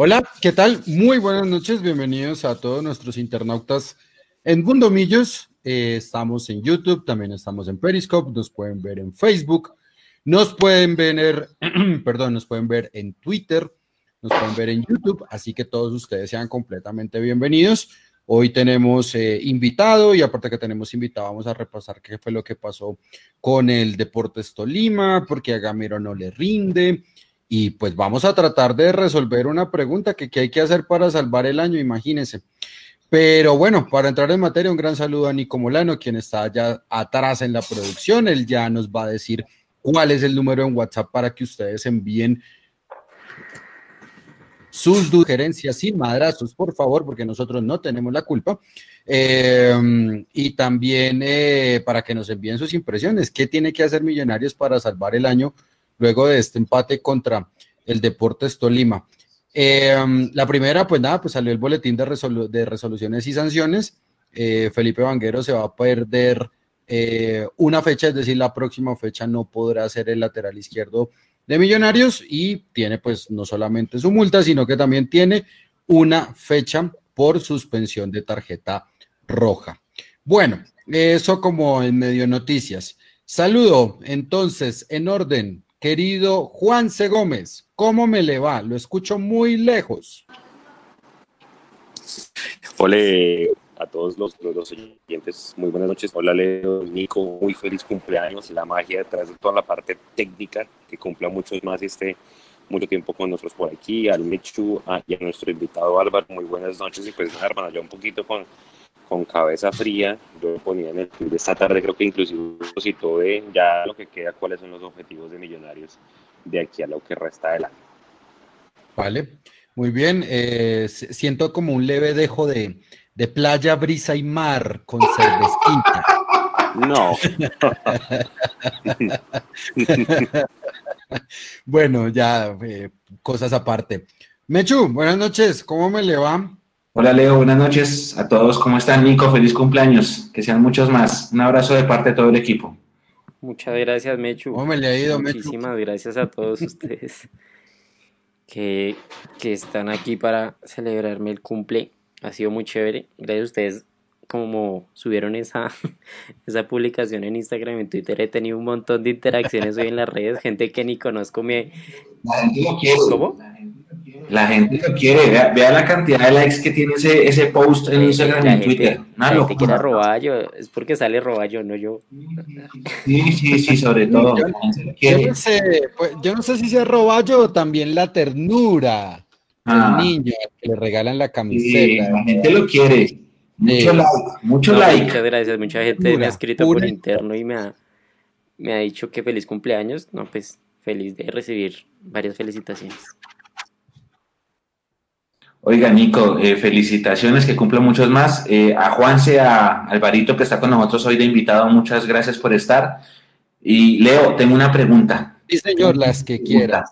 Hola, ¿qué tal? Muy buenas noches, bienvenidos a todos nuestros internautas en Mundo Millos. Eh, estamos en YouTube, también estamos en Periscope, nos pueden ver en Facebook, nos pueden ver, perdón, nos pueden ver en Twitter, nos pueden ver en YouTube, así que todos ustedes sean completamente bienvenidos. Hoy tenemos eh, invitado y aparte que tenemos invitado, vamos a repasar qué fue lo que pasó con el Deportes Tolima, porque a Gamero no le rinde, y pues vamos a tratar de resolver una pregunta que qué hay que hacer para salvar el año, imagínense. Pero bueno, para entrar en materia, un gran saludo a Nico Molano, quien está allá atrás en la producción. Él ya nos va a decir cuál es el número en WhatsApp para que ustedes envíen sus sugerencias sin madrazos, por favor, porque nosotros no tenemos la culpa. Eh, y también eh, para que nos envíen sus impresiones. ¿Qué tiene que hacer Millonarios para salvar el año luego de este empate contra el Deportes Tolima. Em, la primera, pues nada, pues salió el boletín de, resoluciones y sanciones. Eh, Felipe Vanguero se va a perder eh, una fecha, es decir, la próxima fecha no podrá ser el lateral izquierdo de Millonarios y tiene pues no solamente su multa, sino que también tiene una fecha por suspensión de tarjeta roja. Bueno, eso como en medio noticias. Saludo entonces en orden Querido Juan C. Gómez, ¿cómo me le va? Lo escucho muy lejos. Hola a todos los, los, oyentes, muy buenas noches. Hola Leo, Nico, muy feliz cumpleaños. La magia detrás de toda la parte técnica que cumpla muchos más este mucho tiempo con nosotros por aquí, al Mechu y a nuestro invitado Álvaro. Muy buenas noches. Y pues, hermano, yo un poquito con con cabeza fría, yo ponía en el de esta tarde, creo que inclusive citó de ya lo que queda, cuáles son los objetivos de Millonarios de aquí a lo que resta del año. Vale, muy bien. Eh, siento como un leve dejo de, de playa, brisa y mar con cervecita. No. bueno, ya, eh, cosas aparte. Mechu, buenas noches, ¿cómo me le va? Hola Leo, buenas noches a todos. ¿Cómo están? Nico, feliz cumpleaños. Que sean muchos más. Un abrazo de parte de todo el equipo. Muchas gracias, Mechu. ¿Cómo me le ha ido, Muchísimas gracias a todos ustedes que, que están aquí para celebrarme el cumple. Ha sido muy chévere. Gracias a ustedes como subieron esa, esa publicación en Instagram y en Twitter, he tenido un montón de interacciones hoy en las redes, gente que ni conozco me... La gente lo quiere. ¿Cómo? La gente lo quiere. Vea, la cantidad de likes que tiene ese, ese post en Instagram y en Twitter. La gente quiere Roballo. Es porque sale Roballo, no yo. Sí, sí, sí, sobre todo. Yo, no sé, pues, yo no sé si es Roballo o también la ternura ah. del niño que le regalan la camiseta. la gente lo quiere. Mucho like, mucho like. Muchas gracias. Mucha gente me ha escrito por interno y me ha, me ha dicho que feliz cumpleaños. No, pues feliz de recibir varias felicitaciones. Oiga, Nico, eh, felicitaciones, que cumpla muchos más. Eh, a Juanse, a Alvarito, que está con nosotros hoy de invitado, muchas gracias por estar. Y Leo, tengo una pregunta. Sí, señor, las que quiera.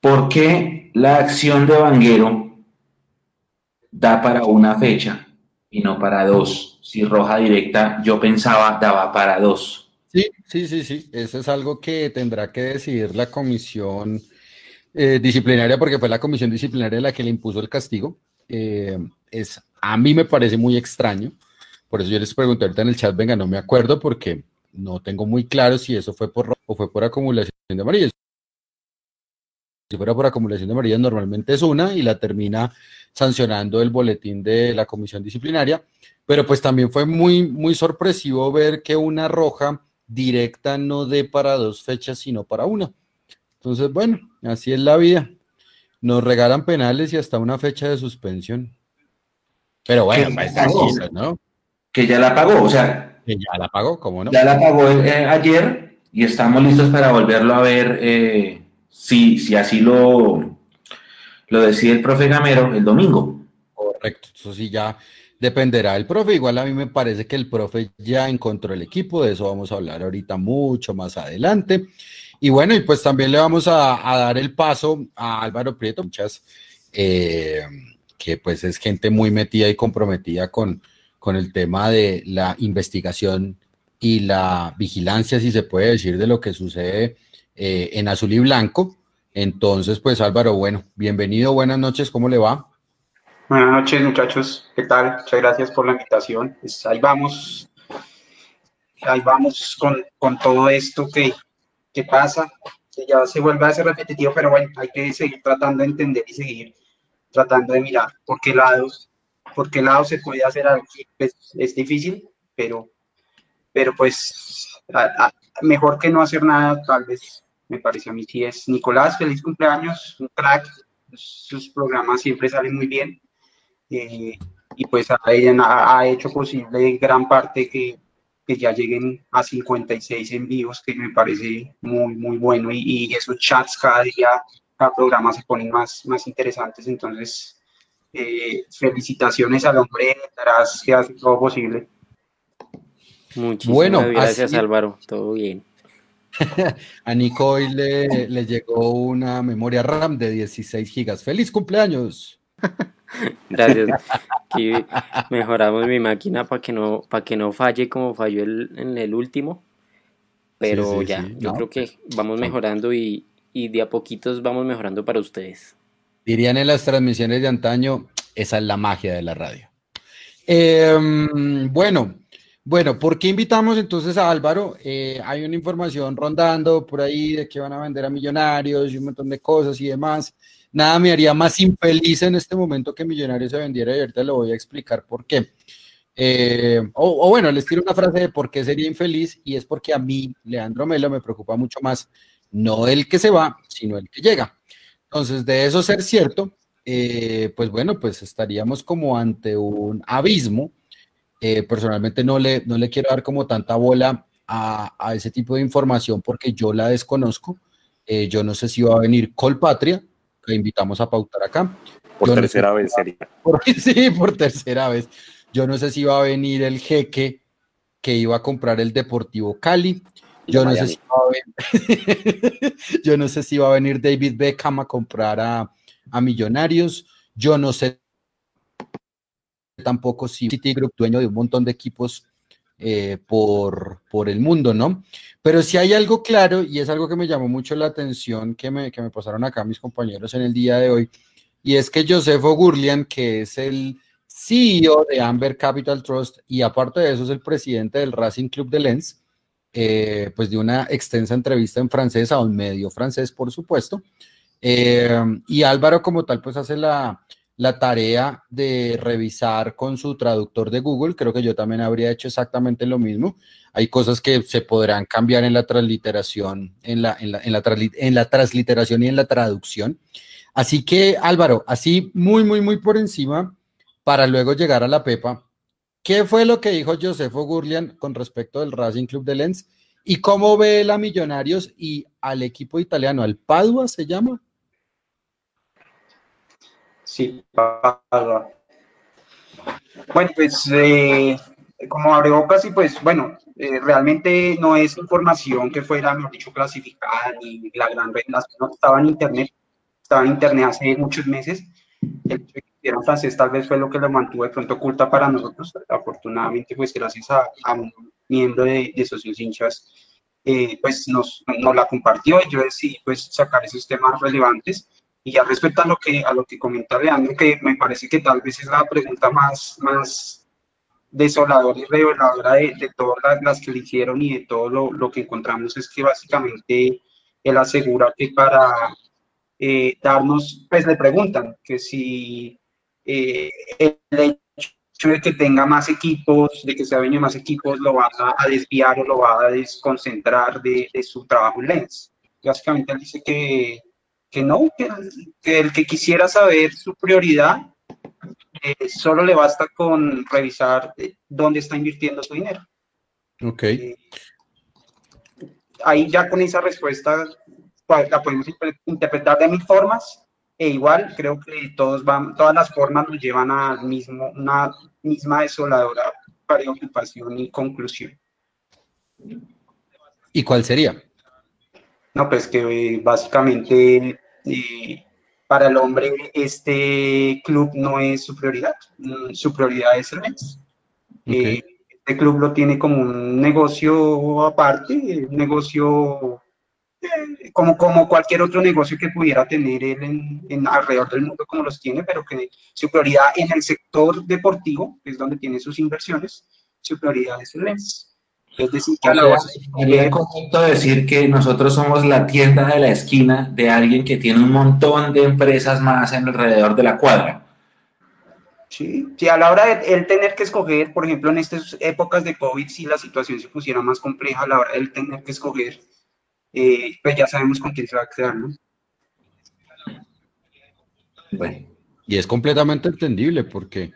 ¿Por qué la acción de Vanguero da para una fecha y no para dos? Si roja directa, yo pensaba daba para dos. Sí, sí, sí, sí. Eso es algo que tendrá que decidir la comisión eh, disciplinaria, porque fue la comisión disciplinaria la que le impuso el castigo. Eh, es, a mí me parece muy extraño. Por eso yo les pregunté ahorita en el chat, venga, no me acuerdo porque no tengo muy claro si eso fue por o fue por acumulación de amarillas. Si fuera por acumulación de amarillas, normalmente es una y la termina sancionando el boletín de la comisión disciplinaria. Pero pues también fue muy, muy sorpresivo ver que una roja directa no dé para dos fechas, sino para una. Entonces, bueno, así es la vida. Nos regalan penales y hasta una fecha de suspensión. Pero bueno, ¿no? Que ya la pagó, o sea. Que ya la pagó, ¿cómo no? Ya la pagó eh, ayer y estamos listos para volverlo a ver eh, si, si así lo, lo decide el profe Gamero el domingo. Correcto, eso sí ya dependerá del profe. Igual a mí me parece que el profe ya encontró el equipo, de eso vamos a hablar ahorita mucho más adelante. Y bueno, y pues también le vamos a, dar el paso a Álvaro Prieto, muchas, eh, que pues es gente muy metida y comprometida con, con el tema de la investigación y la vigilancia, si se puede decir, de lo que sucede eh, en azul y blanco Entonces, pues Álvaro, bueno, bienvenido, buenas noches, ¿cómo le va? Buenas noches, muchachos, ¿qué tal? Muchas gracias por la invitación. Pues ahí vamos, ahí vamos con, con todo esto que, que pasa, que ya se vuelve a ser repetitivo, pero bueno, hay que seguir tratando de entender y seguir tratando de mirar por qué lado, por qué lado se puede hacer algo. Pues, es difícil, pero, pero pues mejor que no hacer nada, tal vez me parece a mí sí es. Nicolás, feliz cumpleaños, un crack, sus programas siempre salen muy bien. Eh, y pues ha, ha, hecho posible gran parte que, que, ya lleguen a 56 envíos, que me parece muy, muy bueno. Y, y, esos chats cada día, cada programa se ponen más, más interesantes. Entonces, eh, felicitaciones al hombre detrás que hace todo posible. Muchísimas bueno, gracias Álvaro, todo bien. a Nico hoy le, le, llegó una memoria RAM de 16 gigas. ¡Feliz cumpleaños! Gracias. Aquí mejoramos mi máquina para que no para que no falle como falló el, en el último. Pero ya, yo creo que pues, vamos mejorando y, y de a poquitos vamos mejorando para ustedes. Dirían en las transmisiones de antaño, esa es la magia de la radio. Em, bueno, bueno, ¿por qué invitamos entonces a Álvaro? Eh, hay una información rondando por ahí de que van a vender a millonarios y un montón de cosas y demás. Nada me haría más infeliz en este momento que Millonarios se vendiera y ahorita le voy a explicar por qué. Eh, o, bueno, les tiro una frase de por qué sería infeliz y es porque a mí, Leandro Melo, me preocupa mucho más no el que se va, sino el que llega. Entonces, de eso ser cierto, eh, pues bueno, pues estaríamos como ante un abismo eh, personalmente no le, no le quiero dar como tanta bola a, a ese tipo de información porque yo la desconozco. Yo no sé si va a venir Colpatria, que invitamos a pautar acá. Por tercera vez sería. sí, por tercera vez. Yo no sé si va a venir el jeque que iba a comprar el Deportivo Cali. Yo no, sé si va a venir, yo no sé si va a venir David Beckham a comprar a, a Millonarios. Yo no sé tampoco si Citigroup, dueño de un montón de equipos eh, por, por el mundo, ¿no? Pero si hay algo claro, y es algo que me llamó mucho la atención, que me, que me pasaron acá mis compañeros en el día de hoy, y es que Josefo Gurlian, que es el CEO de Amber Capital Trust, y aparte de eso es el presidente del Racing Club de Lens, eh, pues de una extensa entrevista en francés a un medio francés, por supuesto. Eh, y Álvaro como tal, pues hace la, la tarea de revisar con su traductor de Google. Creo que yo también habría hecho exactamente lo mismo. Hay cosas que se podrán cambiar en la transliteración, en la, transliteración y en la traducción. Así que, Álvaro, así muy, muy, muy por encima, para luego llegar a la Pepa, ¿qué fue lo que dijo Josefo Gurlian con respecto del Racing Club de Lens? ¿Y cómo ve él a Millonarios y al equipo italiano, al Padua se llama? Sí, Bueno, pues eh, como abre bocas y pues bueno, eh, realmente no es información que fuera, mejor dicho, clasificada ni la gran red, no estaba en internet, estaba en internet hace muchos meses. El que francés tal vez fue lo que lo mantuvo de pronto oculta para nosotros. Afortunadamente, pues gracias a, un miembro de, de socios hinchas, eh, pues nos, nos la compartió y yo decidí pues sacar esos temas relevantes y ya respecto a lo que, a lo que comenta Leandro, que me parece que tal vez es la pregunta más, más desoladora y reveladora de, de todas las, que le hicieron y de todo lo, lo, que encontramos es que básicamente él asegura que para eh, darnos, pues le preguntan que si eh, el hecho de que tenga más equipos, de que se venido más equipos, lo va a, desviar o lo va a desconcentrar de, de su trabajo en Lens. Básicamente él dice que que no, que, el que quisiera saber su prioridad, eh, solo le basta con revisar eh, dónde está invirtiendo su dinero. Ok. Eh, ahí ya con esa respuesta pues, la podemos interpretar de mil formas e igual creo que todos van, todas las formas nos llevan a mismo, una misma desoladora preocupación y conclusión. ¿Y cuál sería? No, pues que eh, básicamente eh, para el hombre este club no es su prioridad, mm, su prioridad es el Mets. Eh, este club lo tiene como un negocio aparte, un negocio eh, como, como cualquier otro negocio que pudiera tener él en, alrededor del mundo como los tiene, pero que su prioridad en el sector deportivo, que es donde tiene sus inversiones, su prioridad es el lens. Es decir, que a la Sería correcto decir que nosotros somos la tienda de la esquina de alguien que tiene un montón de empresas más en alrededor de la cuadra. Sí, sí, a la hora de él tener que escoger, por ejemplo, en estas épocas de COVID, si la situación se pusiera más compleja, a la hora de él tener que escoger, eh, pues ya sabemos con quién se va a quedar, ¿no? Bueno. Y es completamente entendible porque,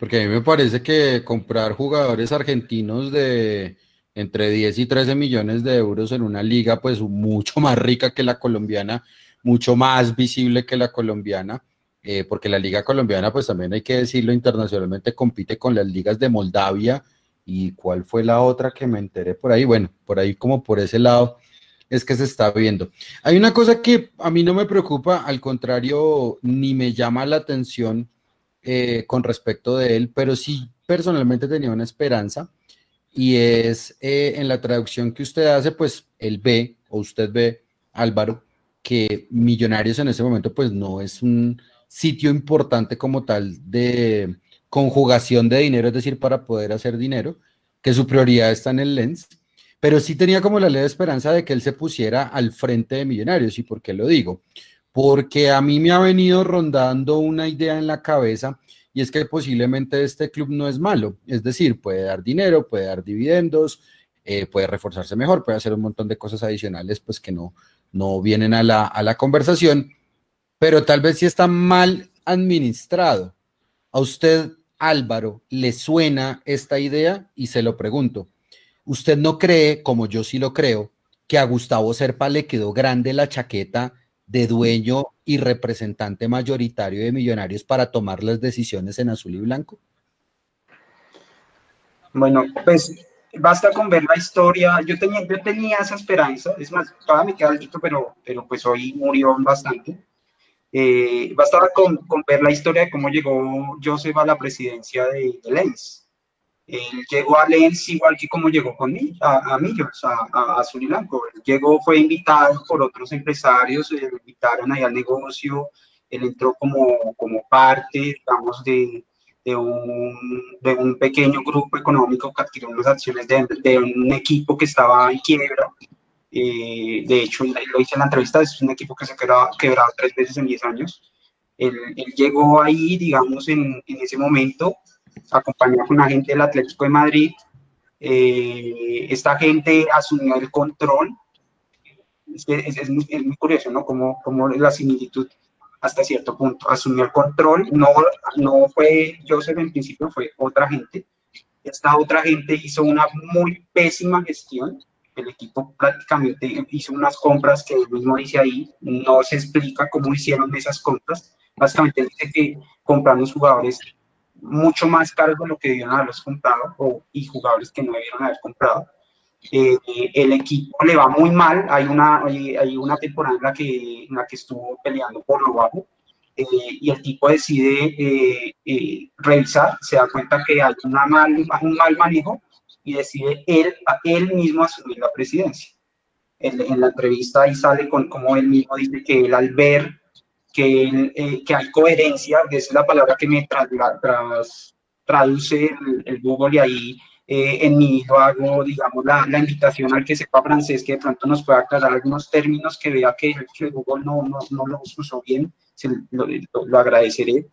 porque a mí me parece que comprar jugadores argentinos de entre 10 y 13 millones de euros en una liga pues mucho más rica que la colombiana, mucho más visible que la colombiana, eh, porque la liga colombiana pues también hay que decirlo internacionalmente compite con las ligas de Moldavia y cuál fue la otra que me enteré por ahí, bueno, por ahí como por ese lado es que se está viendo. Hay una cosa que a mí no me preocupa, al contrario, ni me llama la atención eh, con respecto de él, pero sí personalmente tenía una esperanza y es eh, en la traducción que usted hace, pues él ve, o usted ve, Álvaro, que Millonarios en ese momento pues no es un sitio importante como tal de conjugación de dinero, es decir, para poder hacer dinero, que su prioridad está en el lens pero sí tenía como la leve esperanza de que él se pusiera al frente de Millonarios. ¿Y por qué lo digo? Porque a mí me ha venido rondando una idea en la cabeza y es que posiblemente este club no es malo, es decir, puede dar dinero, puede dar dividendos, eh, puede reforzarse mejor, puede hacer un montón de cosas adicionales pues que no, no vienen a la, a la conversación, pero tal vez sí está mal administrado. ¿A usted, Álvaro, le suena esta idea? Y se lo pregunto. ¿Usted no cree, como yo sí lo creo, que a Gustavo Serpa le quedó grande la chaqueta de dueño y representante mayoritario de Millonarios para tomar las decisiones en azul y blanco? Bueno, pues basta con ver la historia. Yo tenía, yo tenía esa esperanza, es más, todavía me queda algo, pero, pero pues hoy murió bastante. Eh, basta con, con, ver la historia de cómo llegó Joseph a la presidencia de, de él llegó a Lens igual que como llegó con a, a Millos, a, a. Él llegó, fue invitado por otros empresarios, le invitaron ahí al negocio, él entró como, como parte, digamos, de, de, un, de un pequeño grupo económico que adquirió unas acciones de, de un equipo que estaba en quiebra. Eh, de hecho, lo hice en la entrevista, es un equipo que se ha quebrado tres veces en 10 años. Él, él, llegó ahí, digamos, en, en ese momento acompañado con una gente del Atlético de Madrid. Eh, esta gente asumió el control. Es, muy, curioso, ¿no? Como, la similitud hasta cierto punto. Asumió el control, no, no fue Joseph en principio, fue otra gente. Esta otra gente hizo una muy pésima gestión. El equipo prácticamente hizo unas compras que él mismo dice ahí. No se explica cómo hicieron esas compras. Básicamente dice que compramos jugadores mucho más caros de lo que debieron haberlos comprado o, y jugadores que no debieron haber comprado. Eh, el equipo le va muy mal, hay una, hay, hay, una temporada en la, que, en la que estuvo peleando por lo bajo eh, y el tipo decide eh, eh revisar, se da cuenta que hay una mal, un mal manejo y decide él, él mismo asumir la presidencia. En, en la entrevista ahí sale con como él mismo dice que él al ver que, eh, que hay coherencia, que es la palabra que me traduce el, Google y ahí eh, en mi lo hago, digamos, la, la, invitación al que sepa francés, que de pronto nos pueda aclarar algunos términos que vea que, que Google no, no, no los usó bien, se, lo, lo, agradeceré.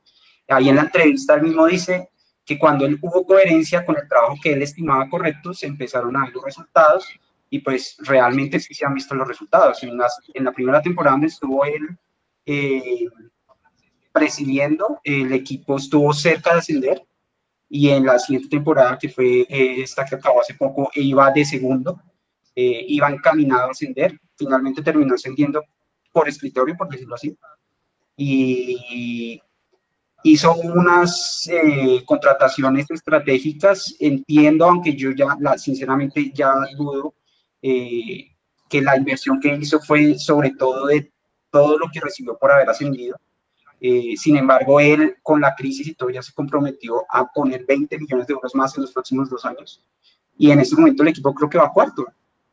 Ahí en la entrevista él mismo dice que cuando él hubo coherencia con el trabajo que él estimaba correcto, se empezaron a ver los resultados y pues realmente sí se han visto los resultados. En, las, en la primera temporada donde estuvo él eh, presidiendo, el equipo estuvo cerca de ascender y en la siguiente temporada, que fue eh, esta que acabó hace poco, iba de segundo, eh, iba encaminado a ascender, finalmente terminó ascendiendo por escritorio, por decirlo así, y hizo unas contrataciones estratégicas, entiendo, aunque yo ya, la, sinceramente, ya dudo que la inversión que hizo fue sobre todo de todo lo que recibió por haber ascendido. Eh, sin embargo, él con la crisis y todo ya se comprometió a poner 20 millones de euros más en los próximos dos años. Y en este momento el equipo creo que va cuarto.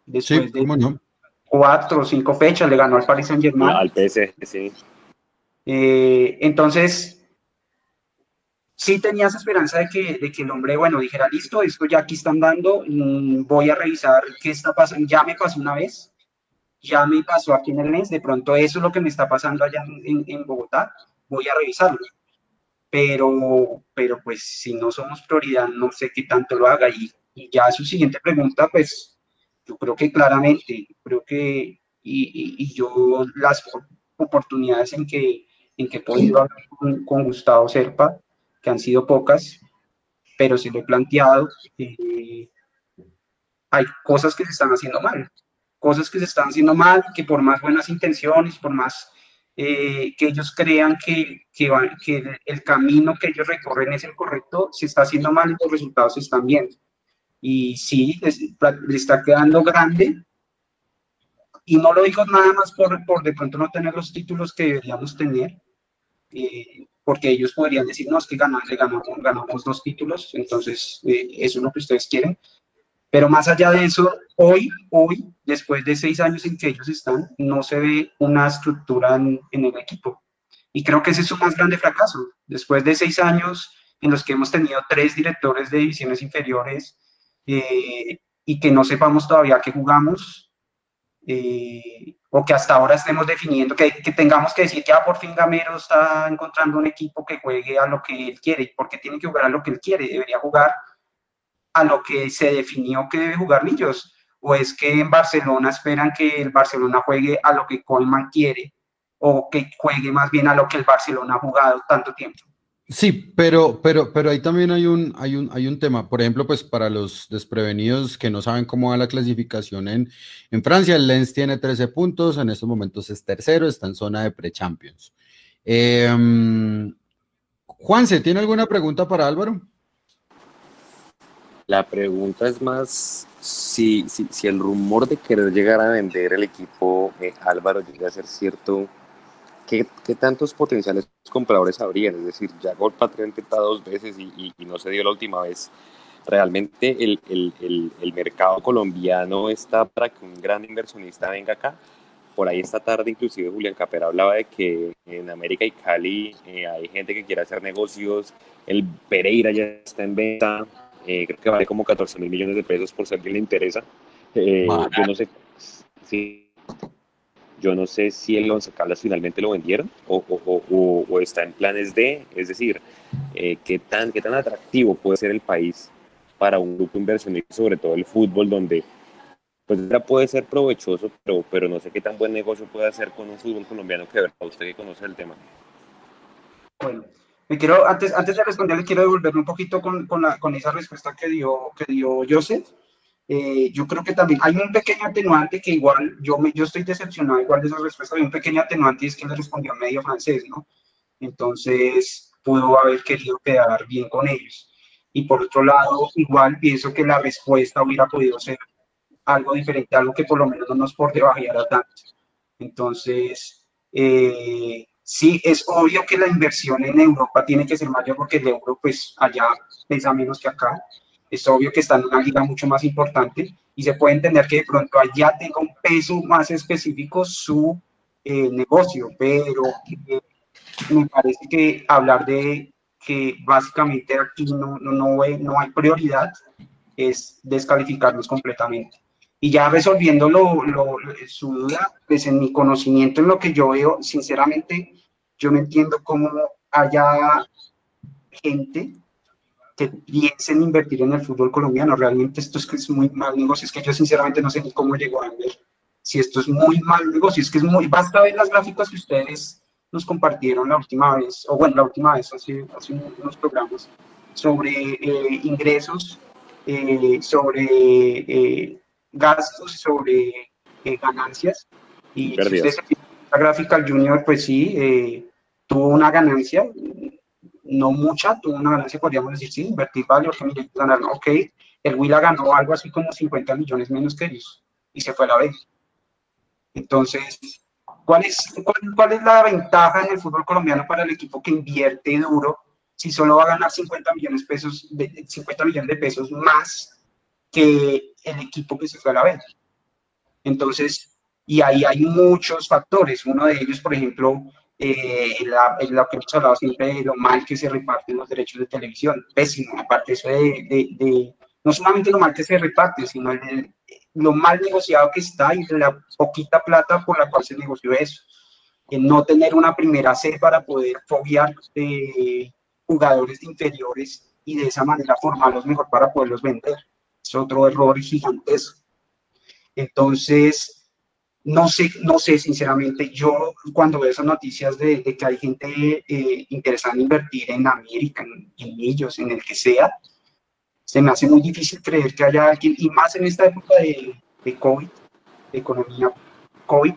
Después sí, de, no? cuatro o cinco fechas, le ganó al Paris Saint Germain. Al PSG, sí. Eh, entonces, sí tenías esperanza de que, de que el hombre, bueno, dijera, listo, esto ya aquí están dando, mm, voy a revisar qué está pasando, ya me pasó una vez, ya me pasó aquí en el mes, de pronto eso es lo que me está pasando allá en, en Bogotá, voy a revisarlo. Pero, pero pues si no somos prioridad, no sé qué tanto lo haga. Y, y ya su siguiente pregunta, pues yo creo que claramente, creo que, y, y, yo las oportunidades en que, en que he podido hablar con, con Gustavo Serpa, que han sido pocas, pero se lo he planteado, eh, hay cosas que se están haciendo mal, cosas que se están haciendo mal, que por más buenas intenciones, por más eh, que ellos crean que, que, que, el camino que ellos recorren es el correcto, se está haciendo mal y los resultados se están viendo. Y sí, le está quedando grande. Y no lo digo nada más por, por de pronto no tener los títulos que deberíamos tener, eh, porque ellos podrían decir, no, es que ganamos, ganamos, ganamos dos títulos, entonces eh, eso es lo que ustedes quieren. Pero más allá de eso, hoy, hoy, después de seis años en que ellos están, no se ve una estructura en, en el equipo. Y creo que ese es su más grande fracaso. Después de seis años en los que hemos tenido tres directores de divisiones inferiores eh, y que no sepamos todavía qué jugamos, eh, o que hasta ahora estemos definiendo, que, que, tengamos que decir, ya por fin Gamero está encontrando un equipo que juegue a lo que él quiere, porque tiene que jugar a lo que él quiere, debería jugar a lo que se definió que debe jugar Millos, o es que en Barcelona esperan que el Barcelona juegue a lo que Colman quiere, o que juegue más bien a lo que el Barcelona ha jugado tanto tiempo. Sí, pero, pero, pero ahí también hay un, hay, un, hay un tema. Por ejemplo, pues para los desprevenidos que no saben cómo va la clasificación en, en Francia, el Lens tiene 13 puntos, en estos momentos es tercero, está en zona de pre-champions. Eh, Juanse, ¿tiene alguna pregunta para Álvaro? La pregunta es más si, si, si, el rumor de querer llegar a vender el equipo eh, Álvaro llega a ser cierto, ¿qué, ¿qué, tantos potenciales compradores habrían? Es decir, ya Golpatria ha intentado dos veces y, no se dio la última vez. ¿Realmente el, el, el, el, mercado colombiano está para que un gran inversionista venga acá? Por ahí esta tarde inclusive Julián Capera hablaba de que en América y Cali eh, hay gente que quiere hacer negocios, el Pereira ya está en venta, eh, creo que vale como 14 mil millones de pesos por si a alguien le interesa. Eh, yo no sé si yo no sé si el Once Caldas finalmente lo vendieron o, o, o, o, está en planes de, es decir, eh, ¿qué, tan, qué tan atractivo puede ser el país para un grupo inversionista, sobre todo el fútbol, donde pues ya puede ser provechoso, pero, pero no sé qué tan buen negocio puede hacer con un fútbol colombiano que verdad usted que conoce el tema. Bueno, me quiero, antes, antes de responderle, quiero devolverme un poquito con, con, la, con esa respuesta que dio, que dio Joseph. Eh, yo creo que también hay un pequeño atenuante que igual, yo, me, yo estoy decepcionado igual de esa respuesta, hay un pequeño atenuante y es que le respondió medio francés, ¿no? Entonces, pudo haber querido quedar bien con ellos. Y por otro lado, igual pienso que la respuesta hubiera podido ser algo diferente, algo que por lo menos no nos por debajara tanto. Entonces, eh, Sí, es obvio que la inversión en Europa tiene que ser mayor porque el euro, pues allá pesa menos que acá. Es obvio que está en una liga mucho más importante y se puede entender que de pronto allá tenga un peso más específico su eh, negocio, pero eh, me parece que hablar de que básicamente aquí no, no, no, no hay prioridad es descalificarnos completamente. Y ya resolviendo lo, lo, su duda, pues en mi conocimiento, en lo que yo veo, sinceramente, yo no entiendo cómo haya gente que piense en invertir en el fútbol colombiano. Realmente esto es que es muy mal negocio. Es que yo sinceramente no sé ni cómo llegó a ver si esto es muy mal negocio. Es que es muy... Basta ver las gráficas que ustedes nos compartieron la última vez, o bueno, la última vez, hace, hace unos programas, sobre eh, ingresos, eh, sobre eh, gastos, sobre eh, ganancias. Y si ustedes la gráfica, el Junior, pues sí, eh, tuvo una ganancia, no mucha, tuvo una ganancia, podríamos decir, sí, invertir valor, ganaron, ok, el Huila ganó algo así como 50 millones menos que ellos y se fue a la vez. Entonces, ¿cuál es, cuál, ¿cuál es la ventaja en el fútbol colombiano para el equipo que invierte duro si solo va a ganar 50 millones, pesos, de, 50 millones de pesos más que el equipo que se fue a la vez? Entonces, Y ahí hay muchos factores. Uno de ellos, por ejemplo, eh, la, lo que hemos hablado siempre de lo mal que se reparten los derechos de televisión. Pésimo, aparte eso de, de, no solamente lo mal que se reparte, sino lo mal negociado que está y la poquita plata por la cual se negoció eso. En no tener una primera sed para poder fobiar eh, jugadores inferiores y de esa manera formarlos mejor para poderlos vender. Es otro error gigantesco. Entonces, no sé, no sé, sinceramente, yo cuando veo esas noticias de, que hay gente eh, interesada en invertir en América, en, ellos, en el que sea, se me hace muy difícil creer que haya alguien, y más en esta época de, de COVID, de economía COVID,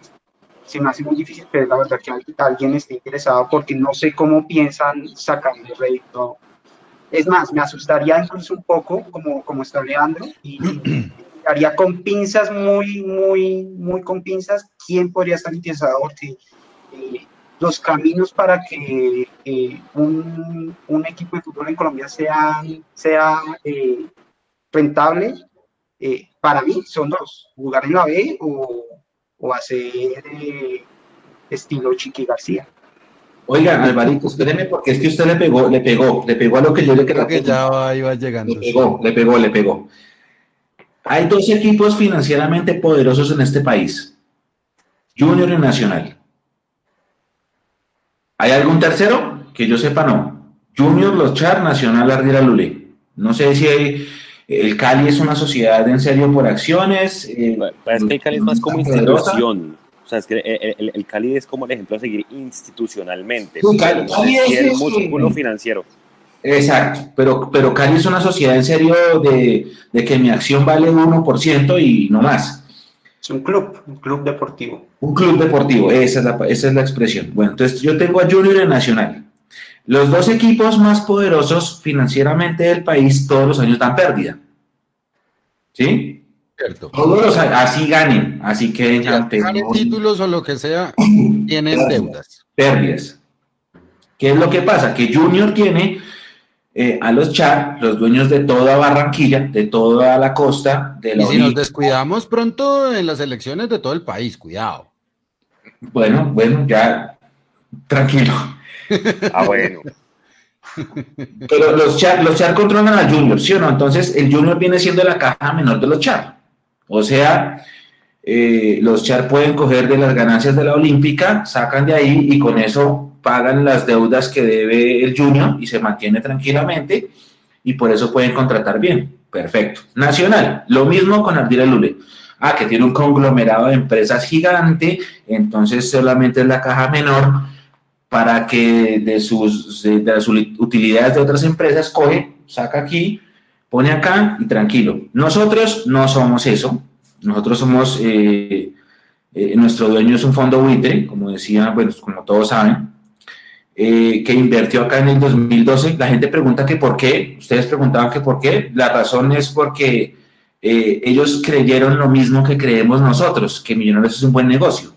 se me hace muy difícil creer la verdad que alguien esté interesado porque no sé cómo piensan sacar el rédito. Es más, me asustaría incluso un poco, como, como está Leandro, y, haría con pinzas, muy, muy, muy con pinzas, quién podría estar interesado, porque eh, los caminos para que eh, un, un, equipo de fútbol en Colombia sea, sea eh, rentable, para mí son dos, jugar en la B o, o hacer estilo Chiqui García. Oiga, Alvarito, espéreme porque es que usted le pegó, le pegó, le pegó a lo que yo le quería. que ya iba llegando. Le pegó, le pegó, le pegó. Hay dos equipos financieramente poderosos en este país, Junior y Nacional. ¿Hay algún tercero? Que yo sepa, no. Junior, Los Char, Nacional, Ardila Lule. No sé si hay, el Cali es una sociedad en serio por acciones. Eh, es que el Cali es más como institución. O sea, es que el, Cali es como el ejemplo a seguir institucionalmente. Sí, Cali, es, músculo financiero. Exacto, pero, pero Cali es una sociedad en serio de, de que mi acción vale 1% y no más. Es un club, un club deportivo. Un club deportivo, esa es la, esa es la expresión. Bueno, entonces yo tengo a Junior y Nacional. Los dos equipos más poderosos financieramente del país todos los años dan pérdida. ¿Sí? Cierto. Todos los así ganen, así que ganen títulos o lo que sea, tienen deudas. Pérdidas. ¿Qué es lo que pasa? Que Junior tiene eh, a los Char, los dueños de toda Barranquilla, de toda la costa. De y si nos descuidamos pronto en las elecciones de todo el país, cuidado. Bueno, bueno, ya tranquilo. Ah, bueno. Pero los Char, los Char controlan al Junior, ¿sí o no? Entonces el Junior viene siendo la caja menor de los Char. O sea, eh, los Char pueden coger de las ganancias de la Olímpica, sacan de ahí y con eso pagan las deudas que debe el Junior y se mantiene tranquilamente y por eso pueden contratar bien. Perfecto. Nacional, lo mismo con Ardila Lule. Ah, que tiene un conglomerado de empresas gigante, entonces solamente es la caja menor para que de sus, de las utilidades de otras empresas coge, saca aquí, pone acá y tranquilo. Nosotros no somos eso. Nosotros somos, eh, eh, nuestro dueño es un fondo buitre, como decía, bueno, como todos saben, eh, que invirtió acá en el 2012. La gente pregunta que por qué, ustedes preguntaban que por qué. La razón es porque ellos creyeron lo mismo que creemos nosotros, que Millonarios es un buen negocio.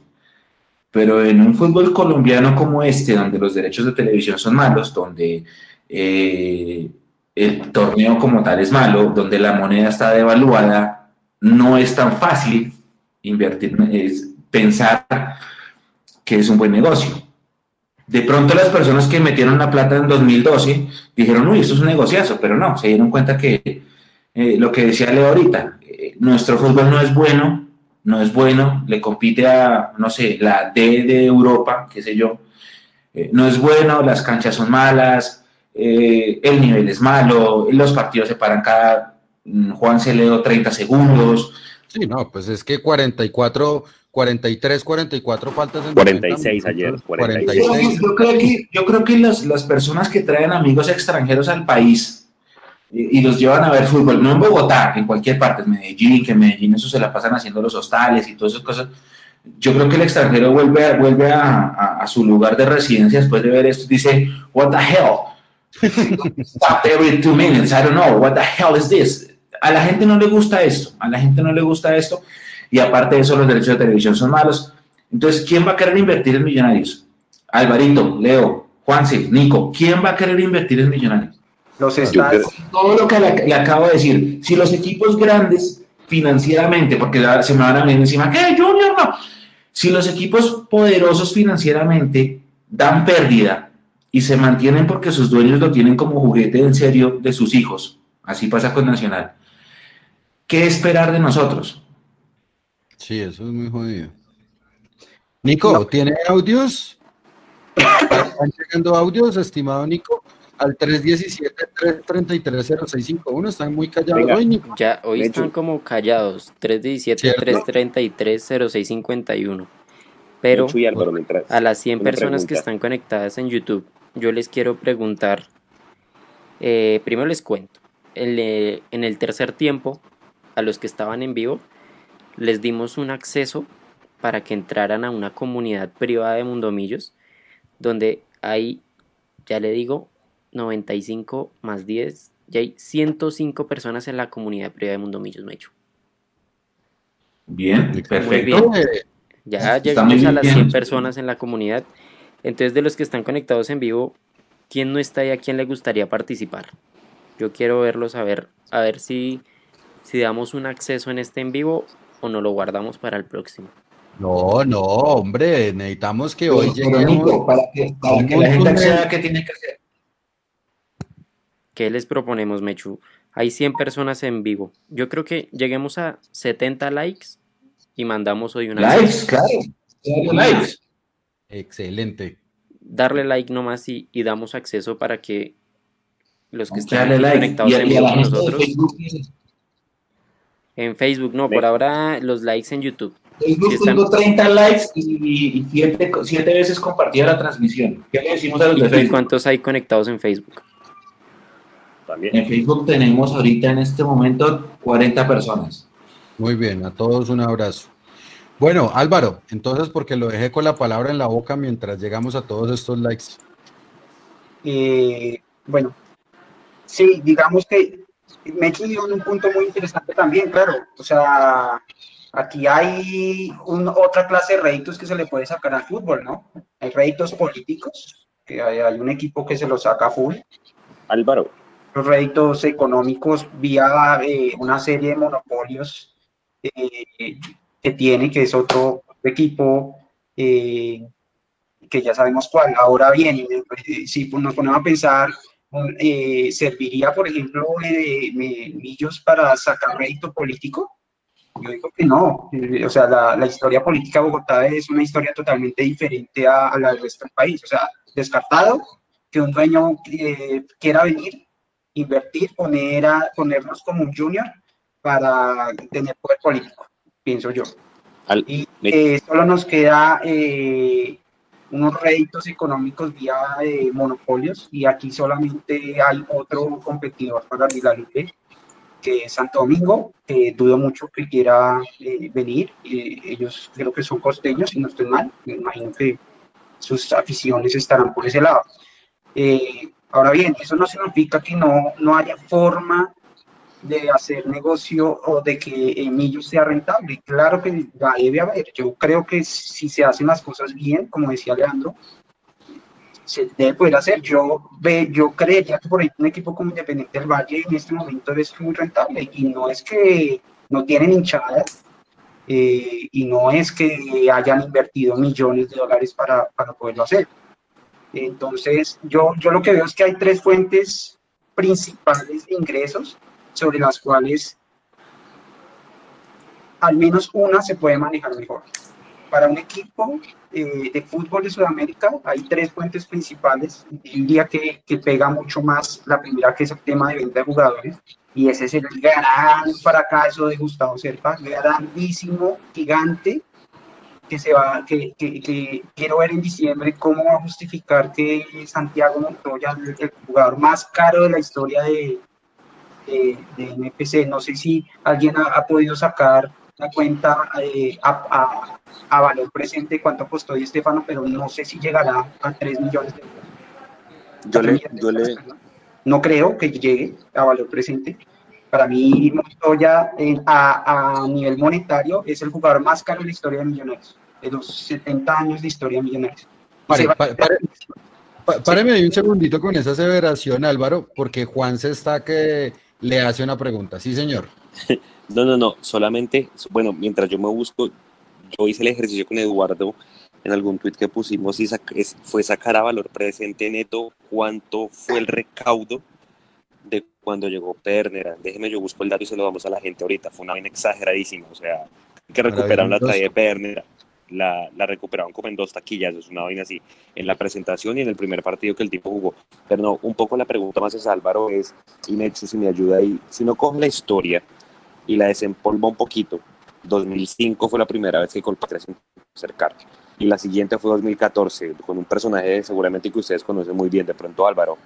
Pero en un fútbol colombiano como este, donde los derechos de televisión son malos, donde eh, el torneo como tal es malo, donde la moneda está devaluada, no es tan fácil invertir, es pensar que es un buen negocio. De pronto las personas que metieron la plata en 2012 dijeron, uy, esto es un negociazo, pero no, se dieron cuenta que eh, lo que decía Leo ahorita, eh, nuestro fútbol no es bueno, no es bueno, le compite a, no sé, la D de Europa, qué sé yo, eh, no es bueno, las canchas son malas, el nivel es malo, los partidos se paran cada, mm, Juan se 30 segundos. Sí, no, pues es que 44, 43, 44 faltas en 46 ayer. 46. Yo creo que, yo creo que las, las personas que traen amigos extranjeros al país, y, los llevan a ver fútbol, no en Bogotá, en cualquier parte, en Medellín, que en Medellín eso se la pasan haciendo los hostales y todas esas cosas. Yo creo que el extranjero vuelve, a, vuelve a, a, su lugar de residencia después de ver esto, dice, what the hell? Stop every two minutes, I don't know, what the hell is this? A la gente no le gusta esto, a la gente no le gusta esto, y aparte de eso los derechos de televisión son malos. Entonces, ¿quién va a querer invertir en millonarios? Alvarito, Leo, Juanse, Nico, ¿quién va a querer invertir en millonarios? Los estadios. Todo lo que le, acabo de decir. Si los equipos grandes financieramente, porque se me van a venir encima, ¿qué? Junior no. Si los equipos poderosos financieramente dan pérdida y se mantienen porque sus dueños lo tienen como juguete en serio de sus hijos, así pasa con Nacional, ¿qué esperar de nosotros? Sí, eso es muy jodido. Nico, ¿tiene audios? ¿Están llegando audios, estimado Nico? Al 317-333-0651. Están muy callados Venga. hoy, Nico. Ya, hoy están como callados. ¿Cierto? 317-333-0651. Pero Álvaro, mientras- a las 100 una personas que están conectadas en YouTube, yo les quiero preguntar. eh, primero les cuento. En, eh, en el tercer tiempo, a los que estaban en vivo, les dimos un acceso para que entraran a una comunidad privada de Mundomillos, donde hay, ya le digo, 95 más 10, ya hay 105 personas en la comunidad privada de Mundomillos, Mecho. Bien, Muy perfecto. bien. Ya llegamos a las bien. 100 personas en la comunidad. Entonces, de los que están conectados en vivo, ¿quién no está y a quién le gustaría participar? Yo quiero verlos a ver, a ver si, si damos un acceso en este en vivo o no lo guardamos para el próximo. No, no, hombre, necesitamos que hoy lleguemos. Para que, para que la gente acceda, ¿qué tiene que hacer? ¿Qué les proponemos, Mechu? Hay 100 personas en vivo. Yo creo que lleguemos a 70 likes y mandamos hoy una Likes, claro. Claro, likes. Excelente. darle like nomás y, y damos acceso para que los que Vamos están darle aquí like. conectados Y en vivo con nosotros Facebook, en Facebook, no, por ahora los likes en YouTube. Facebook están- tengo 30 likes y, y siete, siete veces compartida la transmisión. ¿Qué le decimos a los ¿Y, de y Facebook? cuántos hay conectados en Facebook? También. En Facebook tenemos ahorita en este momento 40 personas. Muy bien, a todos un abrazo. Bueno, Álvaro, entonces porque lo dejé con la palabra en la boca mientras llegamos a todos estos likes. Eh, bueno, sí, digamos que me dio un punto muy interesante también, claro. O sea, aquí hay un- otra clase de réditos que se le puede sacar al fútbol, ¿no? Hay réditos políticos, que hay, hay un equipo que se los saca full. Álvaro, Los réditos económicos vía eh, una serie de monopolios eh, que tiene, que es otro equipo eh, que ya sabemos cuál. Ahora bien, eh, si nos ponemos a pensar, eh, ¿serviría, por ejemplo, eh, me- Millos para sacar rédito político? Yo digo que no. Eh, O sea, la, la historia política de Bogotá es una historia totalmente diferente a, a la del resto del país. O sea, descartado que un dueño eh, quiera venir, invertir, poner a, ponernos como un junior para tener poder político, pienso yo. Al- Y eh, solo nos queda eh, unos réditos económicos vía eh, monopolios y aquí solamente hay otro competidor para Liga Libre que es Santo Domingo, que dudo mucho que quiera eh, venir, eh, ellos creo que son costeños, si no estoy mal, me imagino que sus aficiones estarán por ese lado. Eh, ahora bien, eso no significa que no, no haya forma de hacer negocio o de que Emilio sea rentable. Claro que la debe haber. Yo creo que si se hacen las cosas bien, como decía Leandro, se debe poder hacer. Yo, ve, yo creería que por ejemplo un equipo como Independiente del Valle en este momento es muy rentable y no es que no tienen hinchadas eh, y no es que hayan invertido millones de dólares para, para poderlo hacer. Entonces, yo, yo lo que veo es que hay tres fuentes principales de ingresos sobre las cuales al menos una se puede manejar mejor. Para un equipo eh, de fútbol de Sudamérica hay tres fuentes principales. Diría que, que pega mucho más la primera, que es el tema de venta de jugadores, y ese es el gran fracaso de Gustavo Serpa, grandísimo, gigante, que se va, que, que, que quiero ver en diciembre cómo va a justificar que Santiago Montoya, el, el jugador más caro de la historia de, de, de MPC, no sé si alguien ha, ha podido sacar la cuenta eh, a, a, a, valor presente cuánto costó Di Estefano, pero no sé si llegará a 3 millones de euros. Yo le, yo le... No creo que llegue a valor presente. Para mí, Montoya eh, a, a, nivel monetario es el jugador más caro de la historia de Millonarios, de los 70 años de historia de Millonarios. Pare, pare, pare, páreme ahí un segundito con esa aseveración, Álvaro, porque Juan se está que le hace una pregunta. Sí, señor. No, no, no, solamente, bueno, mientras yo me busco, yo hice el ejercicio con Eduardo en algún tweet que pusimos y fue sacar a valor presente neto cuánto fue el recaudo de cuando llegó Pernera. Déjeme, yo busco el dato y se lo damos a la gente ahorita. Fue una vaina exageradísima. O sea, que recuperaron la talla de Pernera. La, recuperaron como en dos taquillas, es una vaina así, en la presentación y en el primer partido que el tipo jugó. Pero no, un poco la pregunta más es Álvaro, es, y si me ayuda ahí, si uno coge la historia y la desempolva un poquito, 2005 fue la primera vez que Colpatria se acercar y la siguiente fue 2014 con un personaje seguramente que ustedes conocen muy bien, de pronto Álvaro.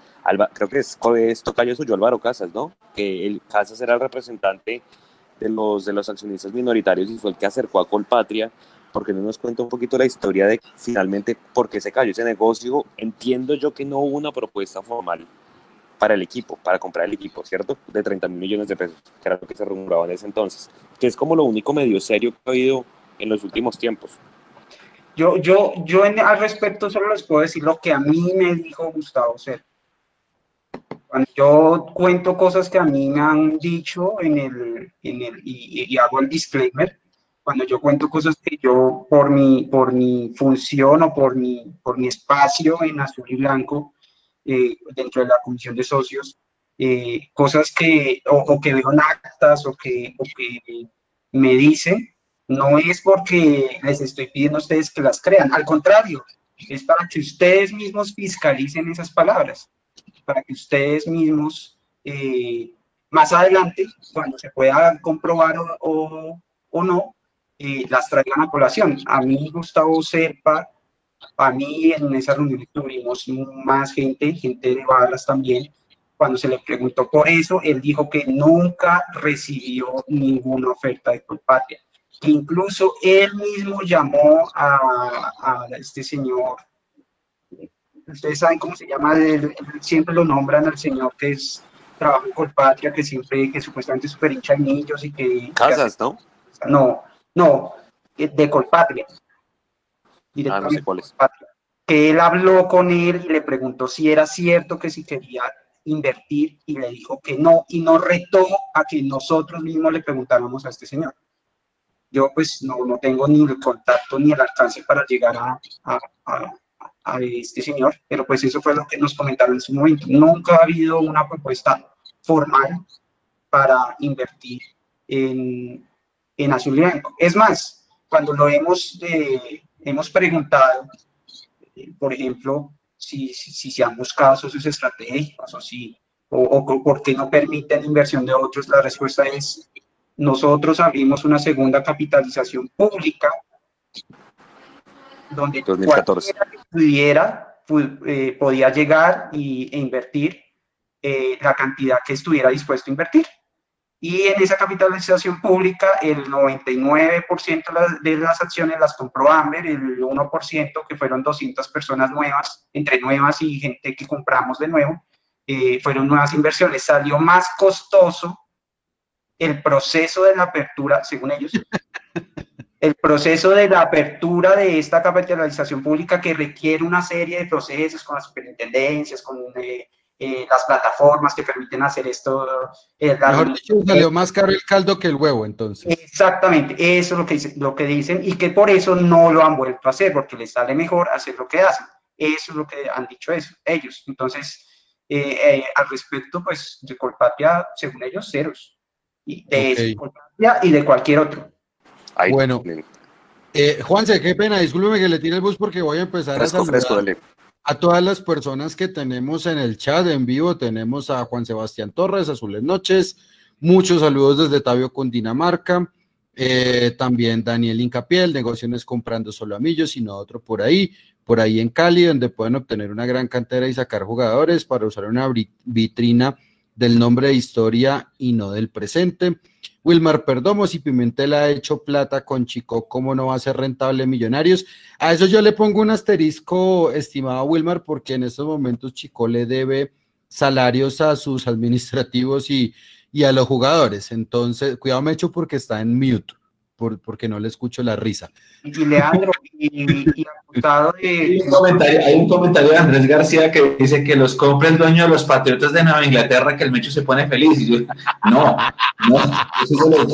creo que es, es tocayo suyo Álvaro Casas, ¿no? Que el Casas era el representante de los, de los accionistas minoritarios y fue el que acercó a Colpatria porque no nos cuenta un poquito la historia de finalmente por qué se cayó ese negocio. Entiendo yo que no hubo una propuesta formal para el equipo, para comprar el equipo, ¿cierto? De 30 mil millones de pesos, que era lo que se rumoraba en ese entonces, que es como lo único medio serio que ha habido en los últimos tiempos. Yo, yo, yo al respecto solo les puedo decir lo que a mí me dijo Gustavo Ser. Cuando yo cuento cosas que a mí me han dicho en el, en el y, hago el disclaimer, cuando yo cuento cosas que yo por mi, por mi función o por mi, por mi espacio en azul y blanco eh, dentro de la comisión de socios, eh, cosas que o, que veo en actas o que, o que me dicen, no es porque les estoy pidiendo a ustedes que las crean, al contrario, es para que ustedes mismos fiscalicen esas palabras, para que ustedes mismos eh, más adelante, cuando se pueda comprobar o, o, no, eh, las traigan a colación. A mí, Gustavo Serpa, a mí en esa reunión tuvimos más gente, gente de balas también, cuando se le preguntó por eso, él dijo que nunca recibió ninguna oferta de Colpatria incluso él mismo llamó a, este señor, ustedes saben cómo se llama, siempre lo nombran al señor que es trabajo en Colpatria, que siempre, que supuestamente es super hincha de niños y que... Casas, ¿no? No, no, eh, de Colpatria. Ah, no sé cuál es. Que él habló con él y le preguntó si era cierto que si quería invertir y le dijo que no y nos retó a que nosotros mismos le preguntáramos a este señor yo pues no, no tengo ni el contacto ni el alcance para llegar a, a, a, este señor, pero pues eso fue lo que nos comentaron en su momento. Nunca ha habido una propuesta formal para invertir en, en azul y blanco. Es más, cuando lo hemos, eh, hemos preguntado, eh, por ejemplo, si, si, si, se han buscado socios estratégicos o si o, o por qué no permiten inversión de otros, la respuesta es nosotros abrimos una segunda capitalización pública donde 2014. pudiera eh, podía llegar y, e invertir eh, la cantidad que estuviera dispuesto a invertir. Y en esa capitalización pública, el 99% de las acciones las compró Amber, el 1% que fueron 200 personas nuevas, entre nuevas y gente que compramos de nuevo, eh, fueron nuevas inversiones. Salió más costoso el proceso de la apertura, según ellos, el proceso de la apertura de esta capitalización pública que requiere una serie de procesos con las superintendencias, con eh, eh, las plataformas que permiten hacer esto. Eh, Mejor dicho, salió más caro el caldo que el huevo, entonces. Exactamente, eso es lo que, dicen, lo que dicen y que por eso no lo han vuelto a hacer, porque les sale mejor hacer lo que hacen. Eso es lo que han dicho eso, ellos. Entonces, al respecto, pues, de Colpatria, según ellos, ceros de y de cualquier otro. bueno, eh, Juanse, qué pena, discúlpeme que le tire el bus porque voy a empezar a saludar a todas las personas que tenemos en el chat en vivo. Tenemos a Juan Sebastián Torres, Azules Noches, muchos saludos desde Tabio, Cundinamarca. Eh, también Daniel Incapiel, negocios comprando solo a Millos, sino otro por ahí, por ahí en Cali, donde pueden obtener una gran cantera y sacar jugadores para usar una vitrina del nombre de historia y no del presente. Wilmar Perdomo, si Pimentel ha hecho plata con Chico, ¿cómo no va a ser rentable Millonarios? A eso yo le pongo un asterisco, estimado Wilmar, porque en estos momentos Chico le debe salarios a sus administrativos y, y a los jugadores. Entonces, cuidado, me echo porque está en mute porque no le escucho la risa. Y Leandro, y, y hay, un comentario, hay un comentario de Andrés García que dice que los compra el dueño de los Patriotas de Nueva Inglaterra, que el Mecho se pone feliz. Y yo, no, no, eso se lo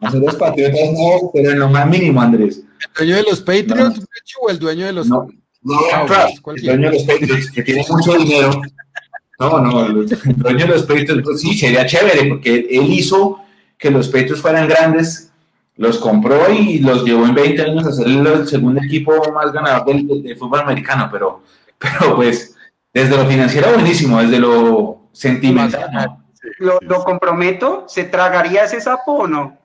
Nosotros patriotas no, pero en lo más mínimo, Andrés. ¿El dueño de los Patriots o el dueño de los no, no, el dueño de los Patriots, que tiene mucho dinero. No, no, el dueño de los Patriots, pues sí, sería chévere, porque él hizo que los Patriots fueran grandes, los compró y los llevó en 20 años a ser el segundo equipo más ganador del, fútbol americano, pero, pero pues desde lo financiero buenísimo, desde lo sentimental. Lo, lo comprometo, ¿se tragaría ese sapo o no?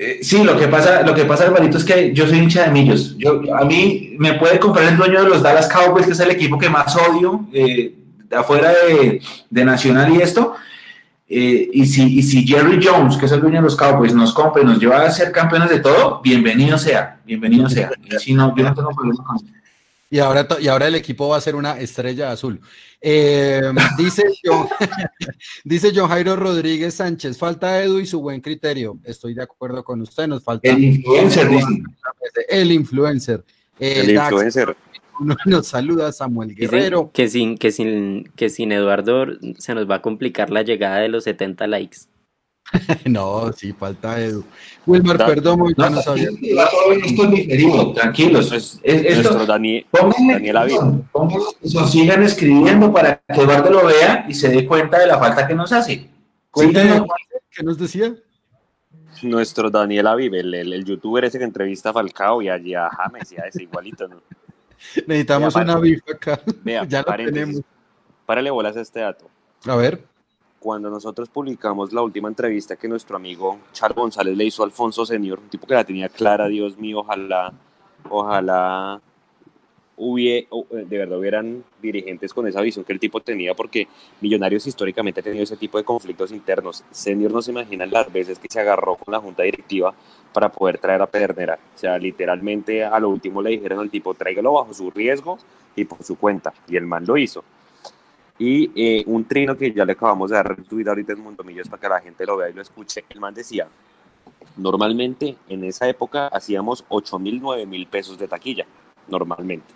Eh, sí, lo que pasa, lo que pasa, Alvarito, es que yo soy hincha de millos. Yo, a mí me puede comprar el dueño de los Dallas Cowboys, que es el equipo que más odio, eh, de afuera de, de, Nacional y esto. Eh, y, si, y si Jerry Jones, que es el dueño de los Cowboys, nos compra y nos lleva a ser campeones de todo, bienvenido sea, bienvenido sea. Y si no, yo no tengo problema con eso. Y ahora, y ahora el equipo va a ser una estrella azul. Eh, dice, John, dice John Jairo Rodríguez Sánchez, falta Edu y su buen criterio. Estoy de acuerdo con usted, nos falta. El influencer, El influencer. Eh, el influencer. Nos saluda Samuel Guerrero. Que sin, que, sin, que sin Eduardo se nos va a complicar la llegada de los 70 likes. no, sí, falta Edu. Wilmar, perdón, no, no sabía. Esto es diferido, tranquilos. Es, esto, Daniel, sigan escribiendo para que Eduardo lo vea y se dé cuenta de la falta que nos hace. Cuéntanos, ¿qué nos decía? Nuestro Daniel Aviv, el, el, youtuber ese que entrevista a Falcao y allí a James, ya es igualito, ¿no? Necesitamos una Aviv acá. Vea, ya lo tenemos. Párale bolas a este dato. A ver cuando nosotros publicamos la última entrevista que nuestro amigo Charles González le hizo a Alfonso Senior, un tipo que la tenía clara, Dios mío, ojalá, ojalá hubiera, eh, de verdad hubieran dirigentes con esa visión que el tipo tenía, porque Millonarios históricamente ha tenido ese tipo de conflictos internos. Senior no se imagina las veces que se agarró con la junta directiva para poder traer a Pedernera. O sea, literalmente a lo último le dijeron al tipo, tráigalo bajo su riesgo y por su cuenta. Y el man lo hizo. Y eh, un trino que ya le acabamos de dar retweet ahorita en Mundomillos para que la gente lo vea y lo escuche. El man decía, normalmente en esa época hacíamos 8 mil, 9 mil pesos de taquilla, normalmente.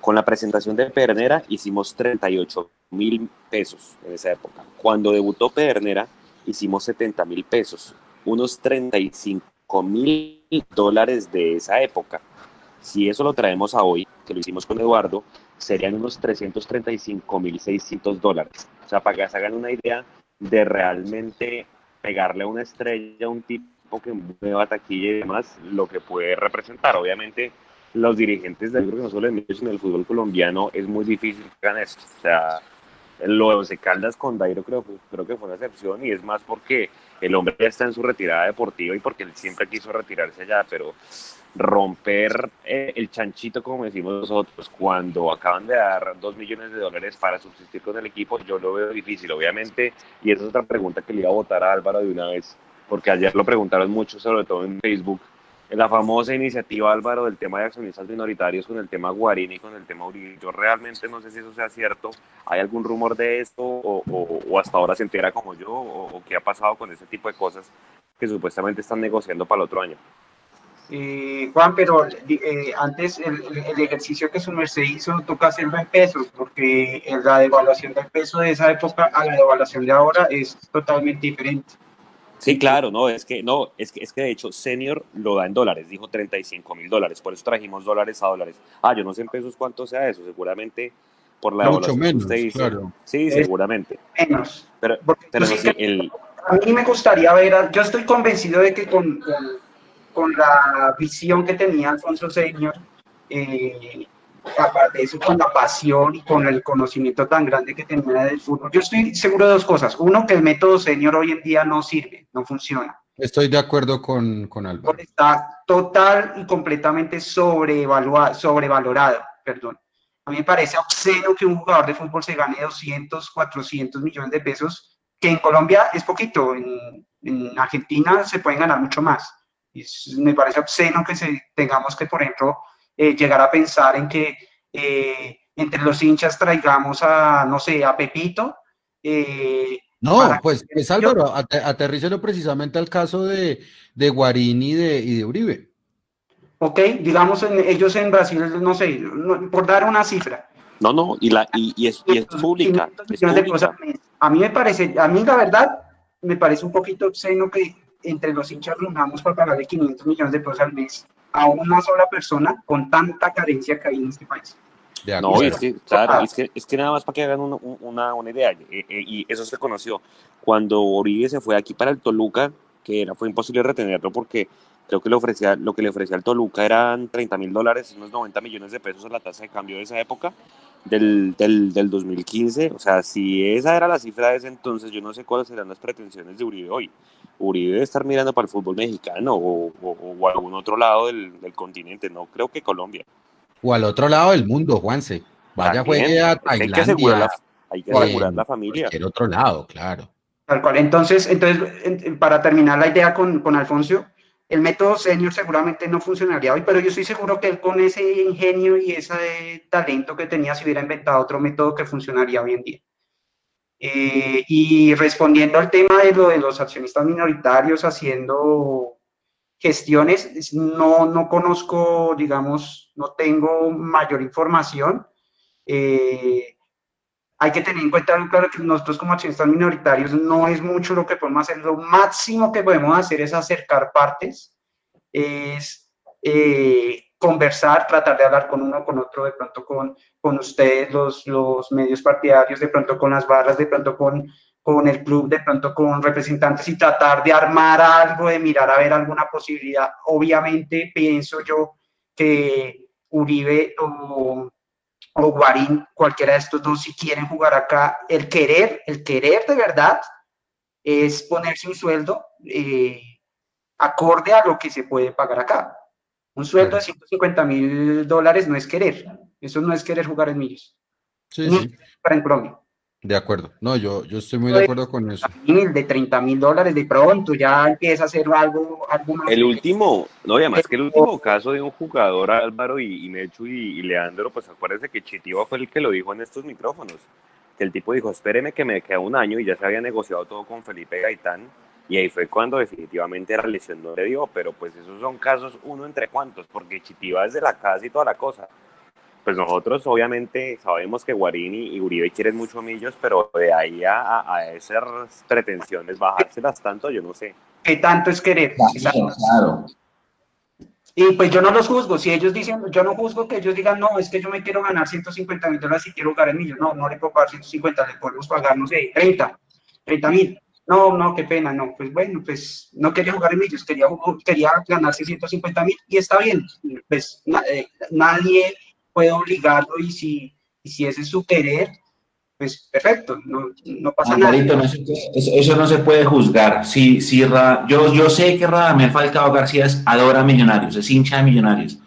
Con la presentación de Pedernera hicimos 38 mil pesos en esa época. Cuando debutó Pedernera hicimos 70 mil pesos, unos 35 mil dólares de esa época. Si eso lo traemos a hoy, que lo hicimos con Eduardo, serían unos 335.600 dólares. O sea, para que se hagan una idea de realmente pegarle a una estrella a un tipo que mueva taquilla y demás, lo que puede representar. Obviamente, los dirigentes del no solo en el fútbol colombiano, es muy difícil que hagan esto. O sea, lo de Caldas con Dairo creo, creo que fue una excepción y es más porque el hombre ya está en su retirada deportiva y porque él siempre quiso retirarse ya, pero romper eh, el chanchito, como decimos nosotros, cuando acaban de dar dos millones de dólares para subsistir con el equipo, yo lo veo difícil, obviamente, y esa es otra pregunta que le iba a votar a Álvaro de una vez, porque ayer lo preguntaron mucho, sobre todo en Facebook, la famosa iniciativa Álvaro del tema de accionistas minoritarios con el tema Guarini con el tema Uribe. Yo realmente no sé si eso sea cierto. ¿Hay algún rumor de esto o, o, hasta ahora se entera como yo o, qué ha pasado con ese tipo de cosas que supuestamente están negociando para el otro año? Eh, Juan, pero eh, antes el, el, ejercicio que su merced hizo toca hacerlo en pesos, porque la devaluación del peso de esa época a la devaluación de ahora es totalmente diferente. Sí, claro, no, es que, no, es que, es que de hecho Senior lo da en dólares, dijo 35 mil dólares, por eso trajimos dólares a dólares. Ah, yo no sé en pesos cuánto sea eso, seguramente por la Mucho menos, usted dice. Claro. Sí, seguramente. Menos. Pero, pero el... A mí me gustaría ver, yo estoy convencido de que con con la visión que tenía Alfonso Senior, eh, aparte de eso, con la pasión y con el conocimiento tan grande que tenía del fútbol. Yo estoy seguro de dos cosas. Uno, que el método Senior hoy en día no sirve, no funciona. Estoy de acuerdo con, con Álvaro. Está total y completamente sobrevalorado. Perdón. A mí me parece obsceno que un jugador de fútbol se gane 200, 400 millones de pesos, que en Colombia es poquito, en, en Argentina se pueden ganar mucho más me parece obsceno que se, tengamos que, por ejemplo, eh, llegar a pensar en que eh, entre los hinchas traigamos a, no sé, a Pepito. Eh, no, pues, pues Álvaro, aterrícelo precisamente al caso de, de Guarini y de, y de Uribe. Ok, digamos ellos en Brasil, no sé, por dar una cifra. No, no, y, la, y, es, y es pública. a mí me parece, a mí la verdad, me parece un poquito obsceno que entre los hinchas rundamos por pagarle 500 millones de pesos al mes a una sola persona con tanta carencia que hay en este país. No, es que, claro, es que, es que nada más para que hagan una, una, una idea, eh, eh, y eso se conoció, cuando Oribe se fue aquí para el Toluca, que era, fue imposible retenerlo porque creo que le ofrecía, lo que le ofrecía al Toluca eran 30 mil dólares, unos 90 millones de pesos a la tasa de cambio de esa época, del, del, del, 2015. O sea, si esa era la cifra de ese entonces, yo no sé cuáles serán las pretensiones de Uribe hoy. Uribe debe estar mirando para el fútbol mexicano o, o, algún otro lado del, del, continente, no creo que Colombia. O al otro lado del mundo, Juanse. Vaya, juegue a Tailandia. Hay que asegurar la, hay que asegurar la familia. El otro lado, claro. Tal cual. Entonces, entonces para terminar la idea con, con Alfonso, el método senior seguramente no funcionaría hoy, pero yo estoy seguro que él con ese ingenio y ese talento que tenía se hubiera inventado otro método que funcionaría hoy en día. Eh, y respondiendo al tema de lo de los accionistas minoritarios haciendo gestiones, no, no conozco, digamos, no tengo mayor información. Eh, hay que tener en cuenta, claro, que nosotros como accionistas minoritarios no es mucho lo que podemos hacer, lo máximo que podemos hacer es acercar partes, es eh, conversar, tratar de hablar con uno, con otro, de pronto con, con ustedes, los, los medios partidarios, de pronto con las barras, de pronto con, con el club, de pronto con representantes y tratar de armar algo, de mirar a ver alguna posibilidad. Obviamente pienso yo que Uribe o o Guarín, cualquiera de estos dos, si quieren jugar acá, el querer, el querer de verdad es ponerse un sueldo eh, acorde a lo que se puede pagar acá. Un sueldo de 150 mil dólares no es querer, eso no es querer jugar en millos. Sí, sí. Para en Colombia. De acuerdo, no, yo, yo estoy muy de acuerdo con eso. De 30 mil dólares de pronto, ya empieza a hacer algo, El último, no, y además que el último caso de un jugador, Álvaro y, y Mechu y, Leandro, pues acuérdense que Chitiva fue el que lo dijo en estos micrófonos. Que el tipo dijo, espéreme que me queda un año y ya se había negociado todo con Felipe Gaitán. Y ahí fue cuando definitivamente la lesión no le dio, pero pues esos son casos uno entre cuantos, porque Chitiva es de la casa y toda la cosa pues nosotros obviamente sabemos que Guarini y Uribe quieren mucho Millos, pero de ahí a, a, esas pretensiones, bajárselas tanto, yo no sé. ¿Qué tanto es querer? Claro, Y pues yo no los juzgo, si ellos dicen, yo no juzgo que ellos digan, no, es que yo me quiero ganar 150 mil dólares y quiero jugar en Millos, no, no le puedo pagar 150, le podemos pagar, no sé, 30, 30 mil. No, no, qué pena, no, pues bueno, pues no quería jugar en Millos, quería, quería ganarse 150 mil y está bien, pues eh, nadie puede obligarlo y si, si ese es su querer, pues perfecto, no, no pasa nada. No eso, no se puede juzgar. Si, si yo, yo sé que Radamel Falcao García adora Millonarios, es hincha de Millonarios,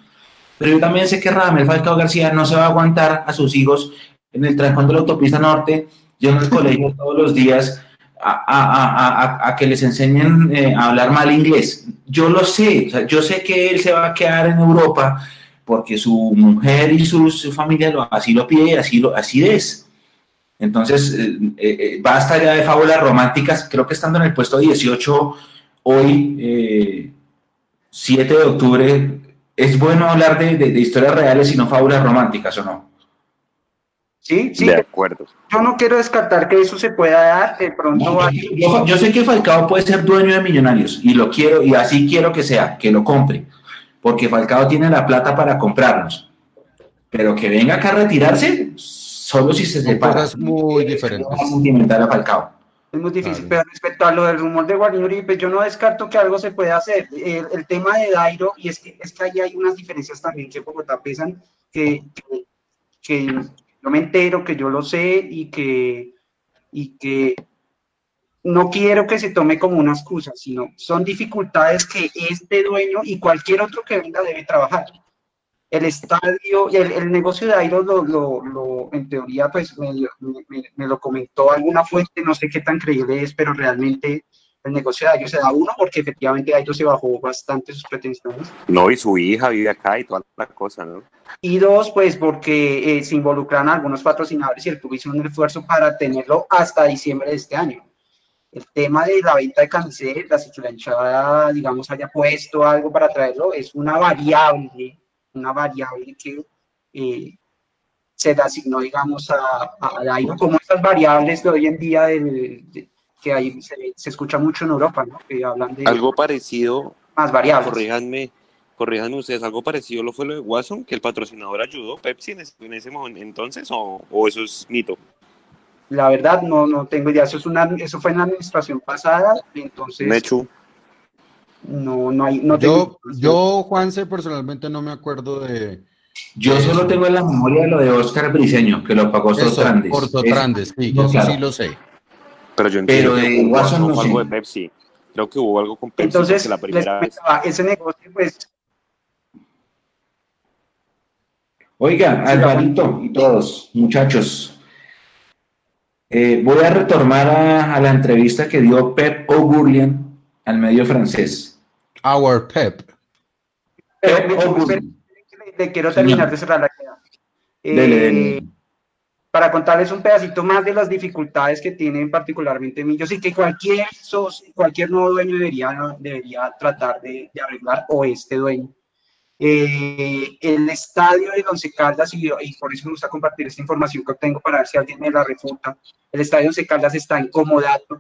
pero yo también sé que Radamel Falcao García no se va a aguantar a sus hijos en el trancón de la autopista norte, yo en el colegio todos los días, a, a, a, a, que les enseñen eh, a hablar mal inglés. Yo lo sé, yo sé que él se va a quedar en Europa porque su mujer y su, familia lo, así lo pide y así, lo, así es. Entonces, eh, eh, eh, basta ya de fábulas románticas. Creo que estando en el puesto 18 hoy, 7 de octubre, ¿es bueno hablar de, de, historias reales y no fábulas románticas o no? Sí, sí. De acuerdo. Yo no quiero descartar que eso se pueda dar de pronto. yo, yo, sé que Falcao puede ser dueño de Millonarios y lo quiero y así quiero que sea, que lo compre porque Falcao tiene la plata para comprarnos. Pero que venga acá a retirarse, solo si se separa. Es muy diferente. sentimental a Falcao. Es muy difícil, pero respecto a lo del rumor de Guarín pues yo no descarto que algo se pueda hacer. El, tema de Dairo, y es que, es que ahí hay unas diferencias también que Bogotá pesan, que, que, que yo me entero, que yo lo sé y que, y que no quiero que se tome como una excusa, sino son dificultades que este dueño y cualquier otro que venga debe trabajar. El estadio, el, el negocio de Airo, lo, lo, en teoría, pues me, me, lo comentó alguna fuente, no sé qué tan creíble es, pero realmente el negocio de Airo se da uno porque efectivamente Airo se bajó bastante sus pretensiones. No, y su hija vive acá y toda la cosa, ¿no? Y dos, pues porque eh, se involucran algunos patrocinadores y el club hizo un esfuerzo para tenerlo hasta diciembre de este año el tema de la venta de camisetas que la hinchada, digamos, haya puesto algo para traerlo, es una variable, una variable que eh, se le asignó, digamos, a, a, como estas variables de hoy en día de, que ahí se, se, escucha mucho en Europa, ¿no? Que hablan de... Algo parecido, más variables. corríjanme, corríjanme ustedes, algo parecido lo fue lo de Watson, que el patrocinador ayudó Pepsi en ese, en ese momento entonces, o, o, eso es mito? La verdad, no, no tengo idea, eso, es una, eso fue en la administración pasada, entonces... Mechu. No, no hay... No yo, yo, Juanse, personalmente no me acuerdo de... Yo solo tengo en la memoria lo de Oscar Briseño, que lo pagó Sotrandes. Por Sotrandes, sí, no, eso claro. sí lo sé. Pero yo entiendo Pero que de hubo Watson no algo sé. de Pepsi. Creo que hubo algo con Pepsi Entonces, la primera vez. ese negocio, pues, Oiga, Alvarito y todos, muchachos, eh, voy a retomar a, a la entrevista que dio Pep O'Gurlian al medio francés. Our Pep. Pep O'Gurlian. quiero terminar Sí. de cerrar la idea. Eh, Dele, dele. Para contarles un pedacito más de las dificultades que tienen particularmente Millos y que cualquier, socio- cualquier nuevo dueño debería, debería tratar de, de arreglar, o este dueño. Eh, el estadio de Once Caldas, y, y por eso me gusta compartir esta información que obtengo para ver si alguien me la refuta, el estadio de Once Caldas está en comodato.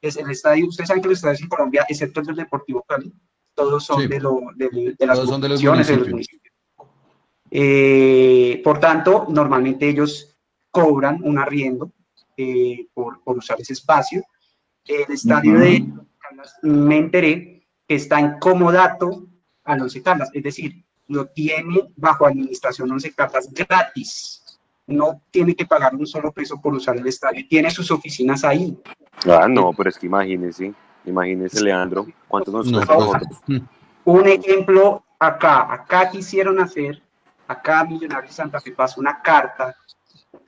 Es el estadio, ustedes saben que los estadios en Colombia, excepto el del Deportivo Cali, todos son Sí. de, lo, de, de las Todos son de los de los municipios. municipios. Eh, por tanto, normalmente ellos cobran un arriendo eh, por, por usar ese espacio. El estadio Ujú. de Caldas, me enteré que está en comodato al Once Caldas, es decir, lo tiene bajo administración Once Caldas gratis. No tiene que pagar un solo peso por usar el estadio. Tiene sus oficinas ahí. Ah, no, pero es que imagínese, imagínese, Leandro, cuánto nos No, cuesta. Un ejemplo acá, acá quisieron hacer, acá Millonarios Santa Fe pasó una carta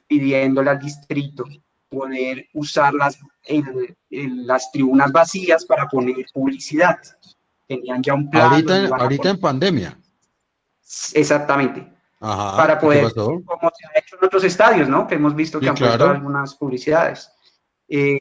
pidiéndole al distrito poder usar las, el- el- las tribunas vacías para poner publicidad. Tenían ya un plan. ahorita, poner- en pandemia. Exactamente. Ajá. para ¿y qué poder, como se ha hecho en otros estadios, ¿no? Que hemos visto que Sí, han puesto claro. algunas publicidades. Eh,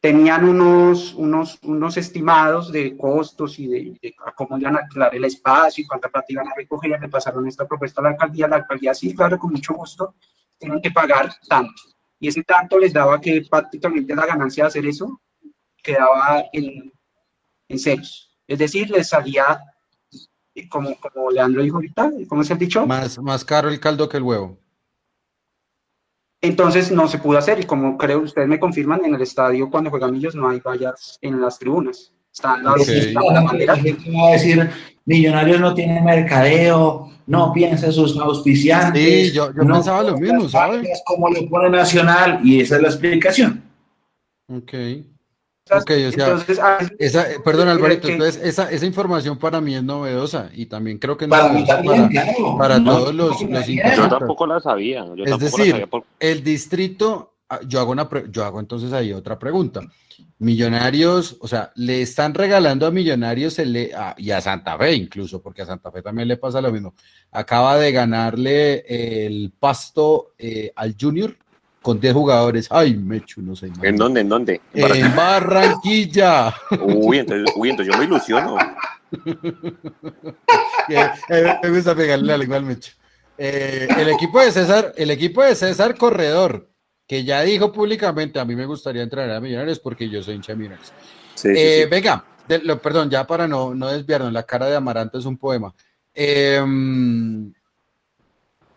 tenían unos, unos, unos estimados de costos y de, de cómo iban a alquilar el espacio y cuánta plata iban a recoger. Le pasaron esta propuesta a la alcaldía. La alcaldía, sí, claro, con mucho gusto, tienen que pagar tanto. Y ese tanto les daba que prácticamente la ganancia de hacer eso quedaba en, en ceros. Es decir, les salía, como, como Leandro dijo ahorita, ¿cómo es el dicho? Más, más caro el caldo que el huevo. Entonces no se pudo hacer y como creo ustedes me confirman, en el estadio cuando juegan Millos no hay vallas en las tribunas. Están las, Ok. están las La banderas. gente va a decir, Millonarios no tiene mercadeo, no piensa en sus auspiciantes. Sí, yo- yo no pensaba lo mismo, las ¿sabe? vallas Como le pone Nacional, y esa es la explicación. Ok. Ok, o sea, Entonces, esa, eh, perdón, Alvarito, que- entonces esa, esa información para mí es novedosa y también creo que Para mí también, para, claro. para No, todos los, no, los. Yo tampoco la sabía. Yo Es tampoco decir, la sabía por- El distrito, ah, yo hago, una pre- yo hago entonces ahí otra pregunta. Millonarios, o sea, le están regalando a Millonarios el- a- y a Santa Fe incluso, porque a Santa Fe también le pasa lo mismo. Acaba de ganarle el pasto eh, al Junior con 10 jugadores. Ay, Mechu, no sé. ¿En dónde? ¿En dónde? En Barranquilla. Uy, entonces, uy, entonces yo me ilusiono. Eh, eh, me gusta pegarle la lengua al Mecho. Eh, el equipo de César, el equipo de César Corredor, que ya dijo públicamente, a mí me gustaría entrenar a Millonarios porque yo soy hincha de Millonarios. Sí, sí, Eh, sí. Venga, de- lo- perdón, ya para no, no desviarnos, la cara de Amaranto es un poema. Eh,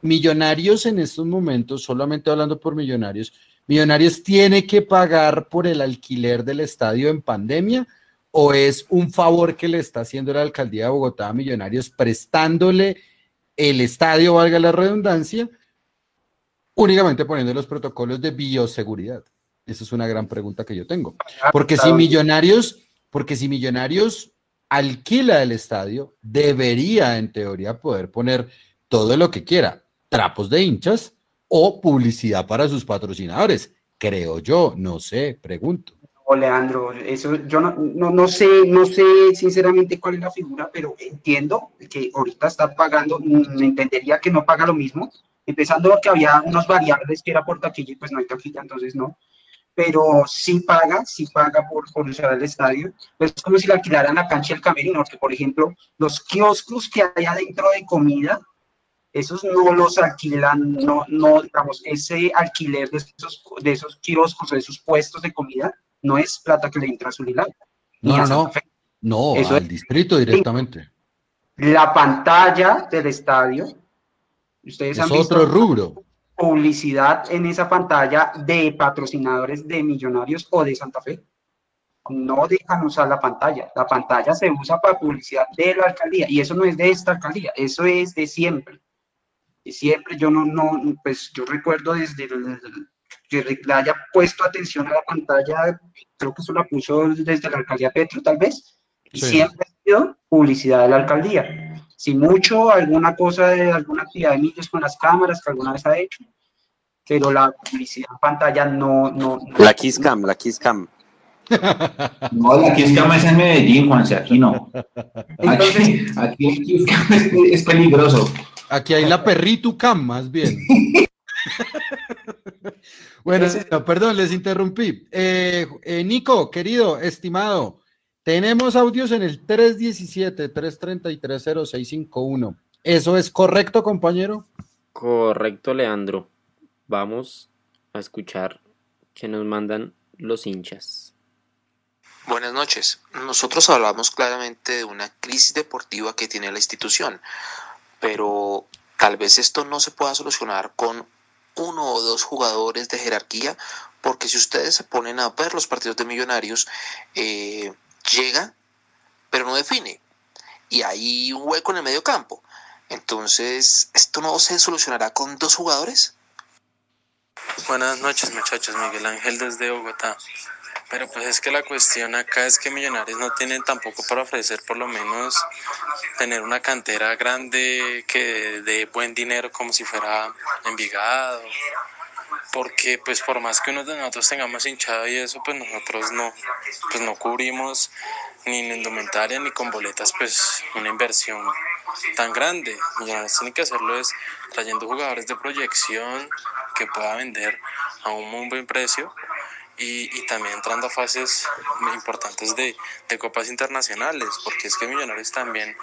millonarios en estos momentos, solamente hablando por Millonarios, Millonarios tiene que pagar por el alquiler del estadio en pandemia o es un favor que le está haciendo la alcaldía de Bogotá a Millonarios prestándole el estadio, valga la redundancia, únicamente poniendo los protocolos de bioseguridad. Esa es una gran pregunta que yo tengo. Porque si Millonarios, porque si Millonarios alquila el estadio, debería en teoría poder poner todo lo que quiera, trapos de hinchas o publicidad para sus patrocinadores. Creo yo, no sé, pregunto. O Leandro, eso yo no, no, no sé, no sé sinceramente cuál es la figura, pero entiendo que ahorita está pagando, mm, entendería que no paga lo mismo, empezando porque había unos variables que era por taquilla y pues no hay taquilla, entonces no, pero sí paga, sí paga por, usar el estadio, pues es como si le alquilaran la cancha del camerino, porque por ejemplo, los kioscos que hay adentro de comida, esos no los alquilan, no, no, digamos, ese alquiler de esos, de esos kioscos, de esos puestos de comida, no es plata que le entra a Zulilaga. No, no, no. No, Eso al distrito directamente. La pantalla del estadio, ustedes es han visto otro rubro. Publicidad en esa pantalla de patrocinadores de Millonarios o de Santa Fe. No dejan usar la pantalla. La pantalla se usa para publicidad de la alcaldía y eso no es de esta alcaldía, eso es de siempre. Y siempre yo no, no, pues yo recuerdo desde el, que le haya puesto atención a la pantalla, creo que eso la puso desde la alcaldía Petro, tal vez, y siempre ha sido publicidad de la alcaldía. Si mucho, alguna cosa de alguna actividad de niños con las cámaras que alguna vez ha hecho, pero la publicidad en pantalla no. no, la Kisscam, la Kisscam. No, la Kisscam es en Medellín, Juanse, aquí no. Aquí, aquí el Kisscam es, es peligroso. Aquí hay la perrito cam, más bien. bueno, perdón, les interrumpí. Eh, eh, Nico, querido, estimado, tenemos audios en el 317-333-0651. ¿Eso es correcto, compañero? Correcto, Leandro. Vamos a escuchar que nos mandan los hinchas. Buenas noches. Nosotros hablamos claramente de una crisis deportiva que tiene la institución pero tal vez esto no se pueda solucionar con uno o dos jugadores de jerarquía, porque si ustedes se ponen a ver los partidos de millonarios, eh, llega, pero no define. Y hay un hueco en el medio campo. Entonces, ¿esto no se solucionará con dos jugadores? Buenas noches muchachos, Miguel Ángel desde Bogotá. Pero pues es que la cuestión acá es que Millonarios no tienen tampoco para ofrecer por lo menos tener una cantera grande que dé buen dinero como si fuera Envigado. Porque pues por más que uno de nosotros tengamos hinchado y eso, pues nosotros no, pues no cubrimos ni en indumentaria ni con boletas pues una inversión tan grande. Millonarios tiene que hacerlo es trayendo jugadores de proyección que pueda vender a un muy buen precio y, también entrando a fases importantes de, copas internacionales, porque es que Millonarios también,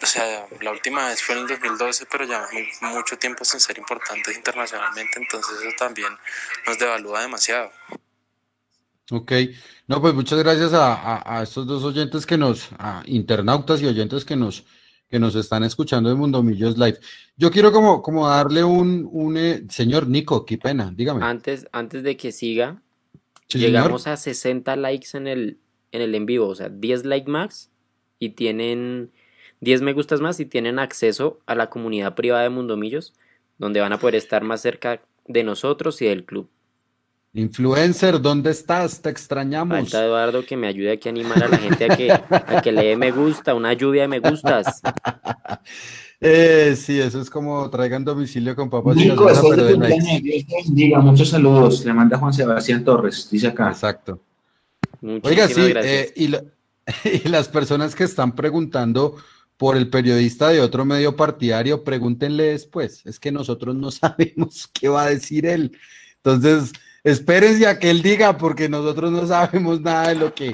o sea, la última vez fue en el 2012, pero ya mucho tiempo sin ser importantes internacionalmente, entonces eso también nos devalúa demasiado. Ok, no, pues muchas gracias a, a, estos dos oyentes que nos, a internautas y oyentes que nos, que nos están escuchando de Mundo Millos Live. Yo quiero como, como darle un, un eh, señor Nico, qué pena, dígame. Antes, antes de que siga, Llegamos a 60 likes en el, en el en vivo, o sea, 10 likes más y tienen 10 me gustas más y tienen acceso a la comunidad privada de Mundomillos, donde van a poder estar más cerca de nosotros y del club. Influencer, ¿dónde estás? Te extrañamos. Falta Eduardo que me ayude aquí a animar a la gente a que, a que le dé me gusta, una lluvia de me gustas. Eh, sí, eso es como traigan domicilio con papas Nico, y Diga, muchos saludos. Le manda Juan Sebastián Torres, dice acá. Exacto. Oiga, sí, eh, y, las personas que están preguntando por el periodista de otro medio partidario, pregúntenle después. Es que nosotros no sabemos qué va a decir él. Entonces, espérense a que él diga, porque nosotros no sabemos nada de lo que.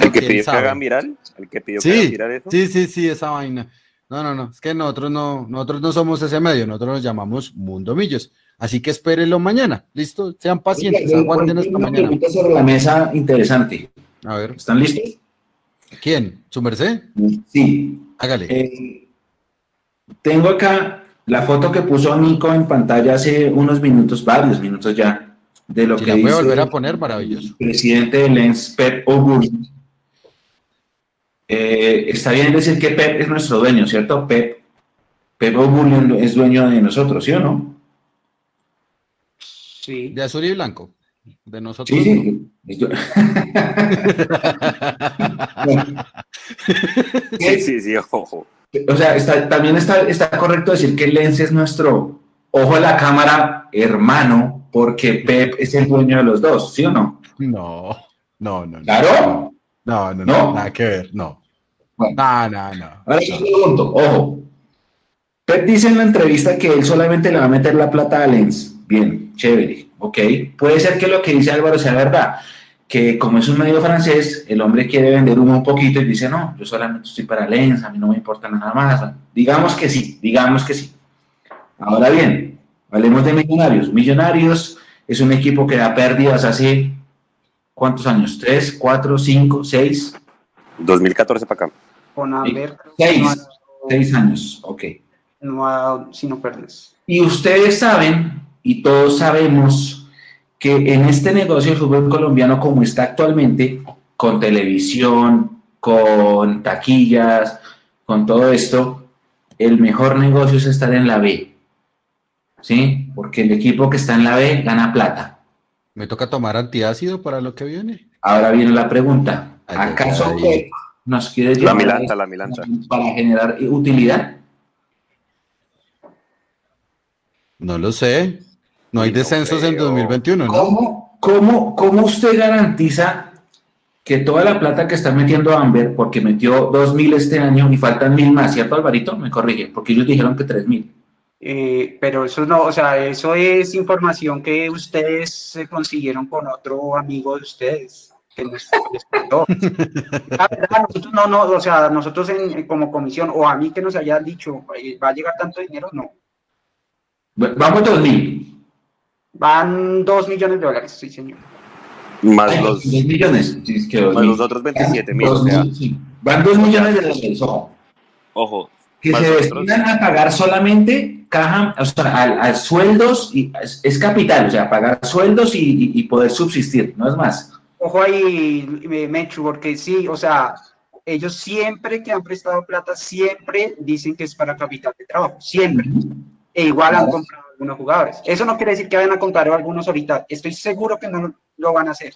¿El que, pidió que haga mirar? ¿El que pidió que haga mirar eso? Sí, sí, sí, esa vaina. No, no, no, es que nosotros no, nosotros no somos ese medio, nosotros nos llamamos Mundo Millos. Así que espérenlo mañana, ¿listo? Sean pacientes, aguanten hasta mañana. Sobre la mesa interesante. A ver. ¿Están listos? ¿Quién? ¿Su merced? Sí. Hágale. Eh, tengo acá la foto que puso Nico en pantalla hace unos minutos, varios minutos ya, de lo que la dice volver a poner, maravilloso. presidente de Lens, Pep O'Gurn, eh, está bien decir que Pep es nuestro dueño, ¿cierto? Pep, Pep es dueño de nosotros, ¿sí o no? Sí. De azul y blanco. De nosotros. Sí, sí. sí, sí, ojo. O sea, también está, está correcto decir que Lens es nuestro ojo a la cámara hermano, porque Pep es el dueño de los dos, ¿sí o no? No, no, no. ¿Claro? No, no, no, nada que ver, no. No, no, no. Ahora yo pregunto, ojo. Pep dice en la entrevista que él solamente le va a meter la plata a Lens. Bien, chévere, ok. Puede ser que lo que dice Álvaro sea verdad, que como es un medio francés, el hombre quiere vender humo un poquito y dice, no, yo solamente estoy para Lens, a mí no me importa nada más. Digamos que sí, digamos que sí. Ahora bien, hablemos de Millonarios. Millonarios es un equipo que da pérdidas hace ¿cuántos años? ¿Tres, cuatro, cinco, seis? 2014 para acá. Con Amber. Seis, no ha- seis años, ok. No ha, si no perdes. Y ustedes saben, y todos sabemos, que en este negocio del fútbol colombiano, como está actualmente, con televisión, con taquillas, con todo esto, el mejor negocio es estar en la B. ¿Sí? Porque el equipo que está en la B gana plata. Me toca tomar antiácido para lo que viene. Ahora viene la pregunta. Ay, ¿Acaso ay. Nos quiere La llevar milanta, la milanta. para generar utilidad? No lo sé. No hay No descensos en creo. 2021, ¿no? ¿Cómo, cómo, cómo usted garantiza que toda la plata que está metiendo Amber, porque metió dos mil este año y faltan mil más, ¿cierto, Alvarito? Me corrige, porque ellos dijeron que tres mil. Eh, pero eso no, o sea, eso es información que ustedes se consiguieron con otro amigo de ustedes, que les, les contó. La verdad, nosotros no, no, o sea, nosotros en, como comisión, o a mí que nos hayan dicho, ¿va a llegar tanto dinero? No. Vamos dos mil. Van dos millones de dólares, sí, señor. Más Ay, los, dos millones. Sí, es que dos más mil. los otros 27 mil. O Dos sea, mil, sí. Van dos millones de dólares, ojo. ojo, Que se destinan a pagar solamente caja, o sea, a, a sueldos, y es, es capital, o sea, pagar sueldos y, y- y poder subsistir, no es más. Ojo ahí, eh, Mechu, porque sí, o sea, ellos siempre que han prestado plata, siempre dicen que es para capital de trabajo, siempre. E igual han comprado algunos jugadores. Eso no quiere decir que vayan a comprar algunos ahorita. Estoy seguro que no lo van a hacer.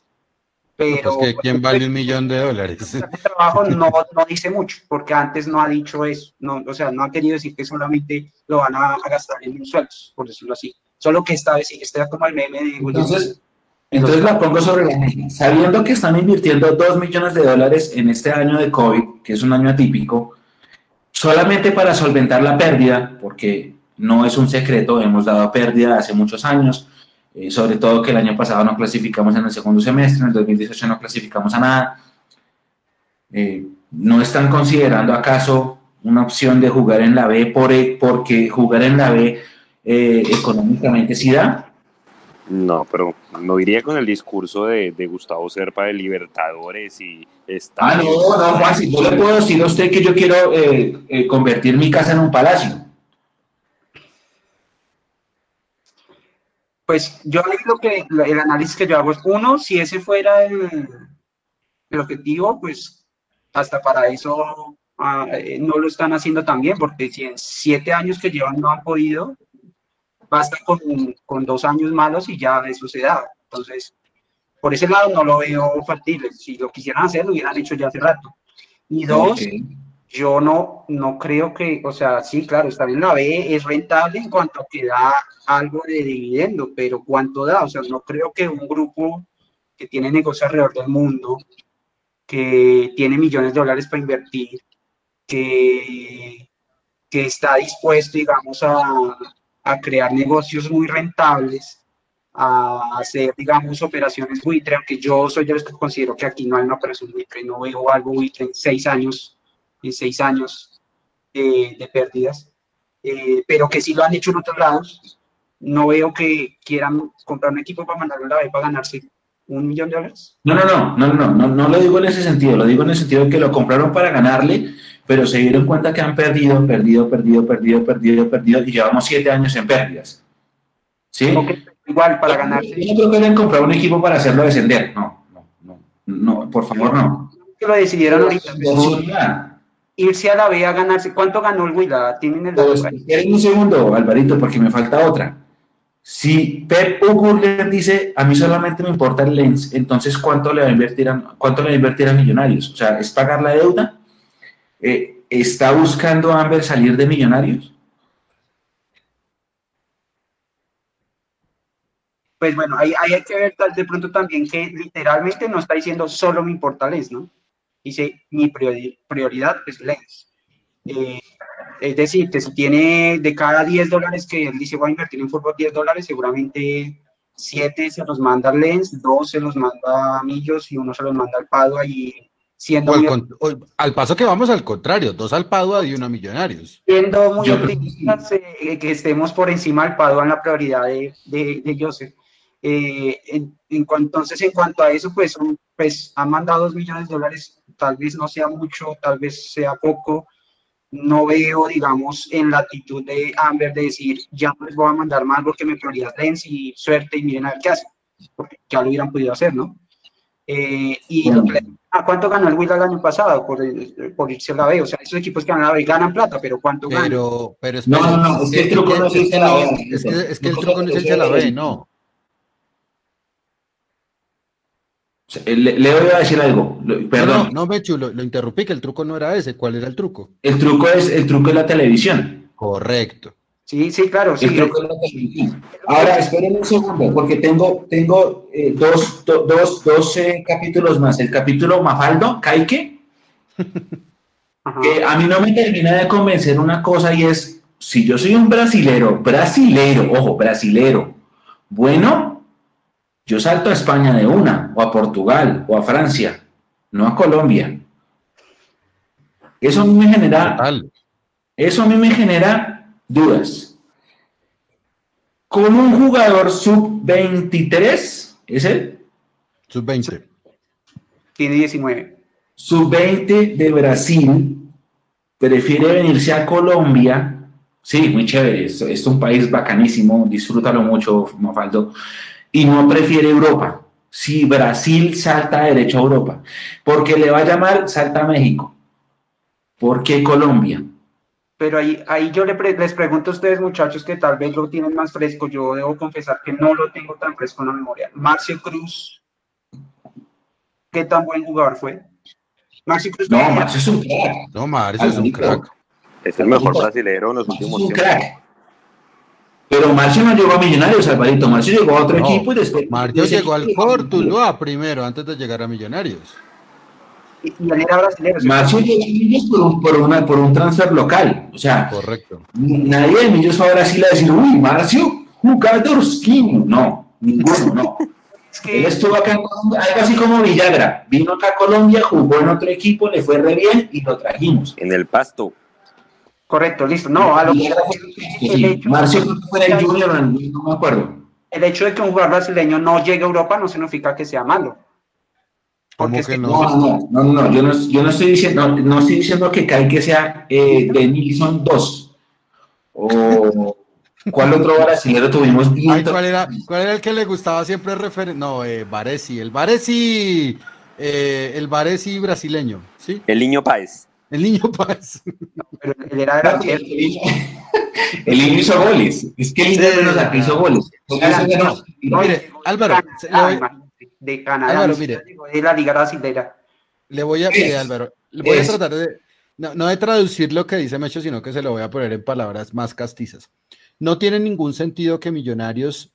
Pero Pues que quién vale un millón de dólares. el trabajo no, no dice mucho, porque antes no ha dicho eso. No, o sea, no ha querido decir que solamente lo van a, a gastar en sueldos, por decirlo así. Solo que esta vez sí, era como el meme de. Entonces, entonces la pongo sobre la mesa. Sabiendo que están invirtiendo 2 millones de dólares en este año de COVID, que es un año atípico, solamente para solventar la pérdida, porque no es un secreto, hemos dado pérdida hace muchos años, eh, sobre todo que el año pasado no clasificamos en el segundo semestre, en el 2018 no clasificamos a nada. Eh, ¿No están considerando acaso una opción de jugar en la B por, porque jugar en la B eh, económicamente sí da? no, pero no iría con el discurso de, de Gustavo Serpa de Libertadores y Ah, estadios. no, no, Juan, si yo le puedo decir a usted que yo quiero eh, eh, convertir mi casa en un palacio. Pues yo ahí lo que el análisis que yo hago es uno, si ese fuera el, el objetivo, pues hasta para eso ah, eh, no lo están haciendo tan bien, porque si en siete años que llevan no han podido, basta con, con dos años malos y ya eso se da. Entonces, por ese lado no lo veo factible. Si lo quisieran hacer, lo hubieran hecho ya hace rato. Y dos, Ok. yo no, no creo que, o sea, sí, claro, estar en la B es rentable en cuanto a que da algo de dividendo, pero ¿cuánto da? O sea, no creo que un grupo que tiene negocios alrededor del mundo, que tiene millones de dólares para invertir, que, que está dispuesto, digamos, a, a crear negocios muy rentables, a hacer, digamos, operaciones buitre, aunque yo soy de los que considero que aquí no hay una operación buitre, no veo algo buitre en seis años, en seis años eh, de pérdidas, eh, pero que sí lo han hecho en otros lados. No veo que quieran comprar un equipo para mandarlo a la B para ganarse un millón de dólares. No, no, no, no, no, no, no lo digo en ese sentido, lo digo en el sentido de que lo compraron para ganarle, pero se dieron cuenta que han perdido, perdido, perdido, perdido, perdido, perdido, y llevamos siete años en pérdidas. ¿Sí? Igual para ganarse. Yo no creo que hayan comprado un equipo para hacerlo descender, no, no, no, no, por favor, no. Que lo decidieron ahorita. Irse a la B a ganarse. ¿Cuánto ganó el Huila? Tienen el Pues, un segundo, Alvarito, porque me falta otra. Si Pep Ugurler dice, a mí solamente me importa el Lens, entonces ¿cuánto le va a invertir a, cuánto le va a invertir a Millonarios? O sea, ¿es pagar la deuda? Eh, ¿Está buscando Amber salir de Millonarios? Pues bueno, ahí, ahí hay que ver de pronto también que literalmente no está diciendo solo me importa Lens, ¿no? Dice mi priori- prioridad es Lens. Eh, es decir, que si tiene de cada 10 dólares que él dice voy a invertir en fútbol 10 dólares, seguramente 7 se los manda Lens, 2 se los manda a Millos y uno se los manda al Padua y siendo O al, muy, con- o- al paso que vamos al contrario, dos al Padua y uno a Millonarios. siendo muy Yo optimistas, eh, que estemos por encima del Padua en la prioridad de, de, de Joseph. Eh, en, entonces, en cuanto a eso, pues, pues han mandado dos millones de dólares, tal vez no sea mucho, tal vez sea poco. No veo, digamos, en la actitud de Amber de decir, ya no les voy a mandar más porque me prioridad Lens y suerte y miren a ver qué hacen, porque ya lo hubieran podido hacer, ¿no? Eh, y ¿a cuánto ganó el Will el año pasado por, por irse a la B? O sea, esos equipos que ganan la B ganan plata, pero ¿cuánto ganan? Pero, pero no, no, no, es que el truco no es irse a la B. Es que, es que el truco no es irse a la B, no. Le, voy a decir algo, perdón. No, no, Mechu, lo, lo, interrumpí, que el truco no era ese. ¿Cuál era el truco? El truco es, el truco es la televisión. Correcto. Sí, sí, claro. Sí, truco es la televisión. Ahora, esperen un segundo, porque tengo, tengo eh, dos, do, dos, dos eh, capítulos más. El capítulo Mafaldo, Caique, que a mí no me termina de convencer una cosa y es, si yo soy un brasilero, brasilero, ojo, brasilero, bueno, yo salto a España de una, o a Portugal, o a Francia, no a Colombia. Eso a mí me genera, eso a mí me genera dudas. Con un jugador sub-23, ¿es él? Sub-20. Tiene 19. Sub-20 de Brasil prefiere venirse a Colombia. Sí, muy chévere, es, es un país bacanísimo, disfrútalo mucho, Mafaldo y no prefiere Europa. Si Brasil salta derecho a Europa, porque le va a llamar salta a México. ¿Por qué Colombia? Pero ahí, ahí yo les pregunto a ustedes, muchachos, que tal vez lo tienen más fresco. Yo debo confesar que no lo tengo tan fresco en la memoria. Marcio Cruz, ¿qué tan buen jugador fue? Marcio Cruz. No, Marcio es un crack. No, Marcio es un crack. Es el mejor brasilero en los últimos tiempos. Pero Marcio no llegó a Millonarios, Alvarito. Marcio llegó a otro equipo y después. Marcio llegó al Cortuluá primero, antes de llegar a Millonarios. Y, era brasileño. Marcio llegó a Millos por un, por, una, por un transfer local. O sea, correcto. Nadie de Millos fue a Brasil a decir, uy, Marcio, jugadorcín. No, ninguno, no. es que... Él estuvo acá, algo así como Villagra. Vino acá a Colombia, jugó en otro equipo, le fue re bien y lo trajimos. En el pasto. Correcto, listo. No, a lo que Marcio fue el Junior, no me acuerdo. El hecho de que un jugador brasileño no llegue a Europa no significa que sea malo. Porque es que no? No, no, no, yo no, yo no estoy diciendo, no, no estoy diciendo que que sea eh, de Nilsson 2. O ¿cuál otro brasileño tuvimos Ay, ¿cuál, era, ¿Cuál era el que le gustaba siempre referente? No, eh, Varesi, el Varesi, eh, el Varesi brasileño, ¿sí? El niño Páez. El niño Paz. pero él era el, el niño hizo goles. Es que el niño hizo goles. mire, Álvaro, de Canadá, Álvaro, mire, de la Liga Brasileira. Le voy a, Álvaro, le voy a tratar de, no, no de traducir lo que dice Mecho, sino que se lo voy a poner en palabras más castizas. No tiene ningún sentido que Millonarios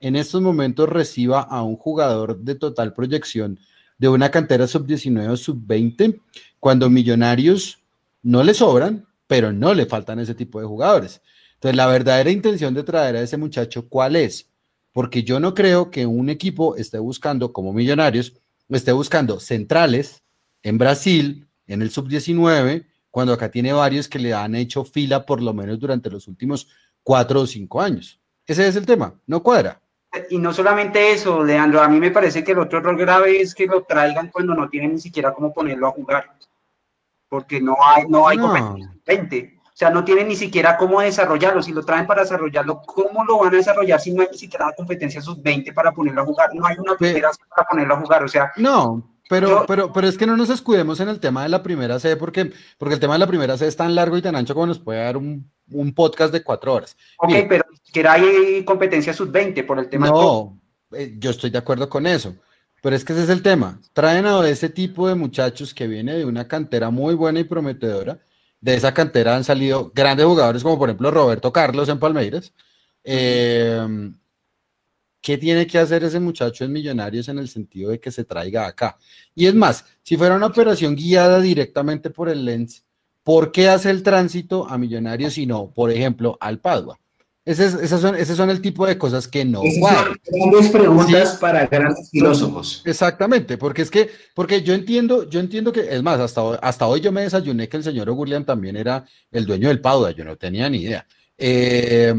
en estos momentos reciba a un jugador de total proyección de una cantera sub-19 o sub-20 cuando Millonarios no le sobran, pero no le faltan ese tipo de jugadores. Entonces, la verdadera intención de traer a ese muchacho, ¿cuál es? Porque yo no creo que un equipo esté buscando, como Millonarios, esté buscando centrales en Brasil, en el sub-19, cuando acá tiene varios que le han hecho fila por lo menos durante los últimos cuatro o cinco años. Ese es el tema, no cuadra. Y no solamente eso, Leandro, a mí me parece que el otro error grave es que lo traigan cuando no tienen ni siquiera cómo ponerlo a jugar porque no hay, no hay no. O sea, no tienen ni siquiera cómo desarrollarlo. Si lo traen para desarrollarlo, ¿cómo lo van a desarrollar si no hay ni siquiera competencia sub-20 para ponerlo a jugar? No hay una primera C para ponerlo a jugar. O sea, no, pero, pero, pero es que no nos escudemos en el tema de la primera C, porque, porque el tema de la primera C es tan largo y tan ancho como nos puede dar un, un podcast de cuatro horas. Ok, pero siquiera hay competencia sub-20 por el tema. No, eh, yo estoy de acuerdo con eso. Pero es que ese es el tema. Traen a ese tipo de muchachos que viene de una cantera muy buena y prometedora. De esa cantera han salido grandes jugadores como por ejemplo Roberto Carlos en Palmeiras. Eh, ¿Qué tiene que hacer ese muchacho en Millonarios en el sentido de que se traiga acá? Y es más, si fuera una operación guiada directamente por el Lens, ¿por qué hace el tránsito a Millonarios y no, por ejemplo, al Padua? Ese, esas son, ese son el tipo de cosas que no Esas grandes preguntas para grandes filósofos. Exactamente, porque es que, porque yo entiendo, yo entiendo que, es más, hasta, hasta hoy yo me desayuné que el señor Ogurlian también era el dueño del Pauda, yo no tenía ni idea. Eh,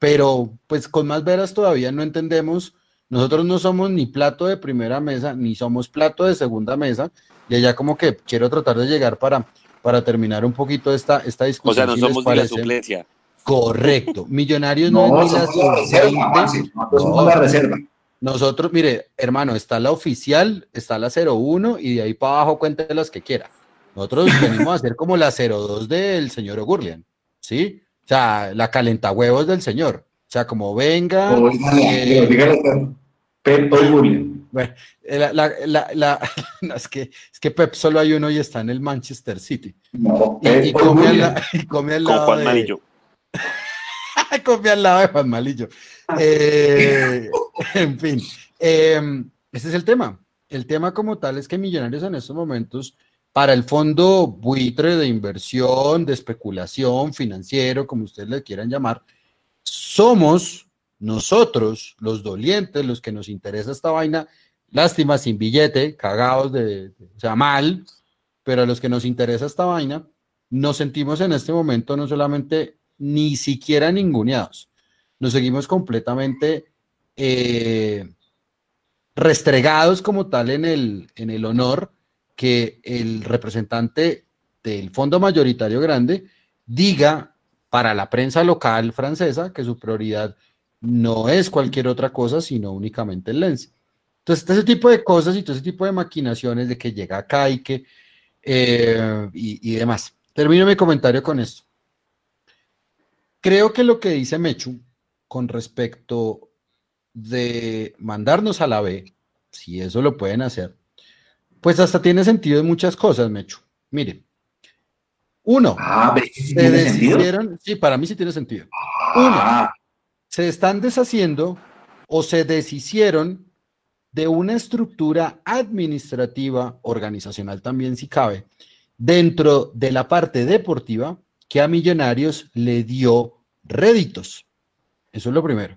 pero, pues con más veras todavía no entendemos Nosotros no somos ni plato de primera mesa, ni somos plato de segunda mesa, y allá como que quiero tratar de llegar para, para terminar un poquito esta, esta discusión. O sea, no somos de la suplencia. Correcto. Millonarios no, es ni la reserva, nosotros somos la reserva. Nosotros, mire, hermano, está la oficial, está la 01 y de ahí para abajo cuente las que quiera. Nosotros venimos a hacer como la 02 del señor Ogurlian, ¿sí? O sea, la calentahuevos del señor. O sea, como venga. eh, Pep Ogurlian. Bueno, la, la, la, es, que, es que Pep solo hay uno y está en el Manchester City. No, Y, y come, al, la- y come al lado de, Malillo. come al lado de Juan Malillo. Eh, en fin, eh, ese es el tema. El tema como tal es que Millonarios en estos momentos, para el fondo buitre de inversión, de especulación, financiero, como ustedes le quieran llamar, somos nosotros, los dolientes, los que nos interesa esta vaina, lástima, sin billete, cagados de, de- o sea, mal, pero a los que nos interesa esta vaina, nos sentimos en este momento no solamente ni siquiera ninguneados, nos seguimos completamente eh, restregados como tal en el, en el honor que el representante del fondo mayoritario grande diga para la prensa local francesa que su prioridad no es cualquier otra cosa, sino únicamente el lens. Entonces, todo ese tipo de cosas y todo ese tipo de maquinaciones de que llega acá y que eh, y, y demás. Termino mi comentario con esto. Creo que lo que dice Mechu con respecto de mandarnos a la B, si eso lo pueden hacer, pues hasta tiene sentido en muchas cosas, Mechu. Miren, uno, Ah, ¿ves que sí se sentido? deshicieron, sí, para mí sí tiene sentido. Uno, Ah, se están deshaciendo o se deshicieron de una estructura administrativa, organizacional también si cabe, dentro de la parte deportiva que a Millonarios le dio réditos. Eso es lo primero.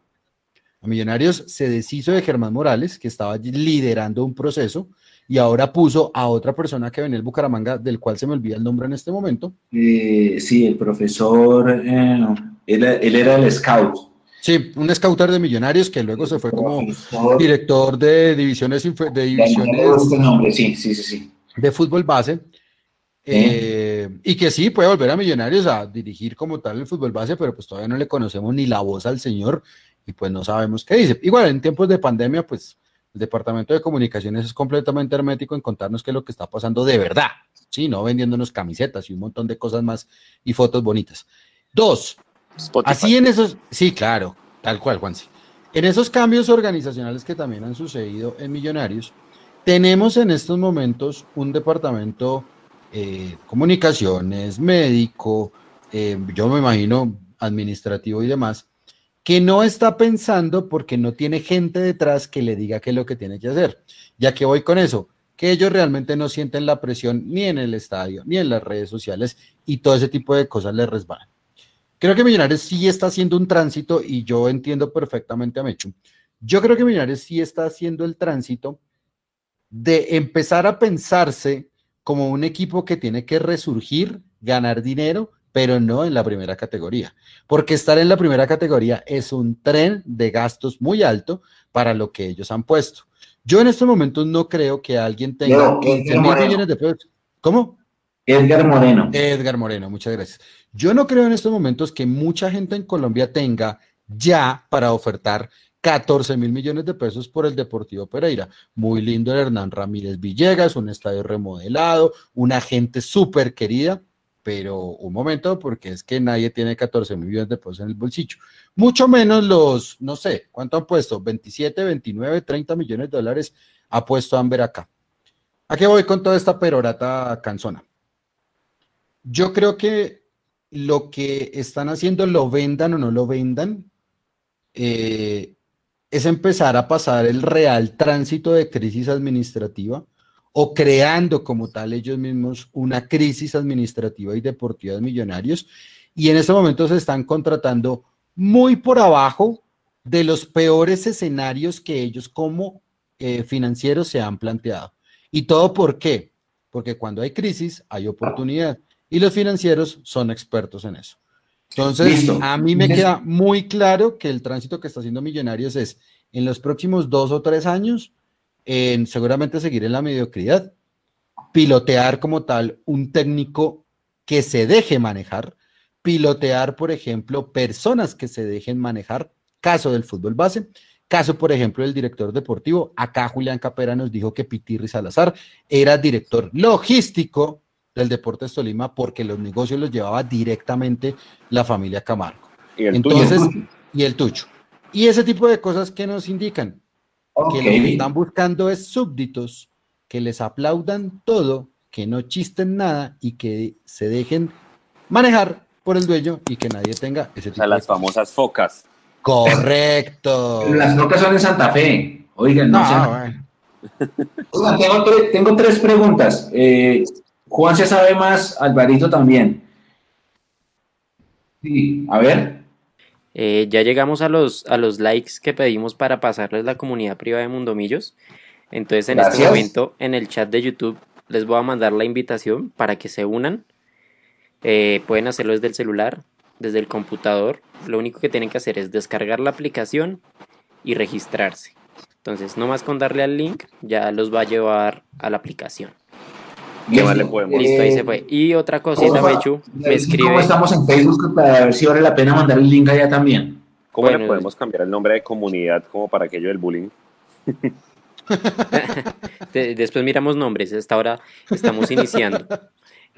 A Millonarios se deshizo de Germán Morales, que estaba liderando un proceso, y ahora puso a otra persona que venía el Bucaramanga, del cual se me olvida el nombre en este momento. eh, sí, el profesor, eh, él, él era el scout. Sí, un scouter de Millonarios que luego se fue como Profesor- director de divisiones, de divisiones gusta el nombre, sí, sí, sí, sí. de fútbol base. eh, y que sí puede volver a Millonarios a dirigir como tal el fútbol base, pero pues todavía no le conocemos ni la voz al señor y pues no sabemos qué dice. Igual en tiempos de pandemia, pues el departamento de comunicaciones es completamente hermético en contarnos qué es lo que está pasando de verdad, sí, no vendiéndonos camisetas y un montón de cosas más y fotos bonitas. Dos, Spotify. Así en esos, sí, claro, tal cual, Juanse. En esos cambios organizacionales que también han sucedido en Millonarios, tenemos en estos momentos un departamento eh, comunicaciones, médico, eh, yo me imagino administrativo y demás, que no está pensando porque no tiene gente detrás que le diga qué es lo que tiene que hacer. Ya que voy con eso, que ellos realmente no sienten la presión ni en el estadio, ni en las redes sociales y todo ese tipo de cosas les resbalan. Creo que Millonarios sí está haciendo un tránsito y yo entiendo perfectamente a Mechu. Yo creo que Millonarios sí está haciendo el tránsito de empezar a pensarse como un equipo que tiene que resurgir, ganar dinero, pero no en la primera categoría. Porque estar en la primera categoría es un tren de gastos muy alto para lo que ellos han puesto. Yo en estos momentos no creo que alguien tenga Leo, 15 Edgar mil millones de pesos. ¿Cómo? Edgar Moreno. Edgar Moreno, muchas gracias. Yo no creo en estos momentos que mucha gente en Colombia tenga ya para ofertar 14 mil millones de pesos por el Deportivo Pereira. Muy lindo el Hernán Ramírez Villegas, un estadio remodelado, una gente súper querida, pero un momento, porque es que nadie tiene 14 mil millones de pesos en el bolsillo. Mucho menos los, no sé, ¿cuánto han puesto? 27, 29, 30 millones de dólares ha puesto Amber acá. ¿A qué voy con toda esta perorata canzona? Yo creo que lo que están haciendo, lo vendan o no lo vendan, eh, es empezar a pasar el real tránsito de crisis administrativa o creando como tal ellos mismos una crisis administrativa y deportiva de millonarios. Y en este momento se están contratando muy por abajo de los peores escenarios que ellos como eh, financieros se han planteado. ¿Y todo por qué? Porque cuando hay crisis hay oportunidad y los financieros son expertos en eso. Entonces, Listo. a mí me queda muy claro que el tránsito que está haciendo Millonarios es en los próximos dos o tres años en seguramente seguir en la mediocridad, pilotear como tal un técnico que se deje manejar, pilotear, por ejemplo, personas que se dejen manejar, caso del fútbol base, caso, por ejemplo, del director deportivo. Acá Julián Capera nos dijo que Pitirri Salazar era director logístico del Deportes Tolima porque los negocios los llevaba directamente la familia Camargo. Y el Entonces, tuyo. y el tucho. Y ese tipo de cosas que nos indican que lo que están buscando es súbditos que les aplaudan todo, que no chisten nada y que se dejen manejar por el dueño y que nadie tenga ese O tipo sea, de las cosas. famosas focas. Correcto. Las locas son en Santa Fe. Oigan, no, No, sean- bueno. Oigan, tengo, tengo tres preguntas. Eh, Juan se sabe más, Alvarito también. Sí, a ver. Eh, ya llegamos a los, a los likes que pedimos para pasarles la comunidad privada de Mundomillos. Entonces, en este momento, en el chat de YouTube, les voy a mandar la invitación para que se unan. Eh, pueden hacerlo desde el celular, desde el computador. Lo único que tienen que hacer es descargar la aplicación y registrarse. Entonces, no más con darle al link, ya los va a llevar a la aplicación. ¿Qué más Listo. le podemos? Listo, ahí se fue. Y otra cosita, Mechu, me ¿Cómo escribe. estamos en Facebook para ver si vale la pena mandar el link allá también? ¿Cómo le podemos cambiar el nombre de comunidad como para aquello del bullying? De- después miramos nombres, hasta ahora estamos iniciando.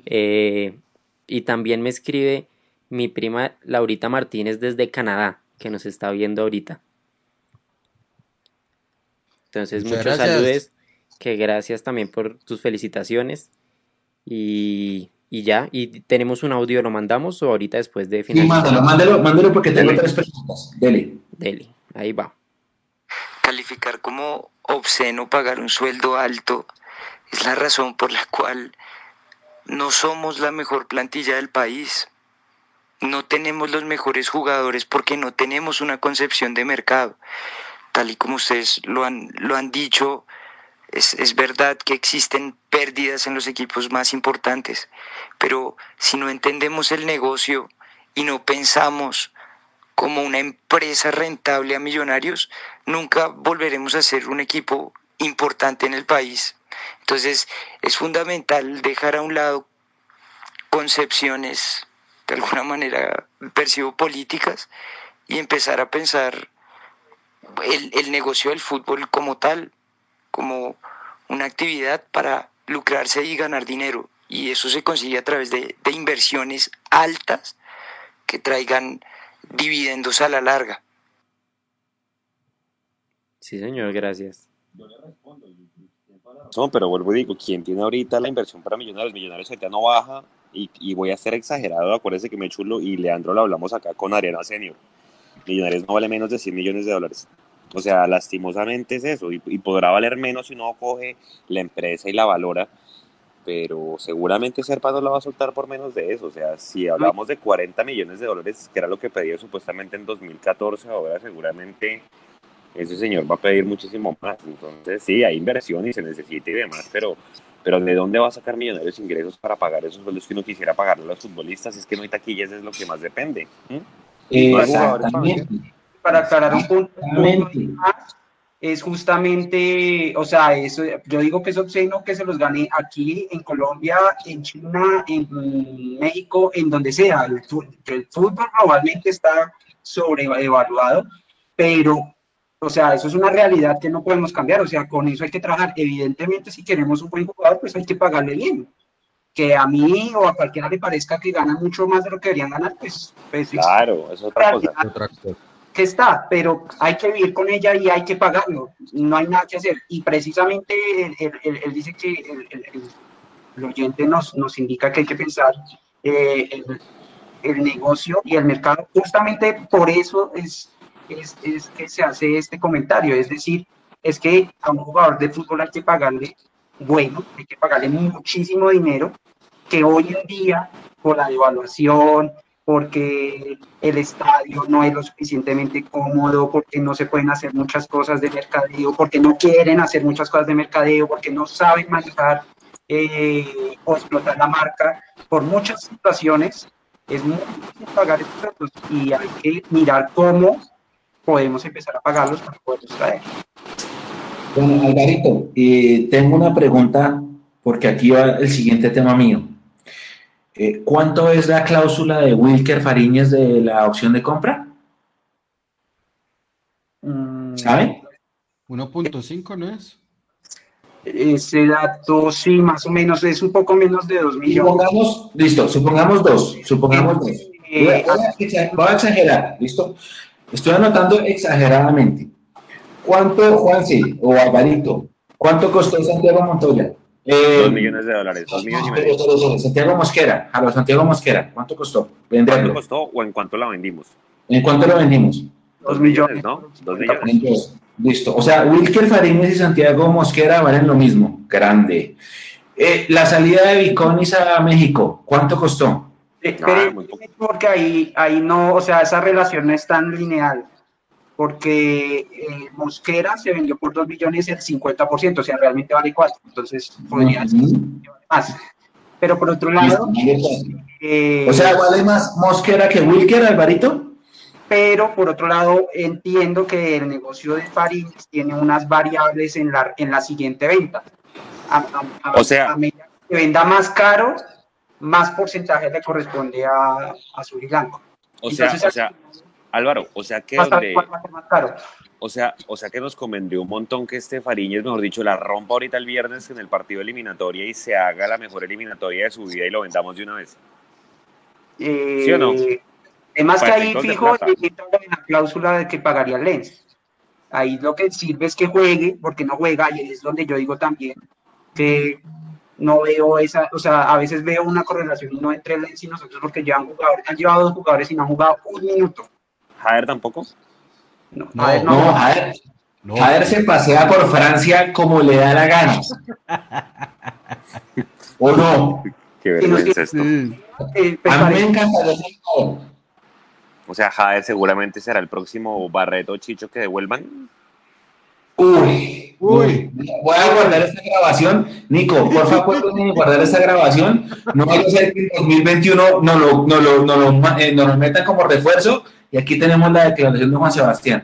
Eh, y también me escribe mi prima Laurita Martínez desde Canadá, que nos está viendo ahorita. Entonces, Muchas muchos saludos, que gracias también por tus felicitaciones. Y, y ya, y tenemos un audio, ¿lo mandamos o ahorita después de Sí, finalizar? mándalo, mándalo, mándalo porque tengo Dele. tres preguntas. Dele. Dele, ahí va. calificar como obsceno pagar un sueldo alto es la razón por la cual no somos la mejor plantilla del país. No tenemos los mejores jugadores porque no tenemos una concepción de mercado. Tal y como ustedes lo han, lo han dicho, es, es verdad que existen pérdidas en los equipos más importantes, pero si no entendemos el negocio y no pensamos como una empresa rentable a millonarios, nunca volveremos a ser un equipo importante en el país. Entonces es fundamental dejar a un lado concepciones, de alguna manera percibo políticas, y empezar a pensar el, el negocio del fútbol como tal, como una actividad para lucrarse y ganar dinero. Y eso se consigue a través de, de inversiones altas que traigan dividendos a la larga. Sí, señor, gracias. No, pero vuelvo y digo, ¿quién tiene ahorita la inversión para millonarios? Millonarios ahorita no baja y, y voy a ser exagerado, acuérdense que me chulo y Leandro lo hablamos acá con Ariana Senior. Millonarios no vale menos de 100 millones de dólares. O sea, lastimosamente es eso y, y podrá valer menos si uno coge la empresa y la valora, pero seguramente Serpa no la va a soltar por menos de eso. O sea, si hablamos de 40 millones de dólares, que era lo que pedía supuestamente en 2014, ahora seguramente ese señor va a pedir muchísimo más. Entonces, sí, hay inversión y se necesita y demás, pero, pero ¿de dónde va a sacar millonarios ingresos para pagar esos sueldos que uno quisiera pagarle a los futbolistas? Es que no hay taquillas, es lo que más depende. ¿Mm? Exactamente. Para aclarar un punto, es justamente, o sea, eso, yo digo que es obsceno que se los gane aquí en Colombia, en China, en México, en donde sea. El, fútbol globalmente está sobrevaluado, pero, o sea, eso es una realidad que no podemos cambiar, o sea, con eso hay que trabajar. Evidentemente, si queremos un buen jugador, pues hay que pagarle bien. Que a mí o a cualquiera le parezca que gana mucho más de lo que deberían ganar, pues, pues Claro, es otra cosa. Otra cosa. Que está, pero hay que vivir con ella y hay que pagarlo. No hay nada que hacer. Y precisamente él, él- él- él dice que el, oyente nos, nos indica que hay que pensar eh, el, el negocio y el mercado. Justamente por eso es, es, es que se hace este comentario. Es decir, es que a un jugador de fútbol hay que pagarle bueno, hay que pagarle muchísimo dinero, que hoy en día, por la devaluación, porque el estadio no es lo suficientemente cómodo, porque no se pueden hacer muchas cosas de mercadeo, porque no quieren hacer muchas cosas de mercadeo, porque no saben manejar eh, o explotar la marca, por muchas situaciones, es muy difícil pagar estos sueldos y hay que mirar cómo podemos empezar a pagarlos para poderlos traer. Bueno, Alvarito, eh, tengo una pregunta porque aquí va el siguiente tema mío. Eh, ¿Cuánto es la cláusula de Wilker Fariñez de la opción de compra? Mm, ¿Sabe? 1.5, ¿no es? Ese dato, sí, más o menos, es un poco menos de 2 millones. Supongamos, listo, supongamos dos, supongamos dos. Voy a, Eh, voy a exa- voy a exagerar, ¿listo? Estoy anotando exageradamente. ¿Cuánto, Juanse o Alvarito, cuánto costó Santiago Montoya? Eh, Dos millones de dólares, dos millones y pero, medio. Santiago Mosquera, a los Santiago Mosquera, ¿cuánto costó? ¿Cuánto Venderlo. costó o en cuánto la vendimos? ¿En cuánto lo vendimos? Dos millones, ¿no? Dos millones. Listo. O sea, Wilker Fariñez y Santiago Mosquera valen lo mismo. Grande. Eh, la salida de Viconis a México, ¿cuánto costó? Eh, Ah, pero porque ahí, ahí no, o sea, esa relación no es tan lineal, porque eh, Mosquera se vendió por 2 millones el 50%, o sea, realmente vale 4, entonces podría ser Ujú. más. Pero por otro lado, eh, O sea, ¿vale más Mosquera que Wilker, Alvarito? pero por otro lado entiendo que el negocio de Fariñez tiene unas variables en la, en la siguiente venta. A, a- a- O sea- a medida que venda más caro, más porcentaje le corresponde a, a su blanco. O sea, o sea, Álvaro, o sea que donde, o sea, o sea que nos convendría un montón que este Fariñez, mejor dicho, la rompa ahorita el viernes en el partido eliminatoria y se haga la mejor eliminatoria de su vida y lo vendamos de una vez. Eh, ¿Sí o no? Además que ahí fijo entra en la cláusula de que pagaría Lens. Ahí lo que sirve es que juegue, porque no juega, y es donde yo digo también que no veo esa, o sea, a veces veo una correlación no entre Lens y nosotros porque llevan jugadores, han llevado dos jugadores y no han jugado un minuto. Jader tampoco. No, No, a ver, No, no, Jader, No. Jader se pasea por Francia como le da la gana. ¿O no? Qué vergüenza esto. Pues A mí me encanta. O sea, Jader seguramente será el próximo Barreto Chicho que devuelvan. Uy, uy, voy a guardar esta grabación. Nico, por favor, de guardar esta grabación. No vaya a ser que en 2021 no lo, no lo, no lo, eh, nos lo metan como refuerzo. Y aquí tenemos la declaración de Juan Sebastián.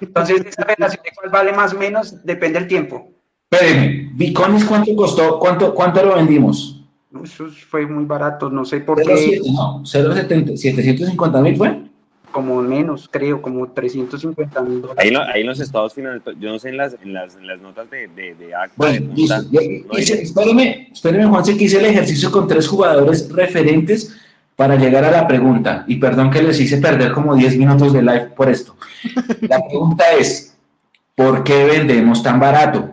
entonces esa relación de cuál vale más o menos depende del tiempo. Espérenme, Biconis, ¿cuánto costó? ¿Cuánto, cuánto lo vendimos? Eso fue muy barato, no sé por 0,7, qué, ¿no? 0,70, 750 mil fue. como menos, creo, como 350 mil dólares. Ahí, ahí en los estados finales, yo no sé en las, en las, en las notas de, de, de acta, de Bueno, punta, listo. Ya- no hice- dice- espéreme, espéreme, Juanse, que hice el ejercicio con tres jugadores referentes para llegar a la pregunta. Y perdón que les hice perder como 10 minutos de live por esto. La pregunta es, ¿por qué vendemos tan barato?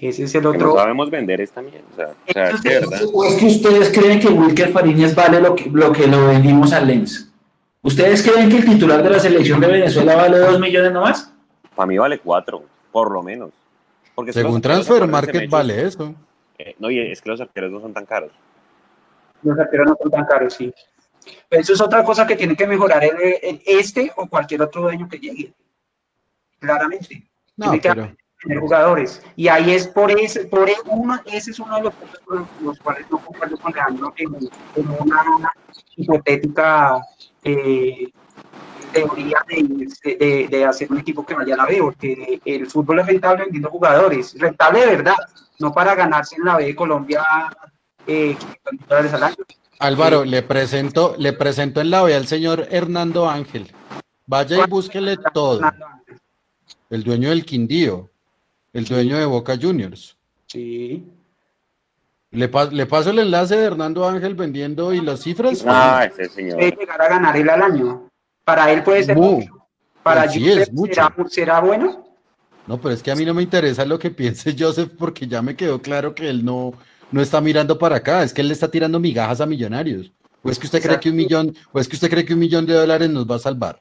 Ese es el que no otro. sabemos vender es también. O sea, o sea, es que de verdad. ¿O es que ustedes creen que Wilker Fariñez vale lo que, lo que lo vendimos al Lens? ¿Ustedes creen que el titular de la selección de Venezuela vale 2 millones nomás? Para mí vale cuatro, por lo menos. Porque Según Transfer Market vale eso. eh, no, y es que los arqueros no son tan caros. Los arqueros no son tan caros, sí. Pero eso es otra cosa que tiene que mejorar el, el- este o cualquier otro dueño que llegue. Claramente. No, tiene que pero tener jugadores. Y ahí es por ese, por e- uno, ese es uno de los puntos por los cuales no concuerdo con Leandro en, en una hipotética eh, teoría de, de- de hacer un equipo que vaya a la B, porque el fútbol es rentable vendiendo jugadores, rentable de verdad, no para ganarse en la B de Colombia eh, 500 mil dólares al año. Álvaro, le presento, le presento en la B al señor Hernando Ángel. Vaya y búsquele todo. El dueño del Quindío, el dueño de Boca Juniors. Sí. Le, pa- le paso el enlace de Hernando Ángel vendiendo y las cifras. Ah, ese señor. Puede llegar a ganar él al año. Para él puede ser Mu. mucho. Para Sí, Joseph es mucho. ¿será, será bueno. No, pero es que a mí no me interesa lo que piense Joseph porque ya me quedó claro que él no, no está mirando para acá, es que él le está tirando migajas a millonarios. ¿O es que usted cree que un millón, o es que usted cree que un millón de dólares nos va a salvar?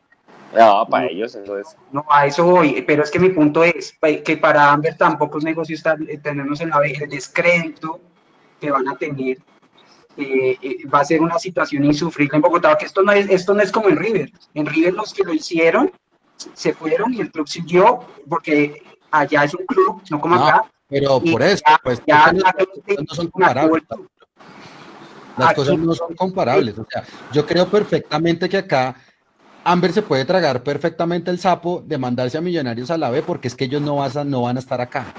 No, para ellos eso es. No, a eso voy, pero es que mi punto es pa- que para Amber tampoco es negocio estar, eh, tenernos en la B, el descrédito que van a tener eh, eh, va a ser una situación insufrible en Bogotá, que esto no es, esto no es como en River. En River los que lo hicieron se fueron y el club siguió, porque allá es un club, no como No, acá. Pero y por eso, ya- pues ya las la cosas no son comparables. Las cosas no son comparables. O sea, yo creo perfectamente que acá Amber se puede tragar perfectamente el sapo de mandarse a Millonarios a la B porque es que ellos no, vas a- no van a estar acá.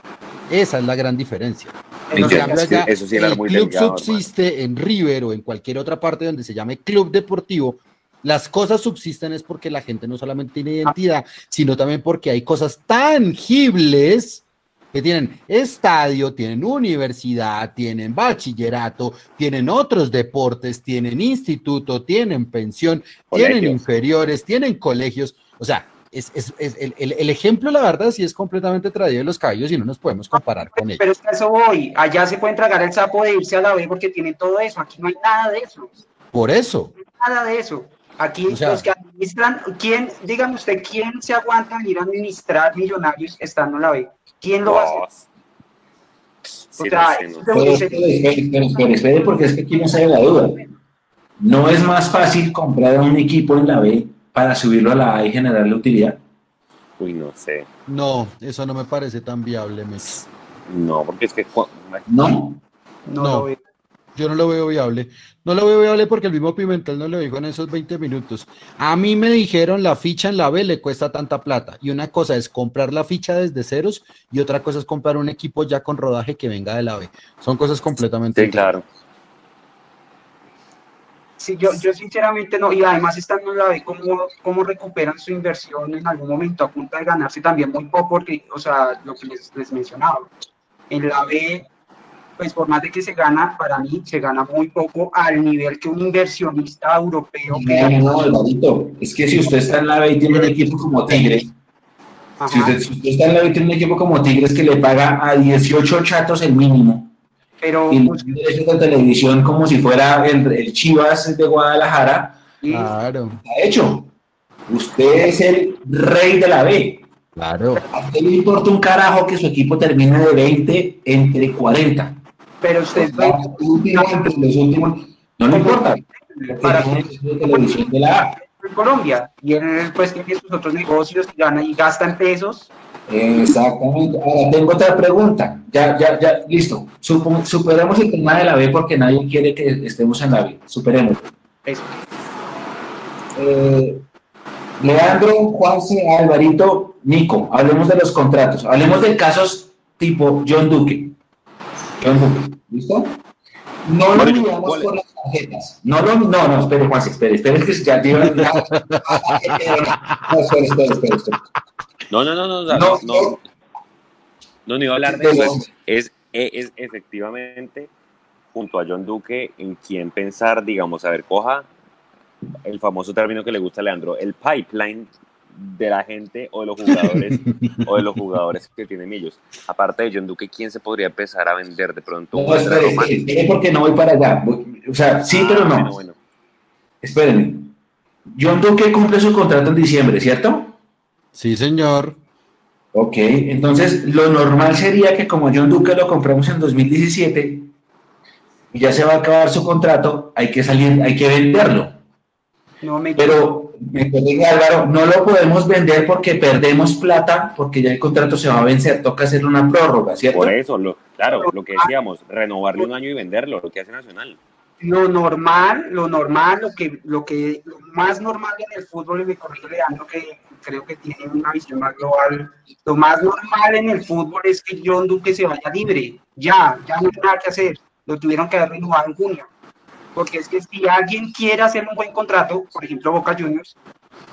Esa es la gran diferencia. En Es que- eso sí era el muy club delgado, subsiste en River o en cualquier otra parte donde se llame club deportivo. Las cosas subsisten es porque la gente no solamente tiene identidad, sino también porque hay cosas tangibles que tienen estadio, tienen universidad, tienen bachillerato, tienen otros deportes, tienen instituto, tienen pensión, tienen inferiores, tienen colegios. O sea, es, es- es- el, el- el ejemplo, la verdad, sí es completamente traído de los cabellos y no nos podemos comparar con ellos. Pero es que eso voy. Allá se pueden tragar el sapo de irse a la B porque tienen todo eso. Aquí no hay nada de eso. Por eso, Nada de eso. Aquí O sea- los que administran, ¿quién, dígame usted, quién se aguanta venir a administrar millonarios estando en la B? ¿Quién lo? Sí, O sea, no es Espere, espere, espere, espere, porque es que aquí no sale la duda. No es más fácil comprar a un equipo en la B para subirlo a la A y generarle utilidad. Uy, no sé. no, eso no me parece tan viable, Messi. No, porque es que No. No, No. Yo no lo veo viable. No lo veo viable porque el mismo Pimentel no lo dijo en esos 20 minutos. A mí me dijeron la ficha en la B le cuesta tanta plata. Y una cosa es comprar la ficha desde ceros y otra cosa es comprar un equipo ya con rodaje que venga de la B. Son cosas completamente sí, claro. Sí, yo, yo sinceramente no, y además estando en la B, ¿cómo, cómo recuperan su inversión en algún momento a punta de ganarse también muy poco? Porque, o sea, lo que les, les mencionaba, en la B, pues por más de que se gana, para mí se gana muy poco al nivel que un inversionista europeo que No, Alvarito. Es que si usted está en la B y tiene un equipo como Tigres, si usted, si usted está en la B y tiene un equipo como Tigres que le paga a 18 chatos el mínimo pero y pues, derechos de televisión como si fuera el, el Chivas de Guadalajara, Claro, está hecho. Usted es el rey de la B. claro. A usted le importa un carajo que su equipo termine de 20 entre 40. Pero usted La última entre los últimos, no le importa. Para- televisión de la A. en Colombia y él pues tiene sus otros negocios, gana y gasta en pesos. Exactamente. Ahora tengo otra pregunta. Ya, ya, ya, listo. Supo- superemos el tema de la B porque nadie quiere que estemos en la B. Superemos. Eso. Eh, Leandro, Juanse, Alvarito, Nico, hablemos de los contratos. Hablemos de casos tipo John Duque. ¿Listo? No lo miramos por las tarjetas. No, lo, no, no, espere, Juanse, espere, espere, es que ya te iba a- No, espere, espere, espere, espere. No, no, no, no, no, No, no, no, no, iba a hablar de eso. Es, es, es efectivamente junto a John Duque en quien pensar, digamos, a ver, coja el famoso término que le gusta a Leandro, el pipeline de la gente o de los jugadores o de los jugadores que tienen ellos. Aparte de John Duque, ¿quién se podría empezar a vender de pronto? No, espere, porque no voy para allá. Voy- O sea, sí, pero Ah, no. Bueno, bueno. Espérenme. John Duque cumple su contrato en diciembre, ¿cierto? Sí, señor. Ok, entonces lo normal sería que como John Duque lo compramos en 2017 y ya se va a acabar su contrato, hay que salir, hay que venderlo. No me Pero me corrige Álvaro, no lo podemos vender porque perdemos plata, porque ya el contrato se va a vencer, toca hacer una prórroga, ¿cierto? Por eso, lo, claro, lo que decíamos, renovarle un año y venderlo, lo que hace Nacional. lo normal, lo normal, lo que, lo que, lo más normal en el fútbol, y me corrige Leandro, que creo que tiene una visión más global, lo más normal en el fútbol es que John Duque se vaya libre, ya, ya no hay nada que hacer, lo tuvieron que haber renovado en junio, porque es que si alguien quiere hacer un buen contrato, por ejemplo Boca Juniors,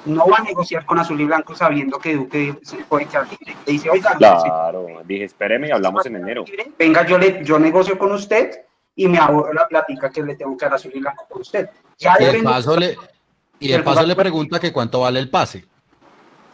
no va a negociar con Azul y Blanco sabiendo que Duque se puede quedar libre, le dice, oiga, Claro, dije, espéreme y hablamos en enero. venga, yo, le, yo negocio con usted y me hago la plática que le tengo que dar a Azul y Blanco con usted. Ya Y de depende- paso le, y de El paso le pregunta que cuánto vale el pase.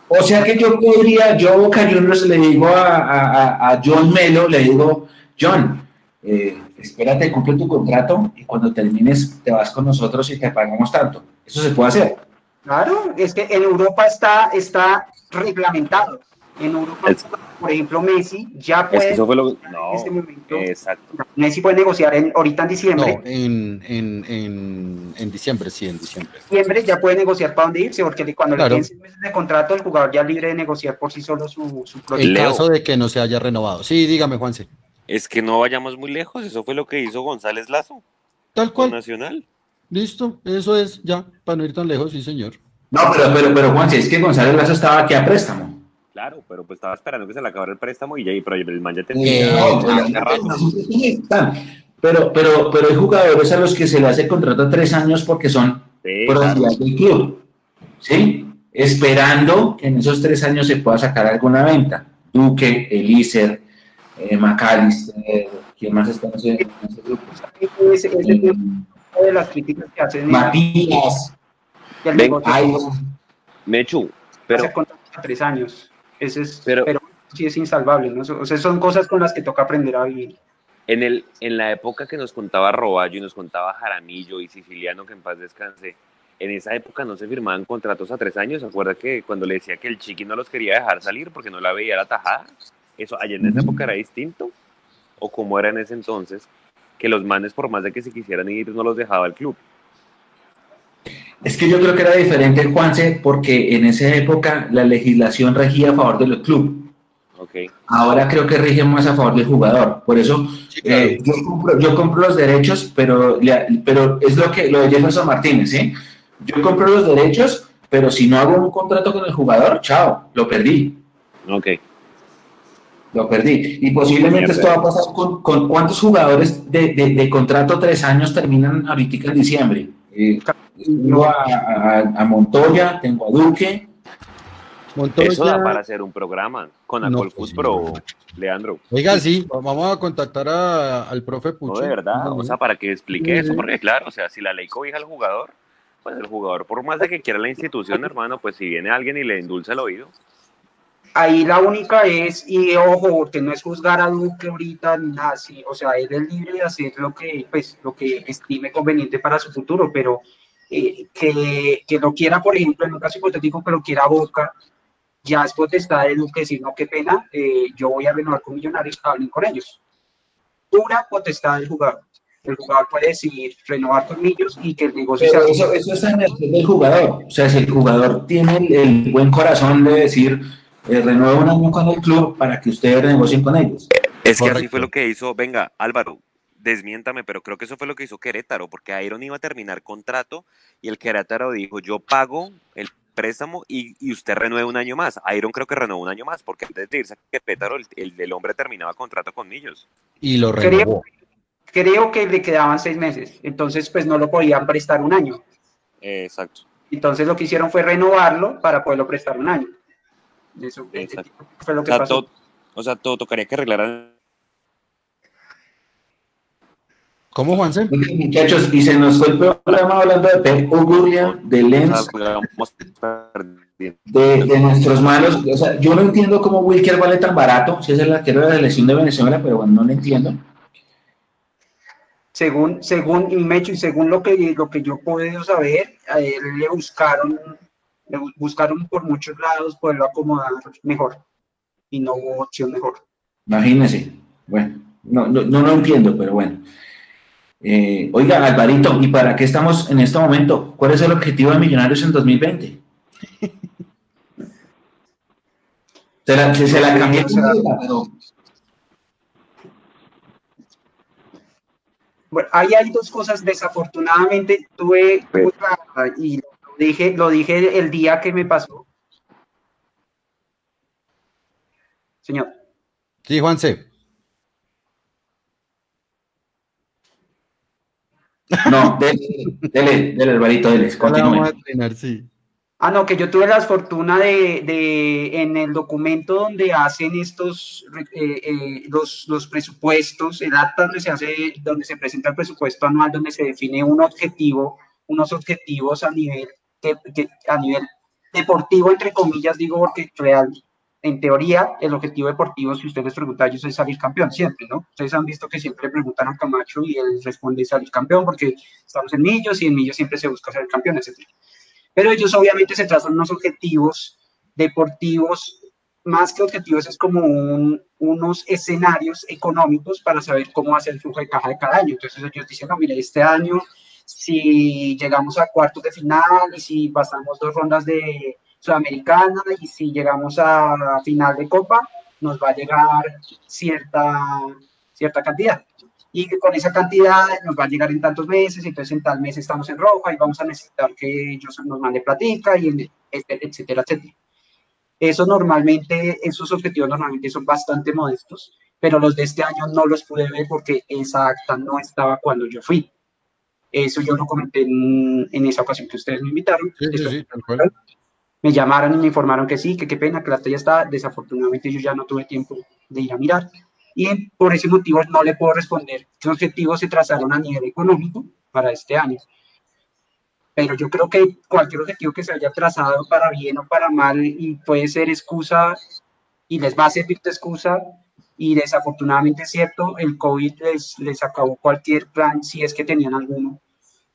O sea que yo podría, yo Boca Juniors le digo a, a- a John Melo, le digo, John, eh, espérate, cumple tu contrato y cuando termines te vas con nosotros y te pagamos tanto. Eso se puede hacer. Claro, es que en Europa está, está reglamentado. En Europa, Es- por ejemplo, Messi ya Es puede, que eso fue lo en No, este momento, exacto. Messi puede negociar en, ahorita en No, diciembre. en, en, en, en diciembre, sí, en diciembre. diciembre ya puede negociar para dónde irse, porque cuando Claro. le queden seis meses de contrato, el jugador ya es libre de negociar por sí solo su, su En proyecto. Leo. caso de que no se haya renovado. Sí, dígame, Juanse. Es que no vayamos muy lejos, eso fue lo que hizo González Lazo Tal cual. Nacional. Listo, eso es ya, para no ir tan lejos, sí, señor. No, pero, pero, pero Juan, si es que González Lazo estaba aquí a préstamo. Claro, pero pues estaba esperando que se le acabara el préstamo y ya, pero el man ya tenía. Eh, no, pero, pero, pero hay jugadores a los que se le hace contrato a tres años porque son Sí, propiedad del club. ¿Sí? Esperando que en esos tres años se pueda sacar alguna venta. Duque, Elícer, eh, McAllister, ¿quién más está en ese, en ese grupo? Ese es una de las críticas que hacen Matías, el Ven, ay, Mechu, pero hace contratos a tres años. Ese es, Pero- pero, sí es insalvable, ¿no? O sea, son cosas con las que toca aprender a vivir. en, el, en la época que nos contaba Roballo y nos contaba Jaramillo y Siciliano, que en paz descanse, en esa época no se firmaban contratos a tres años. ¿Se acuerda que cuando le decía que el chiqui no los quería dejar salir porque no la veía la tajada? ¿Eso allá en esa época era distinto? ¿O cómo era en ese entonces? Que los manes, por más de que se quisieran ir, no los dejaba el club. Es que yo creo que era diferente, Juanse, porque en esa época la legislación regía a favor del club. Ok. Ahora creo que rige más a favor del jugador. Por eso Sí, claro. eh, yo, compro, yo compro los derechos, pero, pero es lo que lo de Jefferson Martínez, ¿sí? Yo compro los derechos, pero si no hago un contrato con el jugador, chao, lo perdí. Ok. Lo perdí. Y posiblemente esto va a pasar con, con cuántos jugadores de, de- de contrato tres años terminan ahorita en diciembre. Eh, tengo a, a- a Montoya, tengo a Duque. Montoya. Eso da para hacer un programa con No, Acol pues, Food Pro, Leandro. Oiga, sí, vamos a contactar a- al profe Pucho. No, de verdad, o sea, para que explique Sí, eso, porque claro, o sea, si la ley cobija al jugador, pues el jugador, por más de que quiera la institución, hermano, pues si viene alguien y le endulza el oído, Ahí la única es, y ojo, que no es juzgar a Duque ahorita ni nada así, o sea, él es libre de hacer lo que, pues, lo que estime conveniente para su futuro, pero eh, que, que lo quiera, por ejemplo, en un caso hipotético que lo quiera Boca, ya es potestad de Duque decir, no, qué pena, eh, yo voy a renovar con Millonarios, hablen con ellos. Pura potestad del jugador. El jugador puede decidir renovar con ellos y que el negocio Pero sea eso, eso está en el del jugador. O sea, si el jugador tiene el, el buen corazón de decir, eh, renuevo un año con el club para que ustedes renegocien con ellos. Es que así fue lo que hizo, venga, Álvaro, desmiéntame, pero creo que eso fue lo que hizo Querétaro, porque Iron iba a terminar contrato y el Querétaro dijo, yo pago el préstamo y, y usted renueve un año más. Iron creo que renovó un año más, porque antes de irse a Querétaro, el, el del hombre terminaba contrato con Millos. Y lo Creo, renovó. creo que le quedaban seis meses, entonces pues no lo podían prestar un año. Eh, exacto. Entonces lo que hicieron fue renovarlo para poderlo prestar un año. Eso Exacto. fue lo O sea, pasó. todo, o sea, todo tocaría que arreglaran. ¿Cómo, Juanse? Muchachos, y se nos fue el programa hablando de Pep Ogurlia, de Lens, Vamos perdiendo. de, de nuestros malos. O sea, yo no entiendo cómo Wilker vale tan barato, si es el arquero de la selección de Venezuela, pero bueno, no lo entiendo. Según, según Mecho y según lo que, lo que yo he podido saber, a él le buscaron, le buscaron por muchos lados poderlo acomodar mejor y no hubo opción mejor. Imagínense. Bueno, no, no, no lo entiendo, pero bueno. Eh, oiga, Alvarito, ¿y para qué estamos en este momento? ¿Cuál es el objetivo de Millonarios en 2020? Se la, se, se la cambié, pero Bueno, ahí hay dos cosas. Desafortunadamente tuve, tuve la- y lo dije, lo dije el día que me pasó. Señor. Sí, Juanse. no, dele, dele, dele, Alvarito, dele, vamos continúe. a terminar, sí. Ah, no, que yo tuve la fortuna de, de en el documento donde hacen estos, eh, eh, los, los presupuestos, el acta donde se hace, donde se presenta el presupuesto anual, donde se define un objetivo, unos objetivos a nivel, que, que- a nivel deportivo, entre comillas, digo, porque real, en teoría, el objetivo deportivo, si usted les pregunta ellos, es salir campeón, siempre, ¿no? Ustedes han visto que siempre preguntan a Camacho y él responde salir campeón, porque estamos en Millos y en Millos siempre se busca ser campeón, etc. Pero ellos obviamente se trazan unos objetivos deportivos, más que objetivos, es como un- unos escenarios económicos para saber cómo va a ser el flujo de caja de cada año. Entonces ellos dicen, no, mire, este año, si llegamos a cuartos de final y si pasamos dos rondas de Sudamericana y si llegamos a final de Copa, nos va a llegar cierta, cierta cantidad. y con esa cantidad nos va a llegar en tantos meses, entonces en tal mes estamos en roja y vamos a necesitar que ellos nos mande platica y etcétera, etcétera. Eso normalmente, esos objetivos normalmente son bastante modestos, pero los de este año no los pude ver porque esa acta no estaba cuando yo fui. Eso yo lo comenté en, en esa ocasión que ustedes me invitaron. Sí, sí, sí, me llamaron y me informaron que sí, que qué pena, que la ya está. Desafortunadamente yo ya no tuve tiempo de ir a mirar y por ese motivo no le puedo responder qué objetivos se trazaron a nivel económico para este año. Pero yo creo que cualquier objetivo que se haya trazado para bien o para mal y puede ser excusa y les va a servir de excusa y desafortunadamente es cierto, el COVID les, les acabó cualquier plan si es que tenían alguno.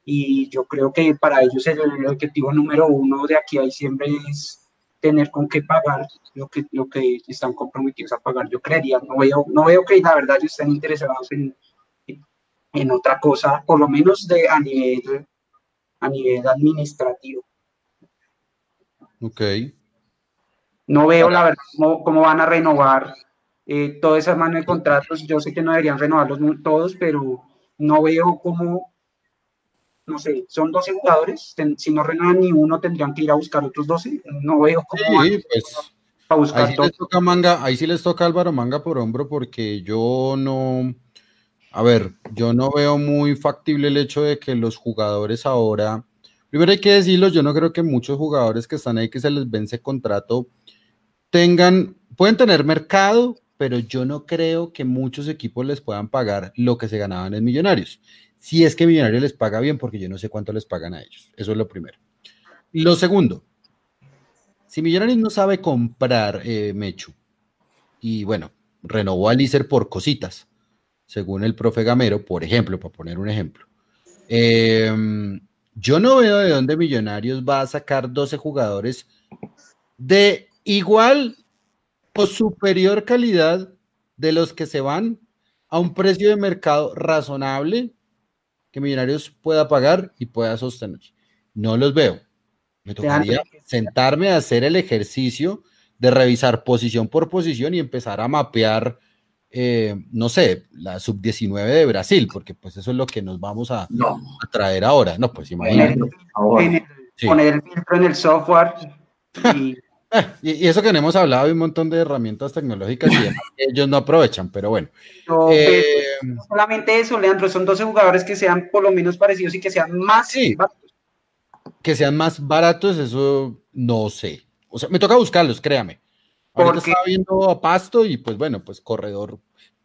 Y yo creo que para ellos el, el objetivo número uno de aquí a diciembre es tener con qué pagar lo que, lo que están comprometidos a pagar. Yo creería, no veo, no veo que la verdad estén interesados en, en otra cosa, por lo menos de, a, nivel, a nivel administrativo. Ok. No veo la verdad cómo, cómo van a renovar eh, toda esa mano de contratos. Yo sé que no deberían renovarlos todos, pero no veo cómo no sé, son 12 jugadores, si no renuevan ni uno tendrían que ir a buscar otros 12, no veo cómo sí, pues, a buscar ahí sí, les toca manga, ahí sí les toca Álvaro Manga por hombro porque yo no, a ver, yo no veo muy factible el hecho de que los jugadores ahora, primero hay que decirlo, yo no creo que muchos jugadores que están ahí que se les vence contrato tengan, pueden tener mercado, pero yo no creo que muchos equipos les puedan pagar lo que se ganaban en Millonarios si es que Millonario les paga bien, porque yo no sé cuánto les pagan a ellos. Eso es lo primero. Lo segundo, si Millonarios no sabe comprar eh, Mechu, y bueno, renovó a Lícer por cositas, según el profe Gamero, por ejemplo, para poner un ejemplo. Em, yo no veo de dónde Millonarios va a sacar 12 jugadores de igual o superior calidad de los que se van a un precio de mercado razonable que Millonarios pueda pagar y pueda sostener. No los veo. Me tocaría sentarme a hacer el ejercicio de revisar posición por posición y empezar a mapear, eh, no sé, la sub-19 de Brasil, porque pues eso es lo que nos vamos a, traer ahora. No, pues imagínate. Poner, el filtro en el software y y, eso que no hemos hablado de un montón de herramientas tecnológicas y ellos no aprovechan, pero bueno. No, eh, solamente eso, Leandro, son 12 jugadores que sean por lo menos parecidos y que sean más baratos. Que sean más baratos, eso no sé. O sea, me toca buscarlos, créame. Ahorita Porque... estaba viendo a Pasto y pues bueno, pues corredor.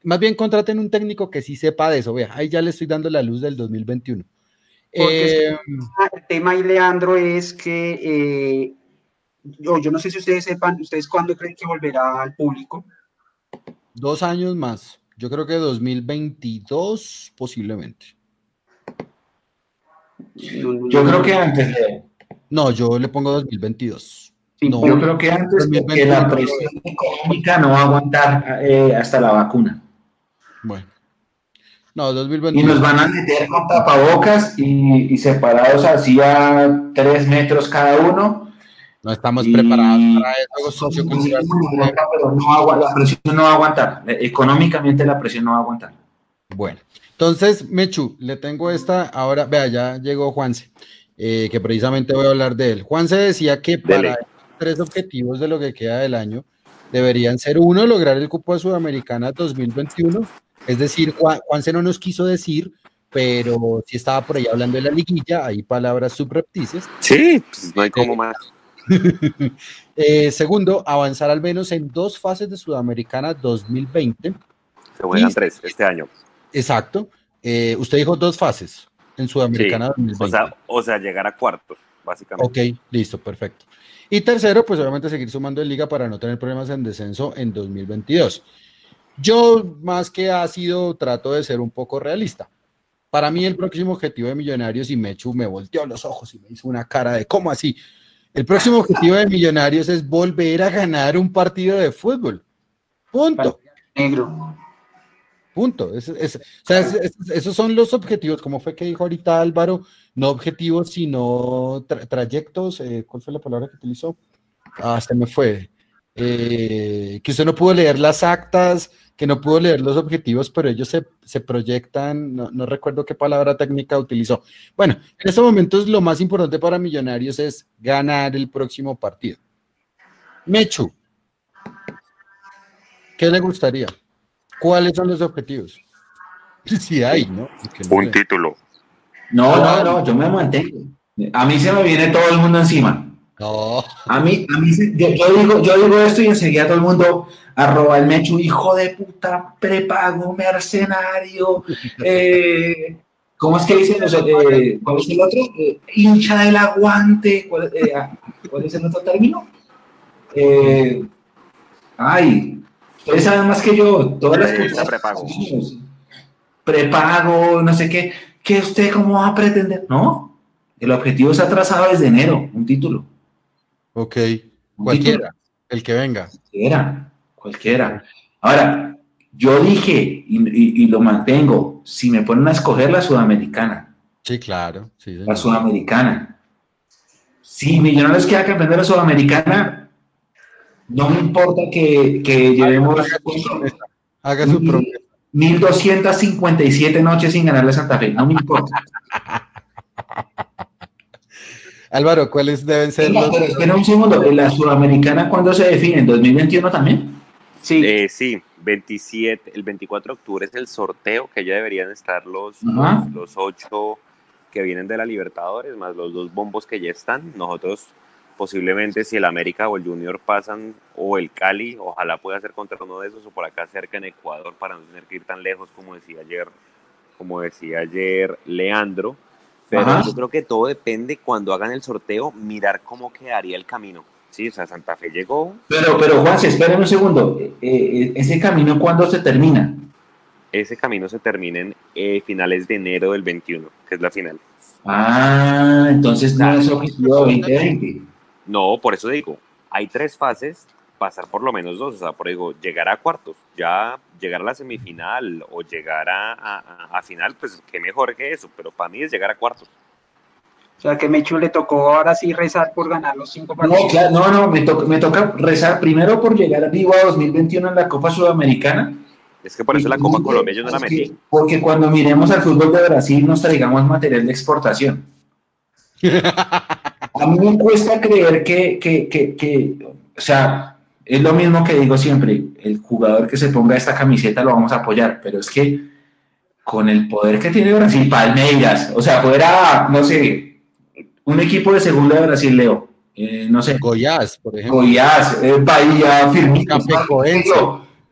Más bien contraten un técnico que sí sepa de eso. Vea, ahí ya le estoy dando la luz del 2021. Porque eh, el tema ahí, Leandro, es que eh, yo, yo no sé si ustedes sepan, ¿ustedes cuándo creen que volverá al público? Dos años más. Yo creo que 2022 posiblemente. Yo creo que antes de... No, yo le pongo 2022. no, yo creo que antes que la presión económica no va a aguantar eh, hasta la vacuna. Bueno. No, 2022. Y nos van a meter con tapabocas y, y separados así a tres metros cada uno no estamos preparados para eso. pero no, la presión no va a aguantar. Económicamente la presión no va a aguantar. Bueno, entonces, Mechu, le tengo esta. Ahora, vea, ya llegó Juanse, eh, que precisamente voy a hablar de él. Juanse decía que para tres objetivos de lo que queda del año deberían ser uno, lograr el cupo de Sudamericana 2021. Es decir, Juanse no nos quiso decir pero si estaba por ahí hablando de la liguilla, hay palabras subreptices. Sí, pues no hay como más. Eh, segundo, avanzar al menos en dos fases de Sudamericana 2020. Se juegan tres este año. Exacto. Eh, usted dijo dos fases en Sudamericana 2020. O sea, llegar a cuarto, básicamente. Ok, listo, perfecto. Y tercero, pues obviamente seguir sumando en liga para no tener problemas en descenso en 2022. Yo, más que ha sido, trato de ser un poco realista. Para mí, el próximo objetivo de Millonarios, y Mechu me volteó los ojos y me hizo una cara de, ¿cómo así? El próximo objetivo de Millonarios es volver a ganar un partido de fútbol. Punto. Negro. Punto. esos son los objetivos, como fue que dijo ahorita Álvaro, no objetivos, sino trayectos. Eh, ¿Cuál fue la palabra que utilizó? Ah, se me fue. Eh, que usted no pudo leer las actas, que no pudo leer los objetivos, pero ellos se, se proyectan, no, no, recuerdo qué palabra técnica utilizó. Bueno, en estos momentos lo más importante para Millonarios es ganar el próximo partido. Mechu, ¿qué le gustaría? ¿Cuáles son los objetivos? Si hay, ¿no? no Un título. No, no, no, yo me mantengo. A mí se me viene todo el mundo encima. No. A mí, a mí yo, yo, digo, yo digo esto y enseguida todo el mundo arroba el mecho, hijo de puta, prepago, mercenario, eh, ¿cómo es que dicen los, eh, ¿cuál es el otro? Eh, hincha del aguante, ¿cuál, eh, ah, ¿cuál, es el otro término? Eh, ay, ustedes saben más que yo, todas las cosas. Prepago. Prepago, no sé qué, ¿qué usted cómo va a pretender? No, el objetivo se ha trazado desde enero, un título. Ok, cualquiera, el que venga. Cualquiera, cualquiera. Ahora, yo dije y, y, lo mantengo, si me ponen a escoger la sudamericana. Sí, claro. Sí, la sudamericana. Si Millonarios queda campeón de la sudamericana, no me importa que, que llevemos... Haga su promesa. 1257 noches sin ganarle a Santa Fe, no me importa. Álvaro, ¿cuáles deben ser los... Pero espera un segundo, ¿la sudamericana cuándo se define? ¿En 2021 también? Sí. Eh, sí, 27, el 24 de octubre es el sorteo, que ya deberían estar los, los, los, ocho que vienen de la Libertadores, más los dos bombos que ya están. Nosotros posiblemente si el América o el Junior pasan, o el Cali, ojalá pueda ser contra uno de esos, o por acá cerca en Ecuador, para no tener que ir tan lejos, como decía ayer, como decía ayer Leandro pero Ajá. yo creo que todo depende cuando hagan el sorteo, mirar cómo quedaría el camino. Sí, o sea, Santa Fe llegó. Pero, pero Juan, esperen un segundo. Eh, eh, ¿Ese camino cuándo se termina? Ese camino se termina en eh, finales de enero del 21, que es la final. Ah, entonces no es objetivo 2020. No, por eso digo, hay tres fases pasar por lo menos dos, o sea, por digo, llegar a cuartos, ya llegar a la semifinal o llegar a, a, a final, pues qué mejor que eso, pero para mí es llegar a cuartos. O sea, que Mechu le tocó ahora sí rezar por ganar los cinco partidos. No, claro, no, no, me, to me toca rezar primero por llegar vivo a 2021 en la Copa Sudamericana. Es que por eso la Copa Colombia yo no la metí. Porque cuando miremos al fútbol de Brasil nos traigamos material de exportación. A mí me cuesta creer que, que, que, que, o sea, es lo mismo que digo siempre, el jugador que se ponga esta camiseta lo vamos a apoyar, pero es que con el poder que tiene Brasil, Palmeiras, o sea, fuera, no sé, un equipo de segunda de Brasil, Leo, eh, no sé. Goiás, por ejemplo. Goiás, eh, Bahía, Firmino.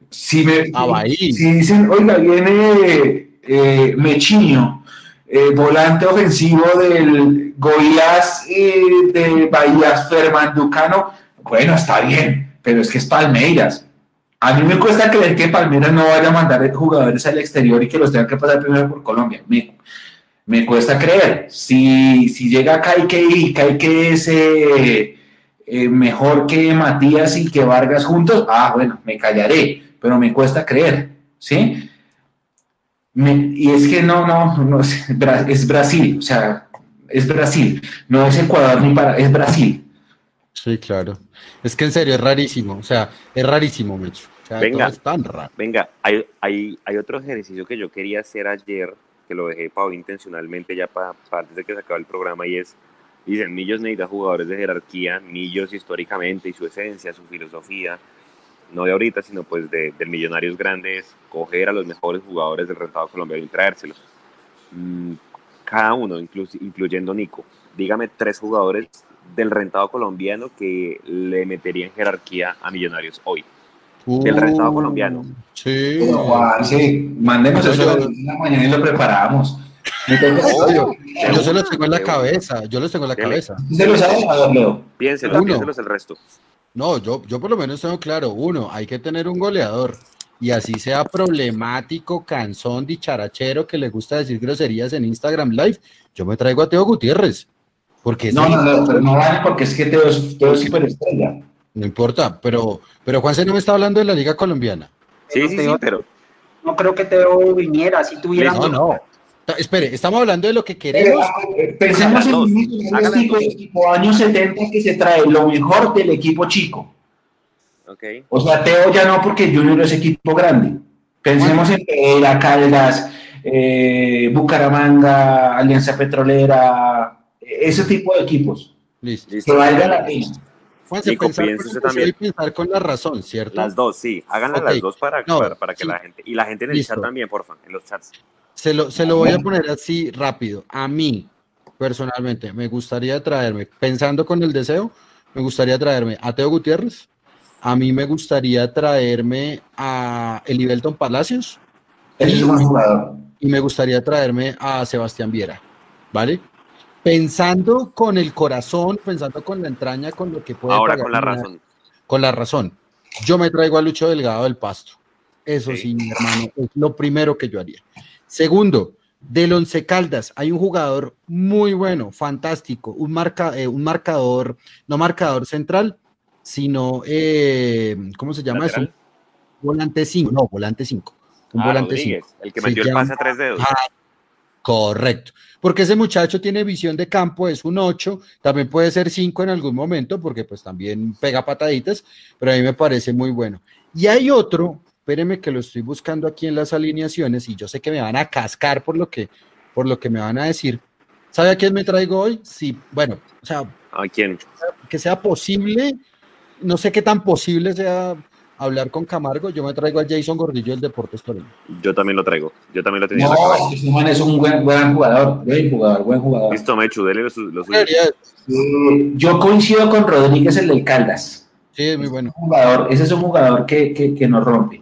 Si, me, si dicen, oiga, viene eh, Mechiño, eh, volante ofensivo del Goiás de Bahía, Fermanducano, bueno, está bien pero es que es Palmeiras. A mí me cuesta creer que Palmeiras no vaya a mandar jugadores al exterior y que los tenga que pasar primero por Colombia. Me, me cuesta creer. Si, si llega Caique y Caique es eh, eh, mejor que Matías y que Vargas juntos, ah, bueno, me callaré, pero me cuesta creer, ¿sí? Me, y es que no, no, no, es Brasil, o sea, es Brasil, no es Ecuador ni para, es Brasil. Sí, claro. Es que en serio es rarísimo, o sea, es rarísimo, Mecho. O sea, venga, es tan raro. Venga, hay, hay, hay otro ejercicio que yo quería hacer ayer, que lo dejé para hoy intencionalmente ya para, para antes de que se acabe el programa, y es, dicen, Millos necesita jugadores de jerarquía, Millos históricamente y su esencia, su filosofía, no de ahorita, sino pues de, de Millonarios Grandes, coger a los mejores jugadores del rentado colombiano y traérselos. Mm, cada uno, incluyendo Nico, dígame tres jugadores del rentado colombiano que le metería en jerarquía a Millonarios hoy. Uh, del rentado colombiano. Sí. Juan, sí, mandemos eso en la mañana y lo preparamos. yo, yo se los tengo en la cabeza, yo los tengo en la cabeza. ¿Se los sabe, Leo? Piénselo, piénselos el resto. No, yo, yo por lo menos tengo claro, uno, hay que tener un goleador y así sea problemático, cansón, dicharachero, que le gusta decir groserías en Instagram Live, yo me traigo a Teo Gutiérrez. Porque no, no, no, pero no vale porque es que Teo es, Teo es superestrella. No importa, pero, pero Juanse no me está hablando de la Liga Colombiana. Sí, sí, sí, pero. No creo que Teo viniera, si tuviera. No, no. Espere, estamos hablando de lo que queremos. Pero, pensemos en un tipo, tipo años 70 que se trae lo mejor del equipo chico. Okay. O sea, Teo ya no porque Junior es equipo grande. Pensemos en Pereira, Caldas, eh, Bucaramanga, Alianza Petrolera, ese tipo de equipos. Listo. Que valga la pena. Juanse, Nico, pensar, el deseo y también. pensar con la razón, ¿cierto? Las dos, sí. Háganlas las dos para, No, para, para que sí. la gente. Y la gente en el Listo. chat también, porfa, en los chats. Se lo, se lo voy a poner así rápido. A mí, personalmente, me gustaría traerme, pensando con el deseo, me gustaría traerme a Teo Gutiérrez, a mí me gustaría traerme a Elivelton Palacios un jugador. y me gustaría traerme a Sebastián Viera, ¿vale? Pensando con el corazón, pensando con la entraña, con lo que puede Ahora pagar con la razón. Con la razón. Yo me traigo a Lucho Delgado del Pasto. Eso sí, Sí. mi hermano, es lo primero que yo haría. Segundo, del Once Caldas hay un jugador muy bueno, fantástico, un, marca, eh, un marcador, no marcador central, sino, eh, ¿cómo se llama Lateral. eso? Volante 5, no, volante 5. Un Ah, volante Rodríguez, 5. el que metió el pase a tres dedos. Ah, Correcto. Porque ese muchacho tiene visión de campo, es un 8, también puede ser 5 en algún momento, porque pues también pega pataditas, pero a mí me parece muy bueno. Y hay otro, espérenme que lo estoy buscando aquí en las alineaciones y yo sé que me van a cascar por lo que, por lo que me van a decir. ¿Sabe a quién me traigo hoy? Sí, bueno, o sea, ¿A quién? que sea posible, no sé qué tan posible sea hablar con Camargo, yo me traigo a Jason Gordillo del Deportes Tolima. Yo también lo traigo. Yo también lo tenía en la No, cabeza. es ese man es un buen, buen jugador, buen jugador, buen jugador. Listo, Mechu, dele lo, su- lo suyo. Eh, yo coincido con Rodríguez, el del Caldas. Sí, es muy bueno. Un jugador, ese es un jugador que, que, que nos rompe.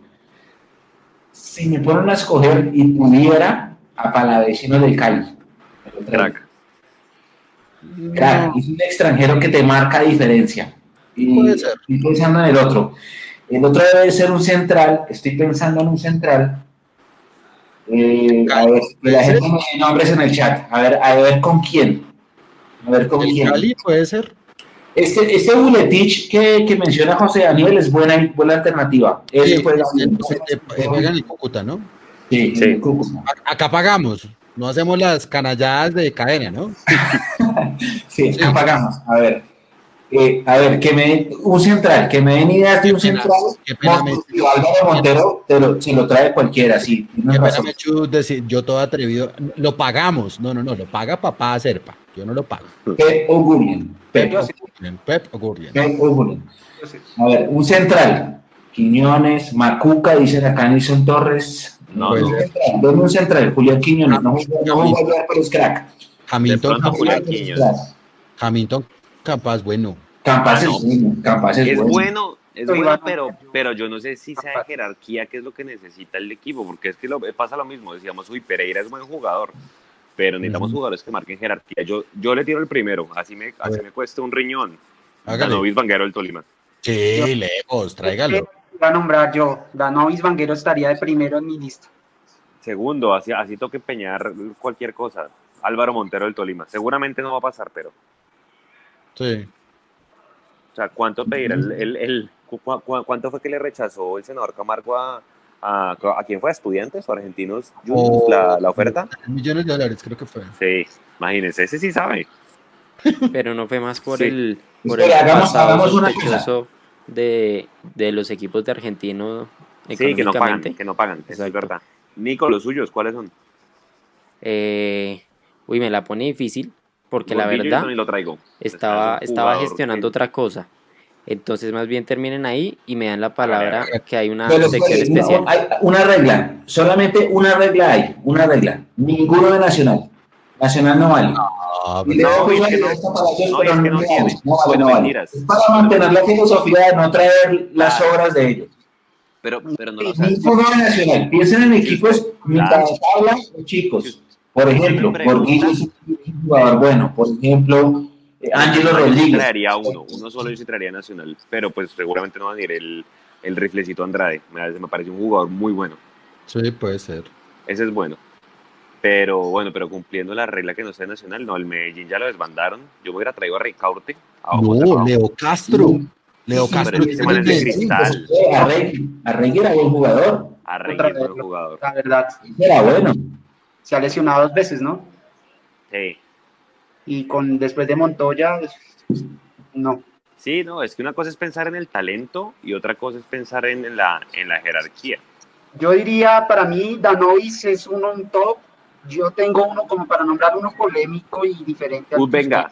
Si me ponen a escoger y pudiera a Palavecino del Cali. Crack. Crack, es un extranjero que te marca diferencia. Y Puede ser. estoy pensando en el otro. El otro debe ser un central. Estoy pensando en un central. Eh, a ver, que la gente me dé nombres en el chat. A ver, a ver con quién. A ver con El quién. Cali puede ser. Este, este Buletich que, que menciona José Daniel es buena, buena alternativa. Ese Sí, juega en el Cúcuta, ¿no? Sí, Sí. en el Cúcuta. A- Acá pagamos, no hacemos las canalladas de cadena, ¿no? Sí, Sí. apagamos. A ver. Eh, a ver, que me den un central, que me den ideas de un pena, central. qué pena, No, me- Álvaro Montero te lo, se lo trae cualquiera, sí. Qué pena, decir, yo todo atrevido, lo pagamos, no, no, no, lo paga papá Serpa, yo no lo pago. Pep Ogurien. Pep, sí, Pep sí. A ver, un central. Quiñones, Macuca, dicen acá Nilson Torres. No, no. Dame un central, Julián Quiñones. No no jugó ayer, pero es crack. Hamilton. Hamilton Campas, bueno. Campas Ah, es no. bueno. Campas es, Es bueno. bueno, es Pero bueno, pero, pero yo no sé si sea de jerarquía, que es lo que necesita el equipo, porque es que lo, pasa lo mismo, decíamos, uy, Pereira es buen jugador, pero necesitamos jugadores que marquen jerarquía. Yo, yo le tiro el primero, así me, así me cuesta un riñón. Danovis Vanguero del Tolima. Sí, lejos, tráigalo. Iba a nombrar yo. Danovis Vanguero estaría de primero en mi lista. Segundo, así, así toque empeñar cualquier cosa. Álvaro Montero del Tolima. Seguramente no va a pasar, pero, Sí. O sea, ¿cuánto pedirá el, el, el- cu- cu- cuánto fue que le rechazó el senador Camargo a, a, a quién fue? ¿A estudiantes o argentinos? Juniors, O- la, la oferta. Millones de dólares, creo que fue. Sí, imagínense, ese sí sabe. Pero no fue más por Sí. el, por Espera, el hagamos- una sospechoso de, de los equipos de Argentino Sí, que no pagan, económicamente. que no pagan, eso es verdad. Nico, los suyos, ¿cuáles son? Eh, uy, me la pone difícil porque la verdad también lo traigo. estaba, estaba gestionando que- otra cosa. Entonces más bien terminen ahí y me dan la palabra que hay una Pero sección especial. hay una regla, solamente una regla hay, una regla. Ninguno de Nacional. Nacional no vale. Ah, Y le no, doy es una que no- directa para ellos, no, pero es que no vale, tiene. no vale, Son no vale. mentiras. Es para mantener la filosofía de no traer las obras de ellos. Pero, pero no lo. Ninguno de Nacional. Piensen en equipos mitad de tabla o chicos. Por ejemplo, me Gordillo es un jugador bueno. Por ejemplo, eh, Ángelo Rodríguez. traería uno, uno solo yo sí traería nacional, pero pues seguramente no va a ir el, el riflecito Andrade. Me, me parece un jugador muy bueno. Sí, puede ser. Ese es bueno. Pero bueno, pero cumpliendo la regla que no sea nacional, no, el Medellín ya lo desbandaron. Yo hubiera traído a Ricaurte. a No. Leo Castro. Leo Sí, Castro pero ese es de cristal. Arregui. Arregui era buen jugador. Arregui es buen jugador. La verdad, Era bueno. Se ha lesionado dos veces, ¿no? Sí. Y con después de Montoya, no. Sí, no, es que una cosa es pensar en el talento y otra cosa es pensar en la, en la jerarquía. Yo diría, para mí, Danovis es uno un top. Yo tengo uno como para nombrar uno polémico y diferente. Uh, venga.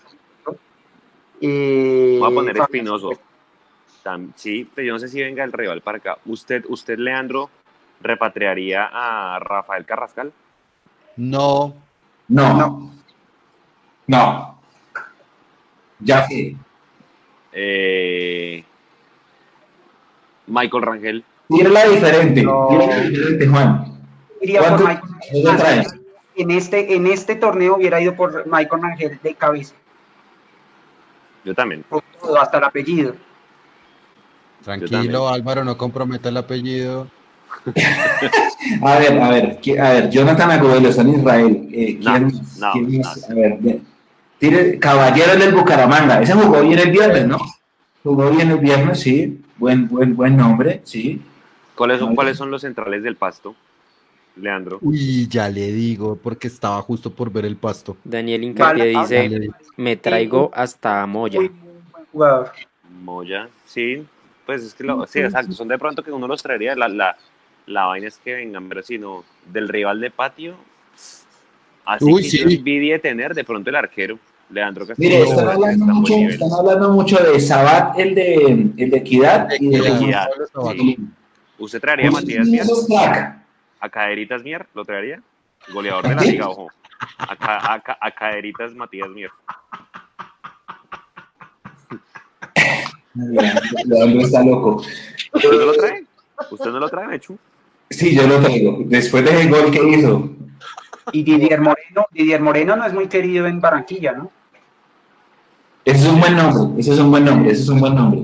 Eh, Voy a poner Fabián espinoso. Sí, pero yo no sé si venga el rival para acá. ¿Usted, usted Leandro, repatriaría a Rafael Carrascal? No, No. No. No. Ya sí. Eh, Michael Rangel. Tírala diferente. No. Tírala diferente, Juan. iría por ¿Cuánto- Michael ¿Dónde Ángel. traes? En este, en este torneo hubiera ido por Michael Ángel de cabeza, Yo también. por todo, hasta el apellido. tranquilo. Álvaro, no comprometa el apellido. A ver, a ver, a ver, Jonathan Agudelo está en Israel. Eh, No, ¿quién, no, quién no. A ver, tire, Caballero del Bucaramanga. Ese jugó bien el viernes, ¿no? Jugó bien el viernes, sí. Buen, buen, buen nombre, sí. ¿Cuáles son. ¿Cuáles son los centrales del pasto, Leandro? Uy, ya le digo, porque estaba justo por ver el pasto. Daniel Incapié Vale, dice, me traigo hasta Moya. Moya, sí. Pues es que lo, sí, exacto. Son de pronto que uno los traería. La, la, la vaina es que vengan, pero si no, del rival de patio. Así Uy, que sí. yo envidia tener de pronto el arquero, Leandro Castillo. Mire, están hablando, está mucho, están hablando mucho de Sabat, el de, el de Equidad, y de Equidad. Sabat. sí. ¿Usted traería a Matías Mier? ¿A Caderitas Mier? ¿Lo traería? Goleador de la liga, ojo. A, a Caderitas Matías Mier. Leandro está loco. ¿Usted no lo trae? ¿Usted no lo trae, Mechu? Sí, yo lo traigo. Después del gol que hizo. Y Didier Moreno, Didier Moreno no es muy querido en Barranquilla, ¿no? Ese es un buen nombre. Ese es un buen nombre. Ese es un buen nombre.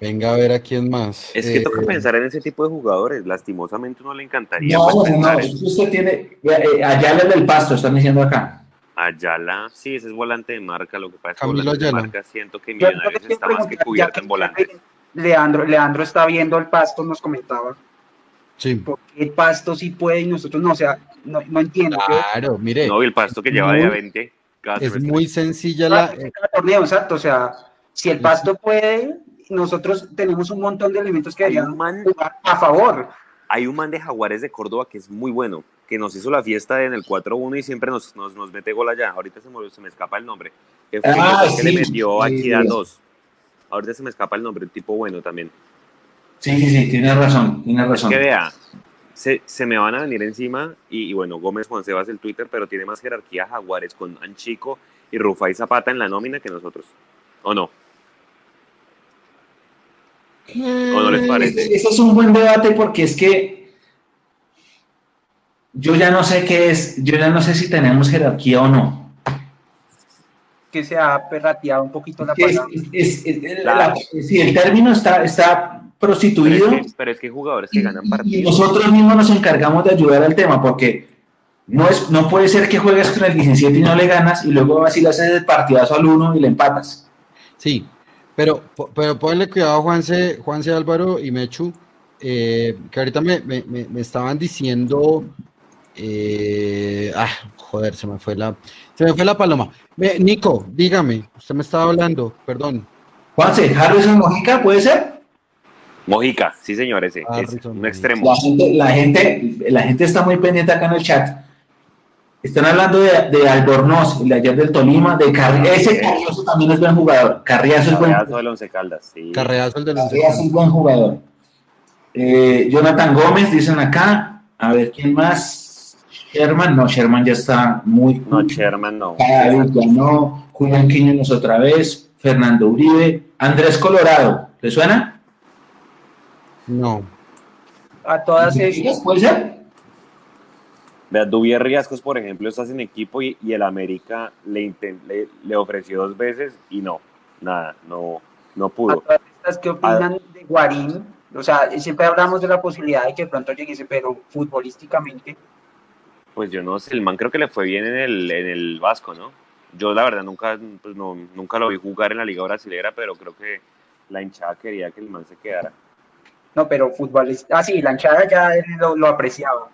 Venga a ver a quién más. Es que Eh, toca pensar en ese tipo de jugadores. Lastimosamente uno le encantaría No, pues, no, en Usted tiene. eh, Ayala del pasto, están diciendo acá. Ayala. Sí, ese es volante de marca. Lo que pasa es que volante de Ayala. marca siento que Millonarios está más que cubierto en volantes. Leandro, Leandro está viendo el pasto, nos comentaba. Sí, ¿Por qué el pasto sí puede y nosotros no? O sea, no, no entiendo. Yo- claro, mire, No, y el pasto que lleva de a Muy- 20 cada es semestre. muy sencilla la... Cada- cada torneo, exacto. O sea, si el pasto puede, nosotros tenemos un montón de elementos que Hay deberían un man- jugar a favor. Hay un man de Jaguares de Córdoba que es muy bueno, que nos hizo la fiesta en el 4-1 y siempre nos, nos, nos mete gol allá. Ahorita se me, se me escapa el nombre. Que fue Ah, el que le sí, metió a sí, Equidad sí. 2. Ahorita se me escapa el nombre, un tipo bueno también. Sí, sí, sí, tiene razón. Tiene razón. Que vea, se, se me van a venir encima y, y bueno, Gómez Juan Sebas el Twitter, pero tiene más jerarquía Jaguares con Anchico y Rufai Zapata en la nómina que nosotros. ¿O no? ¿O no les parece? Ese, ese es un buen debate porque es que yo ya no sé qué es, yo ya no sé si tenemos jerarquía o no. Que se ha perrateado un poquito la palabra. es- es- es- Claro. la- si el término está, está Pero prostituido es, que, pero es que hay jugadores que ganan y, y partidos. nosotros mismos nos encargamos de ayudar al tema porque no, es, no puede ser que juegues con el 17 y no le ganas y luego vas y le haces el partidazo al uno y le empatas. Sí, pero, pero ponle cuidado Juanse, Juanse Álvaro y Mechu, eh, que ahorita me, me- me- me estaban diciendo, eh, ah, joder, se me fue la, se me fue la paloma. Nico, dígame, usted me estaba hablando, perdón. Juanse, Harrison Mojica, ¿puede ser? Mojica, sí señor, ese. Ah, es Rizzo, un extremo. La gente, la gente, la gente está muy pendiente acá en el chat. Están hablando de, de Albornoz, el de ayer del Tolima, de Carri ese Sí. Carriazo también es buen jugador. Carriazo es buen, Carreazo del Once Caldas, sí. Carreazo el de los Carriazo es buen jugador. Eh, Jonathan Gómez, dicen acá. A ver, ¿quién más? Sherman, no, Sherman ya está muy... No, Sherman no. Ya no. Julián Quiñones otra vez. Fernando Uribe. Andrés Colorado, ¿le suena? No, A todas esas. ¿Puede ser? Vea, Dubier Riascos, por ejemplo, estás en equipo y, y el América le, le, le ofreció dos veces y no, nada, no, no A pudo. todas estas, ¿qué opinan de Guarín? O sea, siempre hablamos de la posibilidad de que pronto lleguese, pero futbolísticamente, Pues yo no sé, el man creo que le fue bien en el, en el Vasco, ¿no? Yo la verdad nunca, pues no, nunca lo vi jugar en la Liga Brasilera, pero creo que la hinchada quería que el man se quedara. No, pero futbolista. Ah, sí, la hinchada ya lo, lo apreciaba.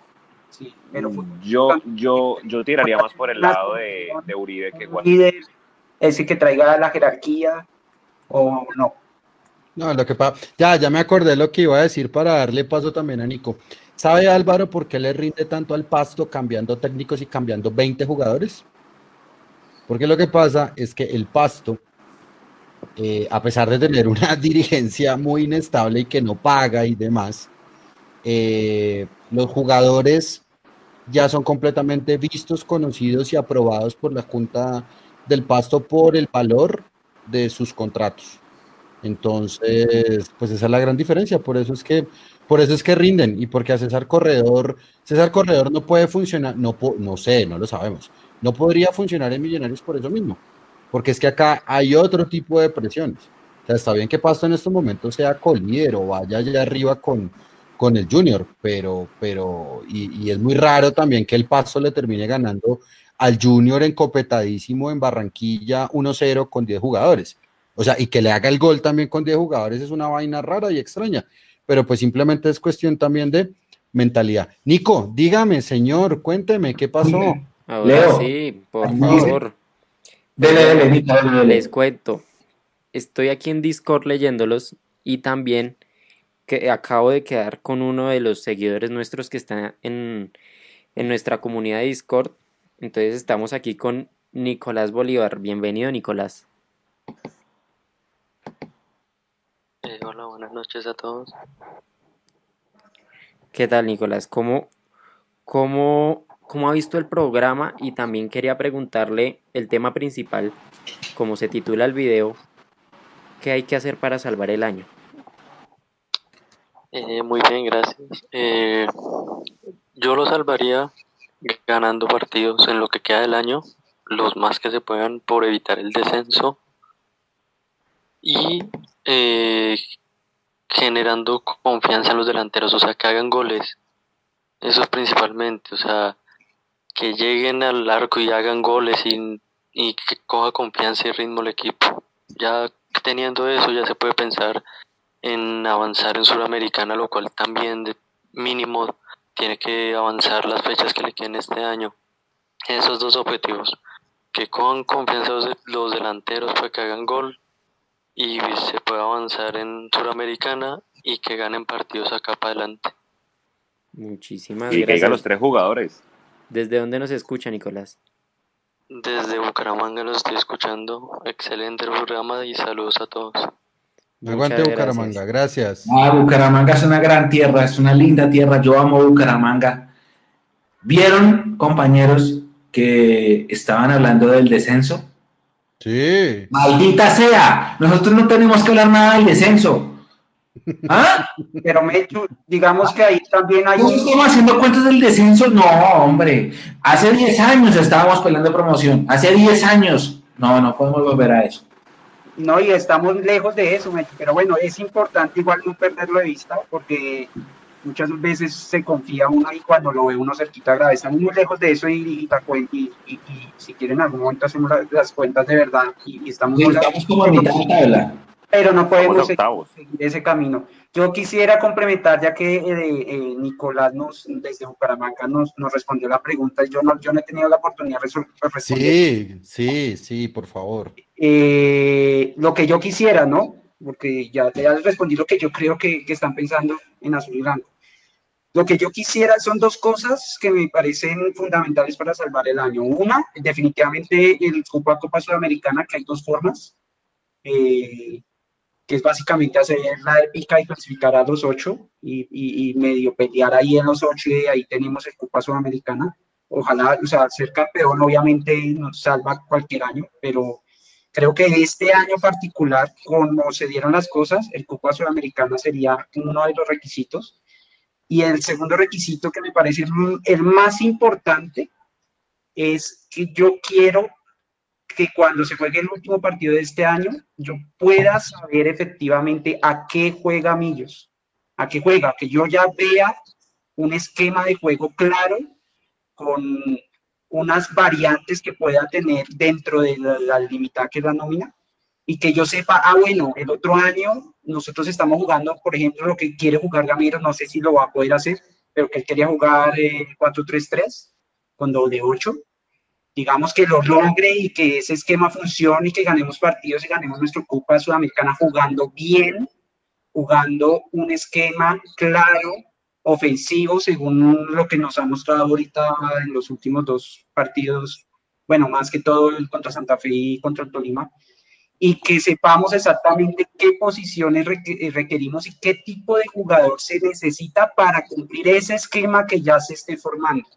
Sí, pero fútbol- Yo, yo, yo tiraría más por el lado de, de Uribe que Guarín. líder, ese que traiga la jerarquía, o no. No, lo que pasa, ya, ya me acordé lo que iba a decir para darle paso también a Nico. ¿Sabe Álvaro por qué le rinde tanto al pasto cambiando técnicos y cambiando 20 jugadores? Porque lo que pasa es que el pasto, eh, a pesar de tener una dirigencia muy inestable y que no paga y demás, eh, los jugadores ya son completamente vistos, conocidos y aprobados por la Junta del Pasto por el valor de sus contratos. Entonces, pues esa es la gran diferencia, por eso es que por eso es que rinden y porque a César Corredor, César Corredor no puede funcionar, no, no sé, no lo sabemos, no podría funcionar en Millonarios por eso mismo, porque es que acá hay otro tipo de presiones. O sea, está bien que Pasto en estos momentos sea colíder o vaya allá arriba con, con el Junior, pero, pero, y, y es muy raro también que el Pasto le termine ganando al Junior encopetadísimo en Barranquilla 1-0 con 10 jugadores. O sea, y que le haga el gol también con 10 jugadores es una vaina rara y extraña, pero pues simplemente es cuestión también de mentalidad. Nico, dígame, señor, cuénteme, ¿qué pasó? Ahora sí, por favor. Les cuento. Estoy aquí en Discord leyéndolos y también que acabo de quedar con uno de los seguidores nuestros que está en, en nuestra comunidad de Discord. Entonces estamos aquí con Nicolás Bolívar. Bienvenido, Nicolás. Eh, hola, buenas noches a todos. ¿Qué tal, Nicolás? ¿Cómo, cómo, cómo ha visto el programa? Y también quería preguntarle el tema principal, como se titula el video, ¿qué hay que hacer para salvar el año? Eh, muy bien, gracias. Eh, yo lo salvaría ganando partidos en lo que queda del año, los más que se puedan por evitar el descenso y eh, generando confianza en los delanteros, o sea, que hagan goles. Eso es principalmente, o sea, que lleguen al arco y hagan goles y, y que coja confianza y ritmo el equipo. Ya teniendo eso, ya se puede pensar en avanzar en Sudamericana, lo cual también de mínimo tiene que avanzar las fechas que le queden este año. Esos dos objetivos, que con confianza los delanteros para que hagan gol y se pueda avanzar en Sudamericana y que ganen partidos acá para adelante. Muchísimas y gracias. que los tres jugadores. ¿Desde dónde nos escucha, Nicolás? Desde Bucaramanga los estoy escuchando. Excelente programa y saludos a todos. Aguante Muchas Bucaramanga, gracias. Ah, Bucaramanga es una gran tierra, es una linda tierra. Yo amo Bucaramanga. ¿Vieron, compañeros, que estaban hablando del descenso? Sí. Maldita sea, nosotros no tenemos que hablar nada del descenso. ¿Ah? Pero Mechu, digamos que ahí también hay ¿No un... estamos haciendo cuentas del descenso? No, hombre. Hace 10 años estábamos peleando promoción. Hace 10 años. No, no podemos volver a eso. No, y estamos lejos de eso, Mechu, pero bueno, es importante igual no perderlo de vista porque muchas veces se confía uno y cuando lo ve uno cerquita grave, estamos muy lejos de eso y, y, y, y, si quieren en algún momento hacemos la- las cuentas de verdad y, estamos, Sí, muy estamos como a mitad de tabla. Pero no podemos seguir, ese camino. Yo quisiera complementar, ya que eh, eh, Nicolás nos, desde Bucaramanga nos, nos respondió la pregunta, yo no, yo no he tenido la oportunidad de responder. Sí, sí, sí, por favor. Eh, lo que yo quisiera, ¿no? Porque ya te has respondí lo que yo creo que, que están pensando en azul y blanco. Lo que yo quisiera son dos cosas que me parecen fundamentales para salvar el año. Una, definitivamente el Copa Copa Sudamericana, que hay dos formas, eh, que es básicamente hacer la épica y clasificar a los ocho y, y- y medio pelear ahí en los ocho y ahí tenemos el Copa Sudamericana. Ojalá, o sea, ser campeón obviamente nos salva cualquier año, pero creo que este año particular, como se dieron las cosas, el Copa Sudamericana sería uno de los requisitos. Y el segundo requisito que me parece el más importante es que yo quiero que cuando se juegue el último partido de este año, yo pueda saber efectivamente a qué juega Millos, a qué juega, que yo ya vea un esquema de juego claro con unas variantes que pueda tener dentro de la, la que es la nómina y que yo sepa, ah, bueno, el otro año nosotros estamos jugando, por ejemplo, lo que quiere jugar Gamero, no sé si lo va a poder hacer, pero que él quería jugar eh, 4-3-3 con doble 8 digamos que lo logre y que ese esquema funcione y que ganemos partidos y ganemos nuestra Copa Sudamericana jugando bien jugando un esquema claro, ofensivo, según lo que nos ha mostrado ahorita en los últimos dos partidos, bueno, más que todo el contra Santa Fe y contra el Tolima, y que sepamos exactamente qué posiciones reque- requerimos y qué tipo de jugador se necesita para cumplir ese esquema que ya se esté formando.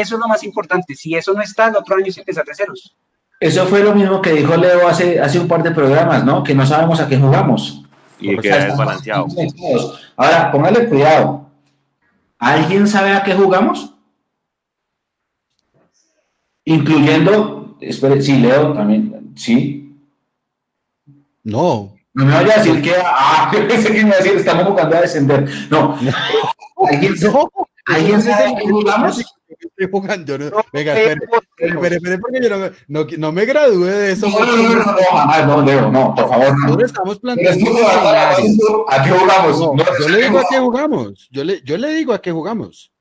Eso es lo más importante. Si eso no está, el otro año es empezar de ceros. Eso fue lo mismo que dijo Leo hace, hace un par de programas, ¿no? Que no sabemos a qué jugamos. Y que desbalanceado. desconectados. Ahora, póngale cuidado. ¿Alguien sabe a qué jugamos? Incluyendo, espere, sí, Leo también, sí. No, No me vaya a decir que, ah, pensé que me iba a decir, estamos jugando a descender. No. ¿Alguien, sa- ¿alguien sabe a qué jugamos? Estoy no- Venga, espere, espere, espere, porque yo no, me- no, no me gradúe de eso. No, no, no, no, no, jamás, no, Leo, no, por favor, no. Nosotros estamos planteando a estar escenario. haciendo, ¿A qué jugamos? No, No, yo le digo a qué jugamos. Yo le, yo le digo a qué jugamos.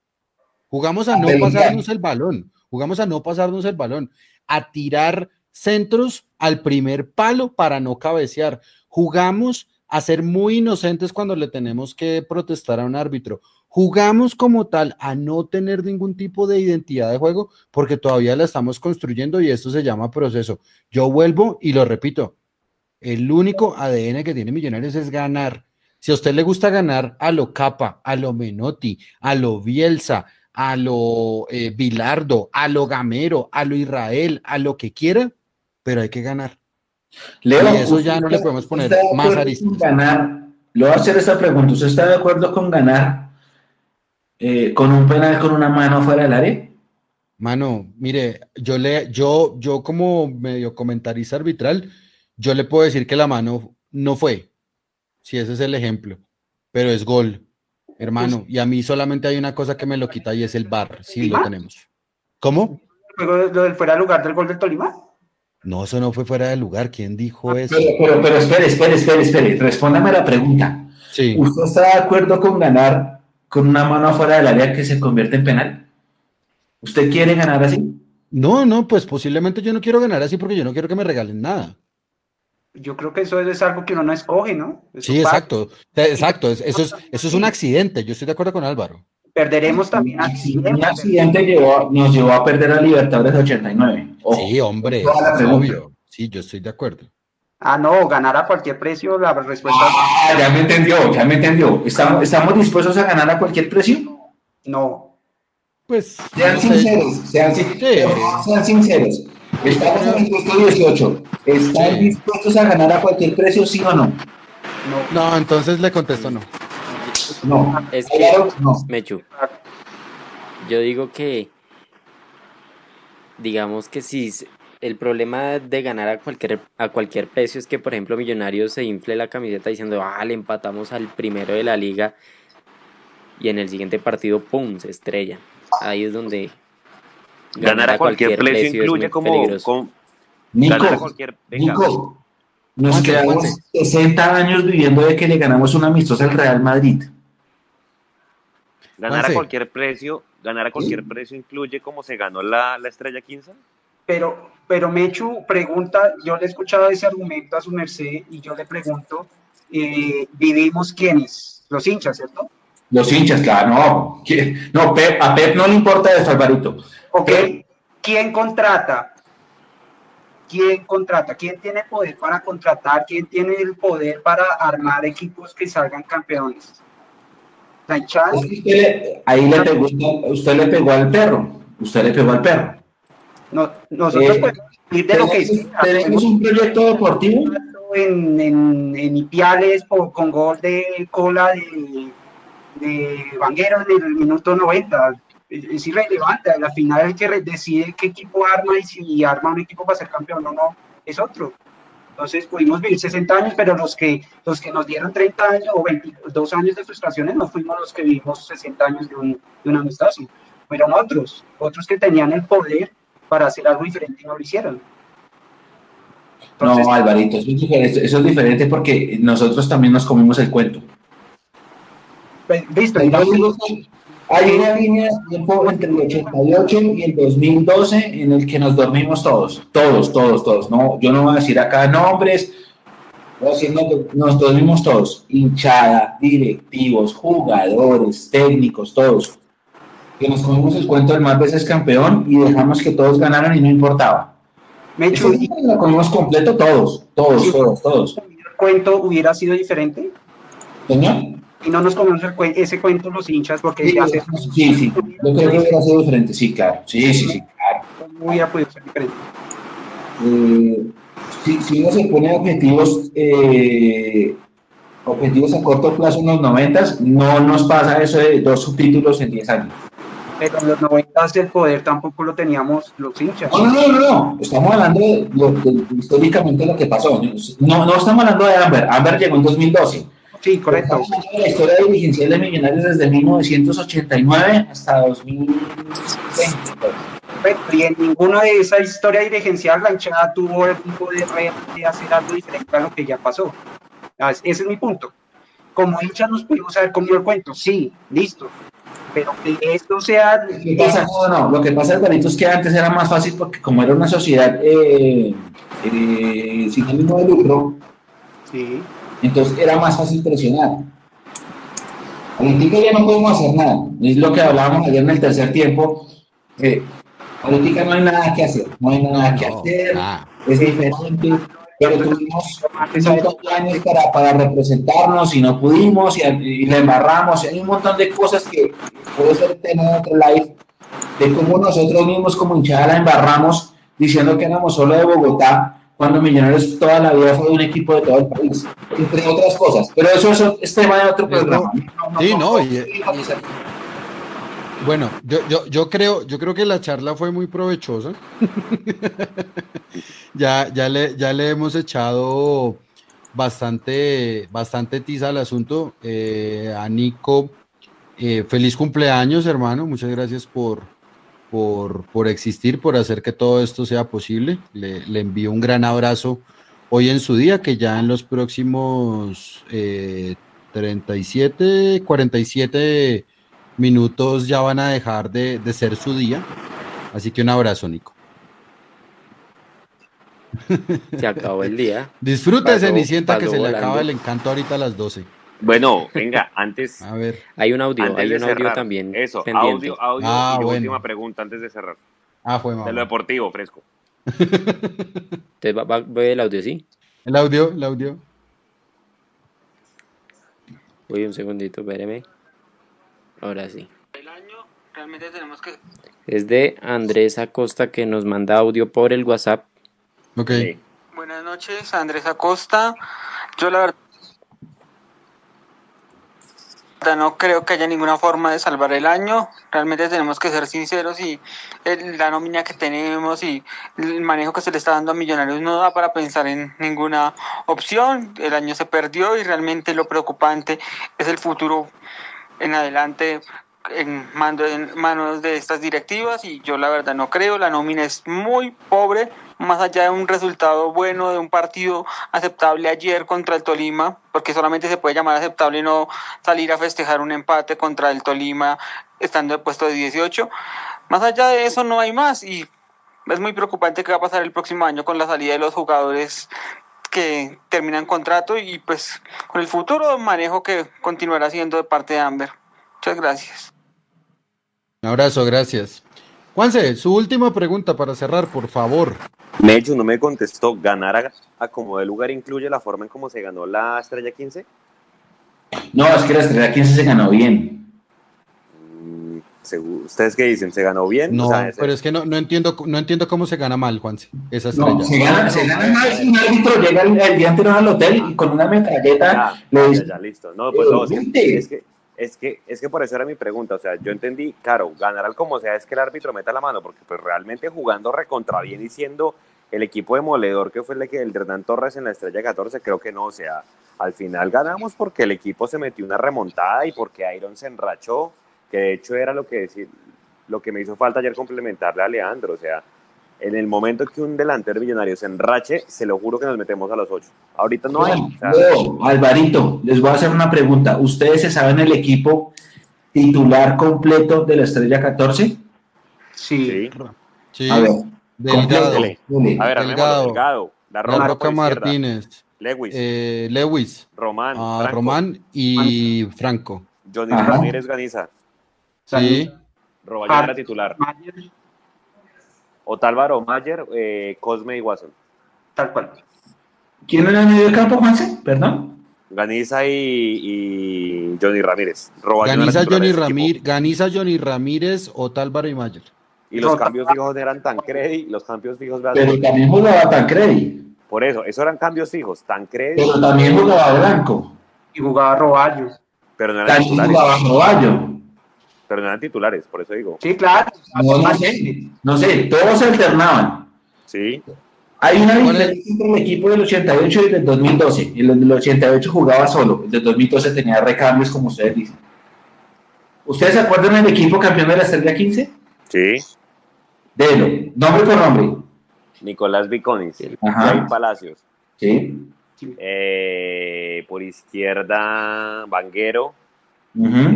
Jugamos a no pasarnos el balón. Jugamos a no pasarnos el balón. A tirar centros al primer palo para no cabecear. Jugamos a ser muy inocentes cuando le tenemos que protestar a un árbitro. Jugamos como tal a no tener ningún tipo de identidad de juego porque todavía la estamos construyendo y esto se llama proceso. Yo vuelvo y lo repito. El único ADN que tiene Millonarios es ganar. Si a usted le gusta ganar a lo Capa, a lo Menotti, a lo Bielsa, a lo eh, Bilardo, a lo Gamero, a lo Israel, a lo que quiera, pero hay que ganar. Leo, Y eso ya ¿usted no le podemos poner más aristas. ganar? Le voy a hacer esta pregunta. ¿Usted está de acuerdo con ganar eh, con un penal con una mano fuera del área? Mano, mire, yo le, yo, yo como medio comentarista arbitral, yo le puedo decir que la mano no fue, si ese es el ejemplo, pero es gol, hermano. Y a mí solamente hay una cosa que me lo quita y es el bar, si lo tenemos. ¿Cómo? Luego lo del fuera de lugar del gol del Tolima. No, eso no fue fuera de lugar. ¿Quién dijo eso? Pero, pero, pero espere, espere, espere, espere. Respóndame la pregunta. Sí. ¿Usted está de acuerdo con ganar con una mano fuera del área que se convierte en penal? ¿Usted quiere ganar así? No, no, pues posiblemente yo no quiero ganar así porque yo no quiero que me regalen nada. Yo creo que eso es algo que uno no escoge, ¿no? Eso Sí, pasa. exacto. Exacto. es- Eso es, eso es un accidente. Yo estoy de acuerdo con Álvaro. Perderemos también Un accidentes. accidente llevó- nos llevó a perder a Libertadores 89. Ojo. Sí, hombre, es obvio. Sí, yo estoy de acuerdo. Ah, no, ganar a cualquier precio, la respuesta Ah, ya me entendió, ya me entendió. ¿Estamos, ¿Estamos dispuestos a ganar a cualquier precio? no. Pues. Sean no sé. sinceros, sean, sin- sean sinceros. Estamos en el puesto 18. ¿Están Sí. dispuestos a ganar a cualquier precio, sí o no? No, entonces le contesto no. No. Es que, Claro, no. Mechu, yo digo que, digamos que si el problema de ganar a cualquier, a cualquier precio es que, por ejemplo, Millonarios se infle la camiseta diciendo, ah, le empatamos al primero de la liga y en el siguiente partido, ¡pum!, se estrella. Ahí es donde Ganar a cualquier precio incluye como, peligroso. como- ganar a Nico, cualquier venga, Nico, nos quedamos Juanse. 60 años viviendo de que le ganamos un amistoso al Real Madrid. ganar a cualquier precio, ganar a cualquier precio incluye como se ganó la, la estrella 15. Pero, pero Mechu pregunta, yo le he escuchado ese argumento a su merced y yo le pregunto, eh, ¿vivimos quiénes? Los hinchas, ¿cierto? Los hinchas, claro, no. No, Pep- a Pep no le importa esto, Alvarito. Ok, ¿quién contrata? ¿Quién contrata? ¿Quién tiene poder para contratar? ¿Quién tiene el poder para armar equipos que salgan campeones? ¿La hinchada? Usted le- ahí le pegó, usted le pegó al perro. Usted le pegó al perro. No, nosotros Eh, podemos vivir de lo que tenemos, sea. tenemos un proyecto deportivo. en, en, en Ipiales por- con gol de cola de, de Vanguero en el minuto 90. Es, es irrelevante. A la final el que decide qué equipo arma y si arma un equipo para ser campeón o no es otro. Entonces pudimos vivir 60 años, pero los que, los que nos dieron 30 años o 22 años de frustraciones no fuimos los que vivimos 60 años de un, de un amistoso. Fueron otros, otros que tenían el poder para hacer algo diferente y no lo hicieron. Entonces, No, Alvarito, eso es, diferente, porque nosotros también nos comimos el cuento. listo, Hay una línea de tiempo entre el 88 y el 2012 en el que nos dormimos todos, todos, todos, todos. No, yo no voy a decir acá nombres, nosotros mismos todos, hinchada, directivos, jugadores, técnicos, todos, que nos comimos el cuento del más veces campeón y dejamos que todos ganaran y no importaba. Me hecho, lo comimos completo todos, todos, todos, todos. ¿El cuento hubiera sido diferente? ¿Señor? Y no nos comemos ese cuento los hinchas porque sí, hace... sí, sí, yo creo que hubiera sido diferente, sí, claro, sí, sí, sí, claro. Hubiera podido ser diferente. Eh, si, si uno se pone objetivos, eh, objetivos a corto plazo en los 90, no nos pasa eso de dos subtítulos en 10 años. Pero en los 90 el poder tampoco lo teníamos los hinchas. No, no, no, no, estamos hablando de, históricamente lo que pasó. No, no estamos hablando de Amber. Amber llegó en 2012. Sí, correcto. la historia dirigencial de Millonarios desde 1989 hasta 2020 y en ninguna de esa historia dirigencial la hinchada tuvo el tipo de, de hacer algo diferente a lo que ya pasó. Ah, ese es mi punto. Como hinchas nos pudimos haber comido el cuento, sí, listo. Pero que esto sea... Lo que pasa, no, no, lo que pasa es que antes era más fácil porque como era una sociedad eh, eh, sin ánimo de lucro, sí. entonces era más fácil presionar. Ahorita ya no podemos hacer nada. Es lo que hablábamos ayer en el tercer tiempo. Eh, Política no hay nada que hacer, no hay nada que hacer, es diferente, pero tuvimos de años para, para representarnos y no pudimos y, y le embarramos, y hay un montón de cosas que puede ser tema de otro live, de cómo nosotros mismos como hinchada la embarramos diciendo que éramos solo de Bogotá, cuando Millonarios toda la vida fue un equipo de todo el país, entre otras cosas. Pero eso es, tema de otro programa. sí, no, y, bueno, yo, yo, yo, creo, yo creo que la charla fue muy provechosa. ya, ya, le, ya le hemos echado bastante, bastante tiza al asunto. Eh, a Nico, eh, feliz cumpleaños, hermano. Muchas gracias por, por, por, existir, por hacer que todo esto sea posible. Le, envío un gran abrazo hoy en su día, que ya en los próximos eh, 37, 47 minutos ya van a dejar de, ser su día. Así que un abrazo, Nico. Se acabó el día. Disfrute, Cenicienta, que se le acaba el encanto ahorita a las 12. Bueno, venga, antes. A ver. Hay un audio, hay un audio también. Eso, audio, audio. Ah, y última pregunta antes de cerrar. Ah, fue mamá. De lo deportivo, fresco. Entonces, va, va, el audio, ¿sí? El audio, el audio. Voy un segundito, espéreme. Ahora sí. El año realmente tenemos que... Es de Andrés Acosta que nos manda audio por el WhatsApp. Ok. Buenas noches, Andrés Acosta. Yo la verdad no creo que haya ninguna forma de salvar el año. Realmente tenemos que ser sinceros y la nómina que tenemos y el manejo que se le está dando a Millonarios no da para pensar en ninguna opción. El año se perdió y realmente lo preocupante es el futuro en adelante en, mando, en manos de estas directivas y yo la verdad no creo, la nómina es muy pobre, más allá de un resultado bueno de un partido aceptable ayer contra el Tolima, porque solamente se puede llamar aceptable no salir a festejar un empate contra el Tolima estando en el puesto de 18, más allá de eso no hay más y es muy preocupante qué va a pasar el próximo año con la salida de los jugadores que terminan contrato y pues con el futuro manejo que continuará siendo de parte de Amber. Muchas gracias. Un abrazo, gracias. Juanse, su última pregunta para cerrar, por favor. Mecho no me contestó, ¿ganar a, como de lugar incluye la forma en cómo se ganó la Estrella 15? No, es que la Estrella 15 se ganó bien. ¿Ustedes qué dicen? ¿Se ganó bien? No, pero es que no, no, entiendo, no entiendo cómo se gana mal, Juanse, esa estrella. No, se, gana, se gana mal si un árbitro llega el, día anterior al hotel y con una metralleta ya, ya, listo. No, pues no, es que, es que, es que por eso era mi pregunta, o sea, yo entendí, claro, ganar al como sea es que el árbitro meta la mano, porque pues realmente jugando recontra bien y siendo el equipo demoledor que fue el de, el de Hernán Torres en la estrella 14, creo que no, o sea, al final ganamos porque el equipo se metió una remontada y porque Iron se enrachó que de hecho era lo que, decir, lo que me hizo falta ayer complementarle a Leandro, o sea, en el momento que un delantero millonario se enrache, se lo juro que nos metemos a los ocho. Ahorita no hay. Alvarito, les voy a hacer una pregunta. ¿Ustedes se saben el equipo titular completo de la Estrella 14? Sí. sí. A ver. Delgado. A ver, Delgado. Delgado. La Roca, Martínez. Lewis, eh, Lewis, Román, a Franco, Román y Franco. Johnny Ajá. Ramírez Ganiza, Sí, Roballo era titular, Mayer, Otálvaro Mayer, eh, Cosme y Watson. tal cual. ¿Quién era el medio de campo, Juanse? Perdón. Ganiza y, y Johnny Ramírez. Roballo era Ganiza Johnny, equipo. Ramírez, Ganiza Johnny Ramírez, Otálvaro y Mayer. Y los Rota- cambios fijos eran Tancredi, los cambios fijos, Pero también jugaba Tancredi. por eso, eso eran cambios fijos, Tancredi, Pero también jugaba Blanco. Y jugaba Roballo. pero no titulares, jugaba Roballo. Pero no eran titulares, por eso digo, Sí, claro. No, no sé. No sé, todos se alternaban. sí, Hay una diferencia entre el equipo del 88 y el del 2012. El del 88 jugaba solo, el del 2012 tenía recambios, como ustedes dicen. ¿Ustedes se acuerdan del equipo campeón de la Estrella 15? sí, Delo, nombre por nombre. Nicolás Viconis, Ajá. Jair Palacios, Sí. eh, por izquierda Vanguero,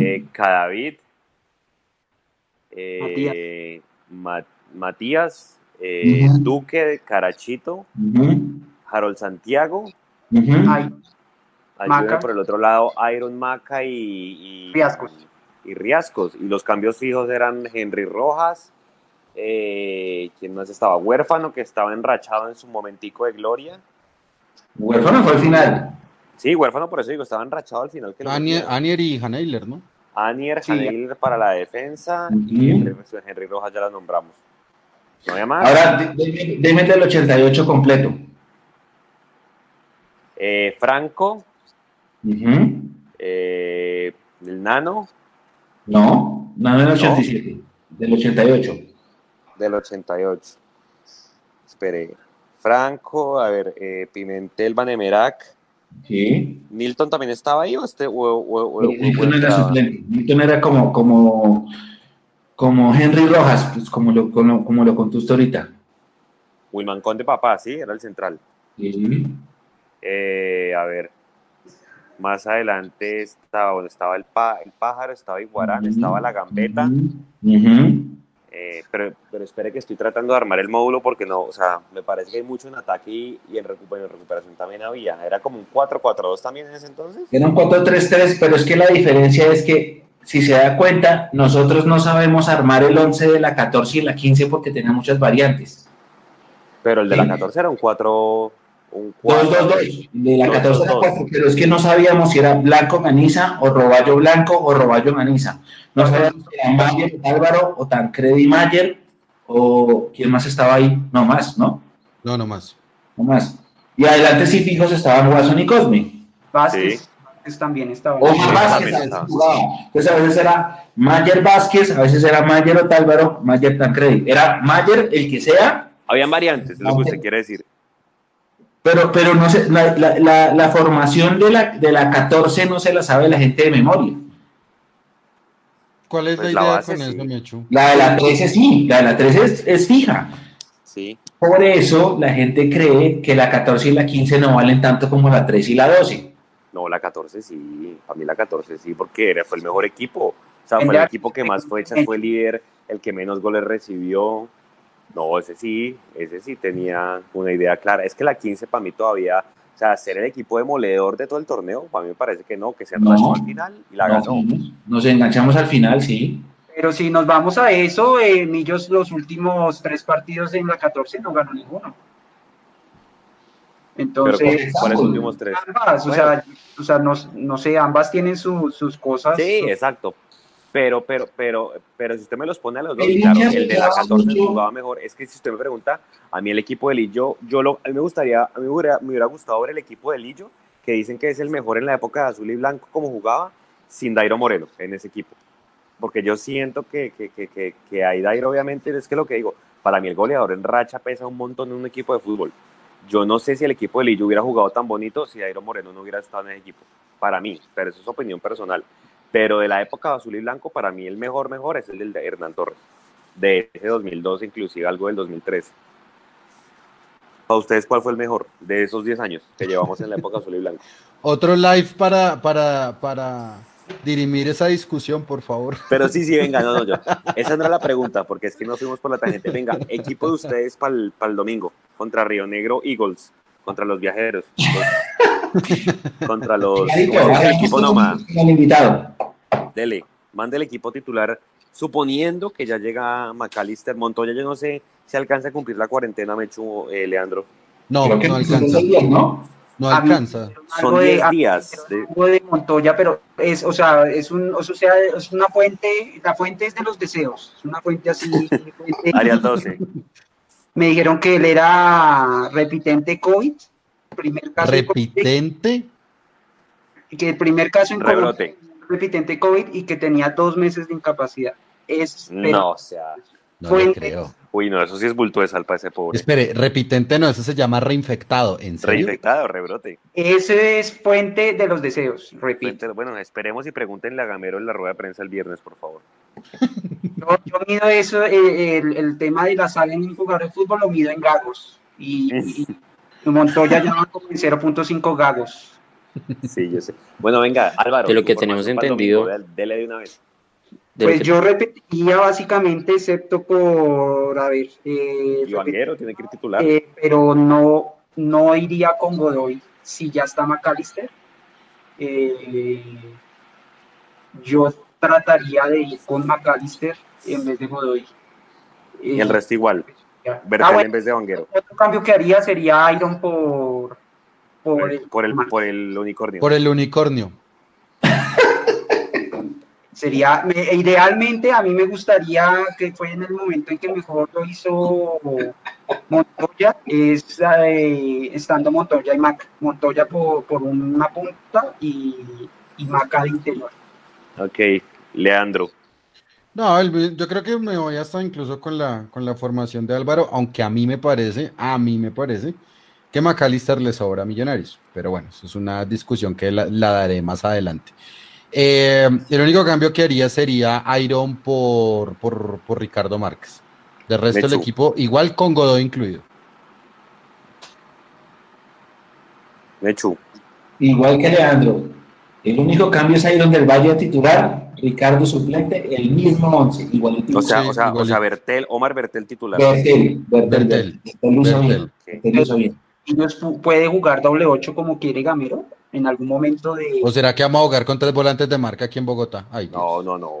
eh, Cadavid, eh, Ma- Matías, eh, Ujú. Duque, Carachito. Harold Santiago, ayuda por el otro lado Iron Maca y, y Riascos. y Riascos. Y los cambios fijos eran Henry Rojas, eh, ¿quién más estaba? Huérfano, que estaba enrachado en su momentico de gloria. Huérfano fue al final. Sí, huérfano, por eso digo, estaba enrachado al final. Que. Anier y Haneiler, ¿no? Anier, Sí. Para la defensa Ujú. y Henry, Henry Rojas ya la nombramos. No había más. Ahora, el del 88 completo. Eh, Franco, Ujú. eh, el Nano No, no del 87, del 88. del 88. Espere. Franco, a ver, eh, Pimentel, Vanemerac. Sí. ¿Milton también estaba ahí o este? O, o- o- Milton era suplente. Milton era como, como, como Henry Rojas, pues como lo, como, como lo contó usted ahorita. Wilman Conde, papá, sí, era el central. Sí. Eh, a ver, más adelante estaba, bueno, estaba el, pa- el pájaro, estaba Iguarán, estaba la gambeta. Ujú. Eh, pero, pero espere que estoy tratando de armar el módulo porque no, o sea, me parece que hay mucho en ataque y, y en, recu- en recuperación también había. Era como un 4-4-2 también en ese entonces. Era un 4-3-3, pero es que la diferencia es que, si se da cuenta, nosotros no sabemos armar el 11 de la 14 y la 15 porque tenía muchas variantes. Pero el de Sí. la 14 era un 4. Un 4 2-2-2. De la Dos, 14 a la dos, dos. 4, pero es que no sabíamos si era Blanco Ganiza o Roballo Blanco o Roballo Ganiza. No sabíamos si era Mayer Álvaro o Tancredi Mayer o quién más estaba ahí. No más, ¿no? No, no más. No más. Y adelante sí fijos estaban Watson y Cosme. Vázquez, Sí. Vázquez también estaba. Omar Sí, Vázquez también a veces estaba. jugaba. Entonces a veces era Mayer Vázquez, a veces era Mayer Otálvaro, Mayer Tancredi. Era Mayer el que sea, Habían variantes, es lo que usted quiere decir. Pero, pero no sé, la, la- la- la formación de la, de la 14 no se la sabe la gente de memoria. ¿Cuál es Pues la idea base, con sí. eso, Mechu? La de la 13 sí, la de la 13 es, es fija. Sí. Por eso la gente cree que la 14 y la 15 no valen tanto como la 13 y la 12. No, la 14 sí. Para mí la 14 sí, porque era, fue el mejor equipo. O sea, fue el equipo que más fechas fue líder, el que menos goles recibió. No, ese sí, ese sí tenía una idea clara. Es que la 15 para mí todavía, o sea, ser el equipo demoledor de todo el torneo, para mí me parece que no, que se No. enrachó al final y la No, ganó. Nos enganchamos al final, sí. Pero si nos vamos a eso, eh, Millos los últimos tres partidos en la 14 no ganó ninguno. Entonces, ¿cu- ¿cuáles últimos tres? ambas, o sea, o sea no, no sé, ambas tienen su- sus cosas. Sí, sus- exacto. Pero, pero, pero, pero si usted me los pone a los dos, El claro, el de la jugaba 14 mucho. jugaba mejor. Es que si usted me pregunta, a mí el equipo de Lillo, yo lo, a mí me gustaría, a mí me hubiera, me hubiera gustado ver el equipo de Lillo, que dicen que es el mejor en la época de azul y blanco como jugaba, sin Dairo Moreno en ese equipo. Porque yo siento que, que, que, que, que ahí Dairo, obviamente, es que lo que digo, para mí el goleador en racha pesa un montón en un equipo de fútbol. Yo no sé si el equipo de Lillo hubiera jugado tan bonito si Dairo Moreno no hubiera estado en ese equipo. Para mí, pero eso es opinión personal. Pero de la época de azul y blanco, para mí el mejor, mejor es el de Hernán Torres. De ese 2002, inclusive algo del 2003. Para ustedes, ¿cuál fue el mejor de esos 10 años que llevamos en la época azul y blanco? Otro live para, para, para dirimir esa discusión, por favor. Pero sí, sí, venga, no, no, yo. Esa no era la pregunta, porque es que nos fuimos por la tangente. Venga, equipo de ustedes para el, domingo contra Río Negro Eagles. Contra los viajeros. contra los Clarito, ¿cómo se llama el hagamos equipo invitado. Dele, mande el equipo titular, suponiendo que ya llega McAllister. Montoya, yo no sé si alcanza a cumplir la cuarentena, Mechu, eh, Leandro. No, Creo que no alcanza. días, ¿no? Alcanza. Son Algo de- 10 a- días. de- algo de Montoya, pero es, o sea, es un, o sea, es una fuente, la fuente es de los deseos, es una fuente así. Área 12. Me dijeron que él era repitente COVID, primer caso en COVID, Repitente. que el primer caso en Rebrote. repitente COVID y que tenía dos meses de incapacidad. Es, pero No, o sea. No le Fuente. creo. Uy, no, eso sí es bulto de sal para ese pobre. Espere, repitente no, eso se llama reinfectado. ¿En serio? Reinfectado, rebrote. ese es fuente de los deseos, repito. Bueno, esperemos y pregúntenle a Gamero en la rueda de prensa el viernes, por favor. Yo, yo mido eso, eh, el, el tema de la sal en un jugador de fútbol lo mido en gagos. Y, y- y Montoya ya va como en 0.5 gagos. Sí, yo sé. Bueno, venga, Álvaro. De lo que tenemos entendido- domingo, Dele de una vez. Pues que- yo repetiría básicamente, excepto por, a ver, eh, Vanguero tiene que ir titular. eh, pero no, no iría con Godoy si ya está McAllister. Eh, yo trataría de ir con McAllister en vez de Godoy. y el resto igual. ya. Bertel Ah, bueno, en vez de Vanguero. otro cambio que haría sería Iron por, por, el- Por el, por el unicornio. Por el unicornio. Sería, me- idealmente a mí me gustaría que fue en el momento en que mejor lo hizo Montoya, es eh, estando Montoya y Mac. Montoya por, por una punta y, y Maca de interior. Ok, Leandro. No, el- yo creo que me voy hasta incluso con la, con la formación de Álvaro, aunque a mí me parece, a mí me parece que McAllister le sobra a Millonarios. Pero bueno, eso es una discusión que la, la daré más adelante. Eh, el único cambio que haría sería Iron por, por, por Ricardo Márquez. Del resto del equipo, igual con Godoy incluido. Mechu. Igual que Leandro. El único cambio es ahí donde el Valle titular, Ricardo suplente, el mismo once, igualito. O sea, o sea, o sea, Bertel, Omar Bertel titular. Bertel, Bertel, Bertel. Bertel. Bertel. Bertel. Bertel nos pu- puede jugar doble 8 como quiere Gamero en algún momento de... ¿O será que vamos a jugar con tres volantes de marca aquí en Bogotá? Ay, Dios. No, no, no.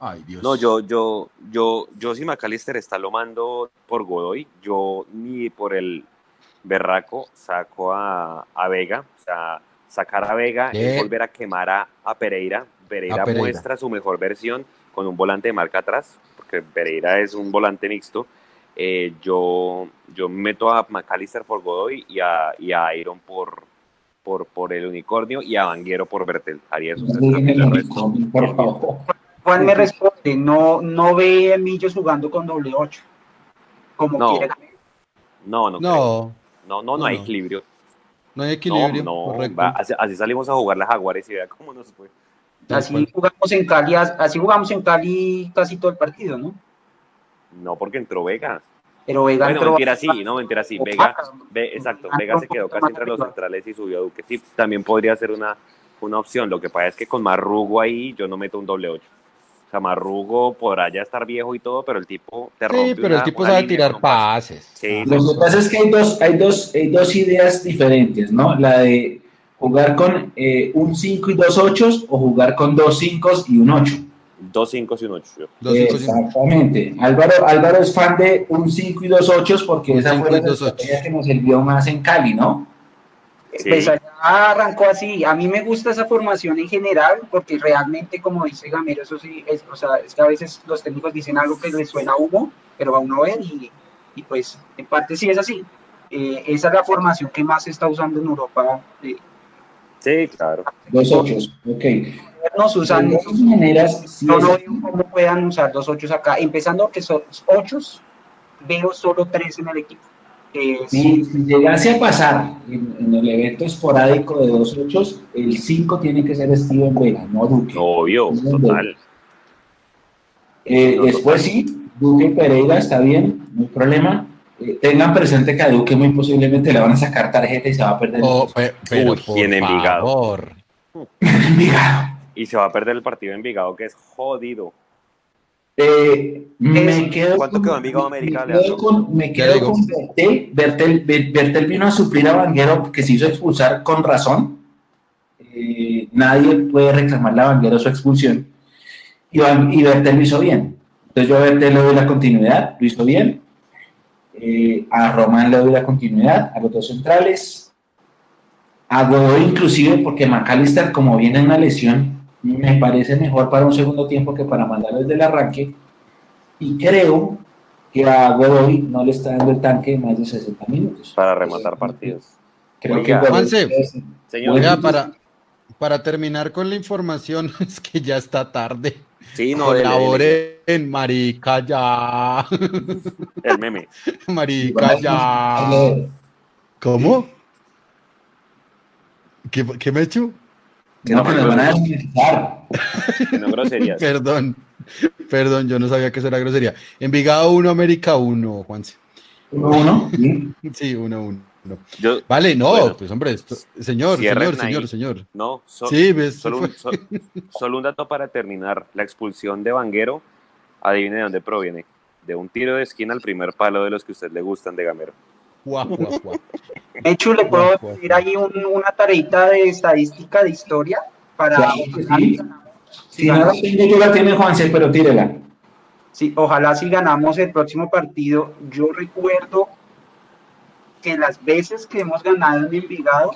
Ay, Dios. No, yo, yo, yo, yo si McAllister está lo mando por Godoy, yo ni por el berraco saco a, a Vega, o sea, sacar a Vega ¿Qué? es volver a quemar a, a Pereira. Pereira. A Pereira. muestra su mejor versión con un volante de marca atrás, porque Pereira es un volante mixto. Eh, yo, yo meto a McAllister por Godoy y a, y a Iron por, por, por el unicornio y a Vanguero por Bertel. Haría esos tres por favor. Juan me responde, no, no ve a Millos jugando con doble 8 como No. quiere Gamero. No, no, creo. No, no, no, no hay No. equilibrio. no hay equilibrio. No, no, va, así, así salimos a jugar las Jaguares y vea cómo nos fue. Así jugamos en Cali, así jugamos en Cali casi todo el partido, ¿no? No, porque entró Vega. Pero Vega Bueno, entró- mentira, sí, no, mentira, sí. Vega, ve, exacto, Vega se quedó casi entre los centrales y subió a Duque. Sí, también podría ser una, una opción. Lo que pasa es que con Marrugo ahí yo no meto un doble 8. O sea, Marrugo podrá ya estar viejo y todo, pero el tipo te rompe. Sí, pero el una- tipo una sabe línea tirar pases. Sí, Lo que pasa es que hay dos, hay dos, hay dos ideas diferentes, ¿no? La de jugar con eh, un 5 y dos 8 o jugar con dos 5 y un 8. Dos 5 y un 8. Dos cinco, cinco. Exactamente. Álvaro, Álvaro es fan de un 5 y dos 8 porque esa Cinco fue y la estrategia que nos sirvió más en Cali, ¿no? Sí. Pues allá arrancó así. A mí me gusta esa formación en general porque realmente, como dice Gamero, eso sí, es, o sea, es que a veces los técnicos dicen algo que les suena a humo, pero va uno a ver y, y pues en parte sí es así. Eh, esa es la formación que más se está usando en Europa. Eh, Sí, claro. Dos 8, ok. Nos usan, De todas maneras, sí no veo cómo puedan usar dos ochos acá. Empezando que son ochos, veo solo tres en el equipo. Eh, Si, si llegase a pasar en, en el evento esporádico de dos 8, el 5 tiene que ser Steven Vega, no Duque. Obvio, total. Eh, No, después sí, Duque Pereira está bien, no hay problema. Eh, tengan presente que a Duque muy posiblemente le van a sacar tarjeta y se va a perder. Oh, pe- pero Uy, por y en Envigado. favor. Envigado. Y se va a perder el partido en Envigado, que es jodido. Eh, me quedo ¿Cuánto con- quedó Envigado América, Me quedo con, me quedo con Bertel. Bertel, Ber- Bertel vino a suplir a Vanguero que se hizo expulsar con razón. Eh, nadie puede reclamarle a Vanguero su expulsión. Y, Van- y Bertel lo hizo bien. Entonces yo a Bertel le doy la continuidad, lo hizo bien. Eh, a Román le doy la continuidad, a los dos centrales. A Godoy inclusive porque McAllister como viene en una lesión me parece mejor para un segundo tiempo que para mandarlo desde el arranque y creo que a Godoy no le está dando el tanque más de 60 minutos. Para rematar partidos. Creo Oiga, que Godoy Juanse. Señor, Oiga, para, para terminar con la información, es que ya está tarde. sí, no, dele, dele. Colaboren, marica, ya. el meme. Marica, ya. ¿Cómo? ¿Qué, qué me he hecho? Que no, que nos van a desmonetizar. No groserías. Perdón, perdón, yo no sabía que eso era grosería. Envigado 1, América 1, Juanse. Uno, uno, ¿sí? Sí, 1, 1. Yo, Vale, no, Bueno, pues hombre, esto- señor, señor, ahí. señor, señor. no, so- Sí, ves, solo, un, so- solo un dato para terminar. La expulsión de Vanguero, adivine de dónde proviene. De un tiro de esquina al primer palo de los que a usted le gustan de Gamero. Guau, guau, guau. Mechu, ¿le puedo guau. pedir ahí un- una tareita de estadística de historia para... Sí. Si no la tengo, yo la tiene Juanse, pero tírela. Sí, ojalá si ganamos el próximo partido. Yo recuerdo que las veces que hemos ganado en Envigado,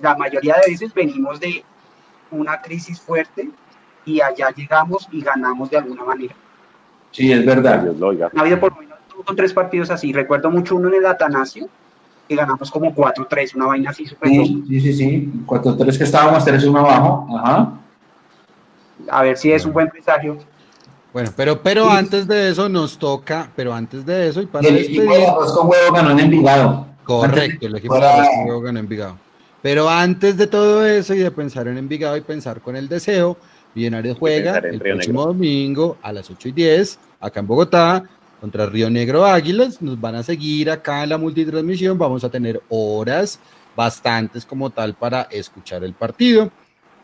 la mayoría de veces venimos de una crisis fuerte y allá llegamos y ganamos de alguna manera. Sí, es verdad. Dios lo oiga. Ha habido por lo menos dos o tres partidos así. Recuerdo mucho uno en el Atanasio, que ganamos como 4-3, una vaina así súper. Sí, sí, sí, sí. 4-3 que estábamos 3-1 abajo. Ajá. A ver si es un buen presagio. Bueno, pero, pero antes de eso nos toca, pero antes de eso y para el equipo de arroz con huevo ganó en Envigado. correcto, el equipo de Arroz con Huevo ganó Envigado. Pero antes de todo eso y de pensar en Envigado y pensar con el deseo, Millonarios juega en el próximo Negro. domingo a las 8 y 10 acá en Bogotá contra Río Negro Águilas. Nos van a seguir acá en la multitransmisión. Vamos a tener horas bastantes como tal para escuchar el partido,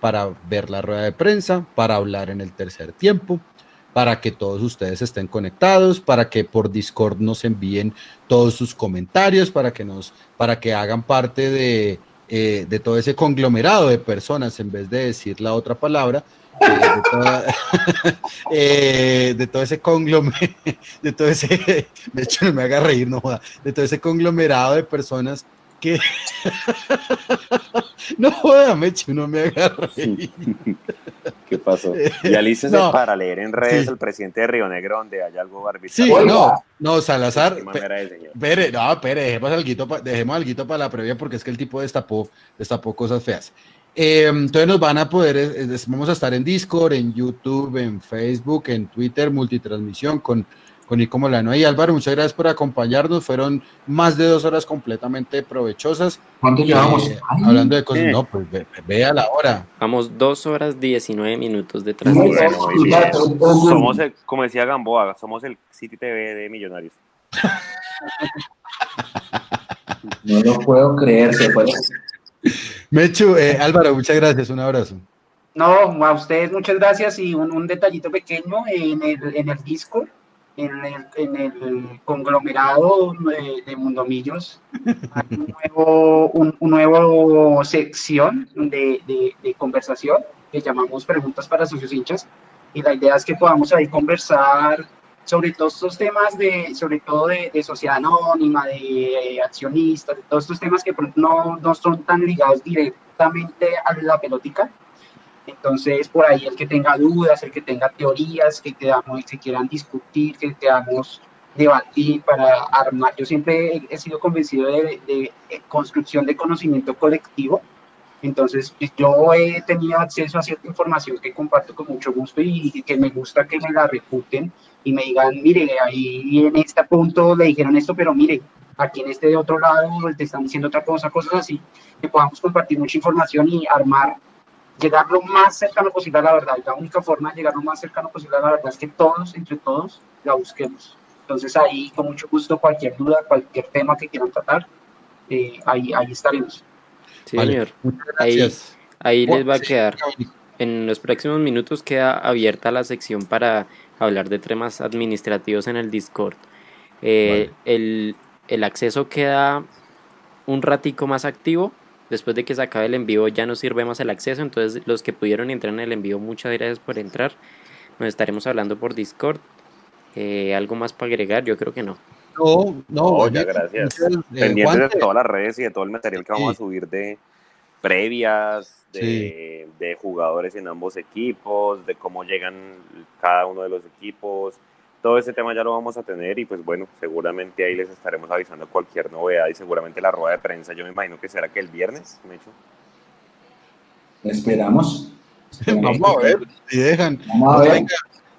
para ver la rueda de prensa, para hablar en el tercer tiempo, para que todos ustedes estén conectados, para que por Discord nos envíen todos sus comentarios, para que nos, para que hagan parte de, eh, de todo ese conglomerado de personas en vez de decir la otra palabra. Eh, de, toda- eh, de todo ese conglomerado, de todo ese, de hecho no me haga reír, no joda, de todo ese conglomerado de personas que no joda, Mecho, no me haga reír. ¿Qué pasó? Y alícese No. para leer en redes Sí. el presidente de Río Negro donde haya algo barbita. Sí, no, no, Salazar. Pere, no, Pere, dejemos algo para dejemos alguito para la previa porque es que el tipo destapó, destapó cosas feas. Eh, entonces nos van a poder, eh, eh, vamos a estar en Discord, en YouTube, en Facebook, en Twitter, multitransmisión con, con Nico Molano y Álvaro. Muchas gracias por acompañarnos. Fueron más de dos horas completamente provechosas. ¿Cuánto llevamos? Eh, Ay, hablando de cosas, Eh. no, pues ve, vea la hora. Vamos dos horas 19 minutos de transmisión. Somos el, como decía Gamboa, somos el City TV de Millonarios. No lo puedo creer, se fue. Mechu, eh, Álvaro, muchas gracias. Un abrazo. No, a ustedes muchas gracias y un, un detallito pequeño en el, en el Discord, en el, en el conglomerado de, de Mundomillos, hay un nuevo, un, un nuevo sección de, de, de conversación que llamamos Preguntas para Socios Hinchas y la idea es que podamos ahí conversar sobre todos estos temas de, sobre todo de, de sociedad anónima, de eh, accionistas, de todos estos temas que no, no son tan ligados directamente a la pelótica, entonces, por ahí el que tenga dudas, el que tenga teorías, que quedamos, que quieran discutir, que queramos debatir para armar. Yo siempre he sido convencido de, de, de construcción de conocimiento colectivo. Entonces, pues, yo he tenido acceso a cierta información que comparto con mucho gusto y, que me gusta que me la reputen y me digan, mire, ahí en este punto le dijeron esto, pero mire, aquí en este de otro lado te están diciendo otra cosa, cosas así, que podamos compartir mucha información y armar llegar lo más cercano posible a la verdad. La única forma de llegar lo más cercano posible a la verdad es que todos, entre todos, la busquemos. Entonces ahí, con mucho gusto, cualquier duda, cualquier tema que quieran tratar, eh, ahí, ahí estaremos. Sí, Vale, señor. Muchas Ahí, ahí les va a quedar en los próximos minutos queda abierta la sección para hablar de temas administrativos en el Discord. Eh, el, el acceso queda un ratico más activo. Después de que se acabe el envío ya no sirve más el acceso. Entonces los que pudieron entrar en el envío, muchas gracias por entrar. Nos estaremos hablando por Discord. Eh, ¿Algo más para agregar? Yo creo que no. No, no, ya, gracias. Pendientes de todas las redes y de todo el material que vamos a subir de previas, de, de jugadores en ambos equipos, de cómo llegan cada uno de los equipos. Todo ese tema ya lo vamos a tener y pues bueno, seguramente ahí les estaremos avisando cualquier novedad y seguramente la rueda de prensa, yo me imagino que será que el viernes, Mecho. Esperamos. Vamos a ver si dejan. Vamos a ver.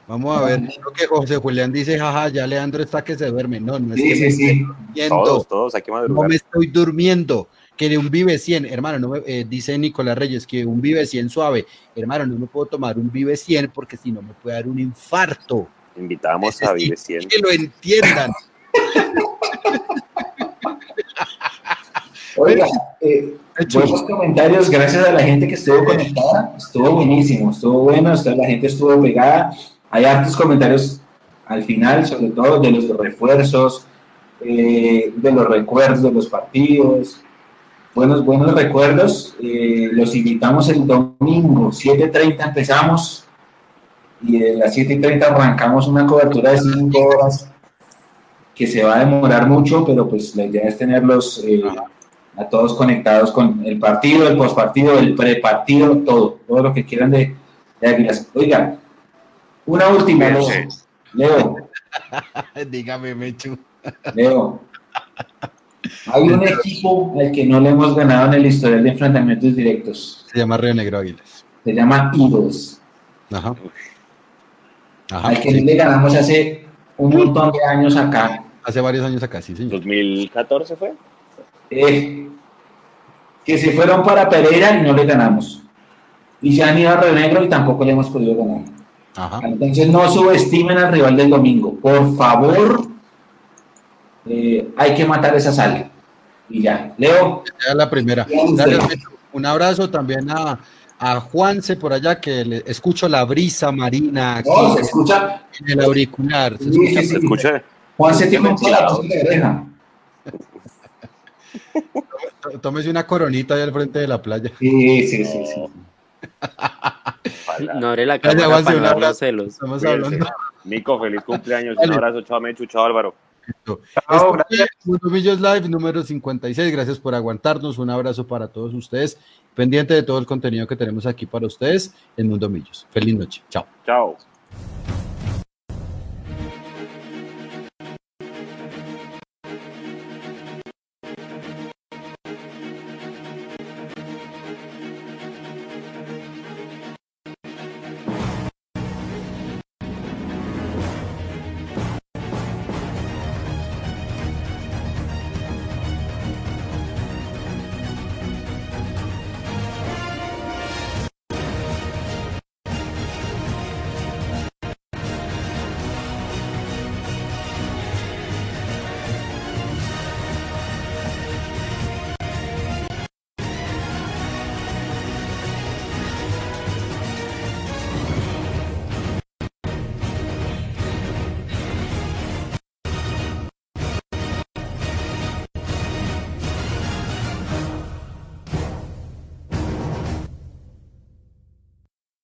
Vamos a ver. Creo que José Julián dice, jaja, ya Leandro está que se duerme. No, no es Sí, que sí, me sí. estoy durmiendo. Todos, todos, No me estoy durmiendo. Que de un Vive 100, hermano, no me- eh, dice Nicolás Reyes que un Vive 100 suave. Hermano, no me puedo tomar un Vive 100 porque si no me puede dar un infarto. Invitamos a Vive 100. Que lo entiendan. Oiga, eh, buenos comentarios, gracias a la gente que estuvo conectada. Estuvo buenísimo, estuvo bueno, la gente estuvo pegada. Hay hartos comentarios al final, sobre todo de los refuerzos, eh, de los recuerdos de los partidos. Buenos, buenos recuerdos. Eh, los invitamos el domingo, 7.30 empezamos y de las 7.30 arrancamos una cobertura de 5 horas que se va a demorar mucho, pero pues la idea es tenerlos eh, a todos conectados con el partido, el postpartido, el prepartido, todo, todo lo que quieran de, de Águilas. Oiga, una última, Leo. Leo, Dígame, Mechu. Leo. Hay un equipo al que no le hemos ganado en el historial de enfrentamientos directos. Se llama Río Negro Águilas. Se llama Eagles. Ajá. Ajá. Al que sí. no le ganamos hace un montón de años acá. Hace varios años acá, sí, señor. 2014 fue. Eh, que se fueron para Pereira y no le ganamos. Y se han ido a Río Negro y tampoco le hemos podido ganar. Ajá. Entonces no subestimen al rival del domingo. Por favor, eh, hay que matar esa sal. Y ya. Leo, la primera. Mechu. Un abrazo también a, a Juanse por allá, que le, escucho la brisa marina aquí no, se escucha. en el auricular. Se escucha sí, sí. escucha. Juan se tiene un de oreja. Tó- Tómese una coronita ahí al frente de la playa. Sí, sí, sí. sí. No abre la Gracias, cámara Juanse, para no abrazo. celos. Estamos Cuídense. hablando. Nico, feliz cumpleaños. Dale. Un abrazo, chao Mechu, chao Álvaro. Esto gracias. Millos Live número 56. Gracias por aguantarnos. Un abrazo para todos ustedes. Pendiente de todo el contenido que tenemos aquí para ustedes en Mundo Millos. Feliz noche. Chao. Chao.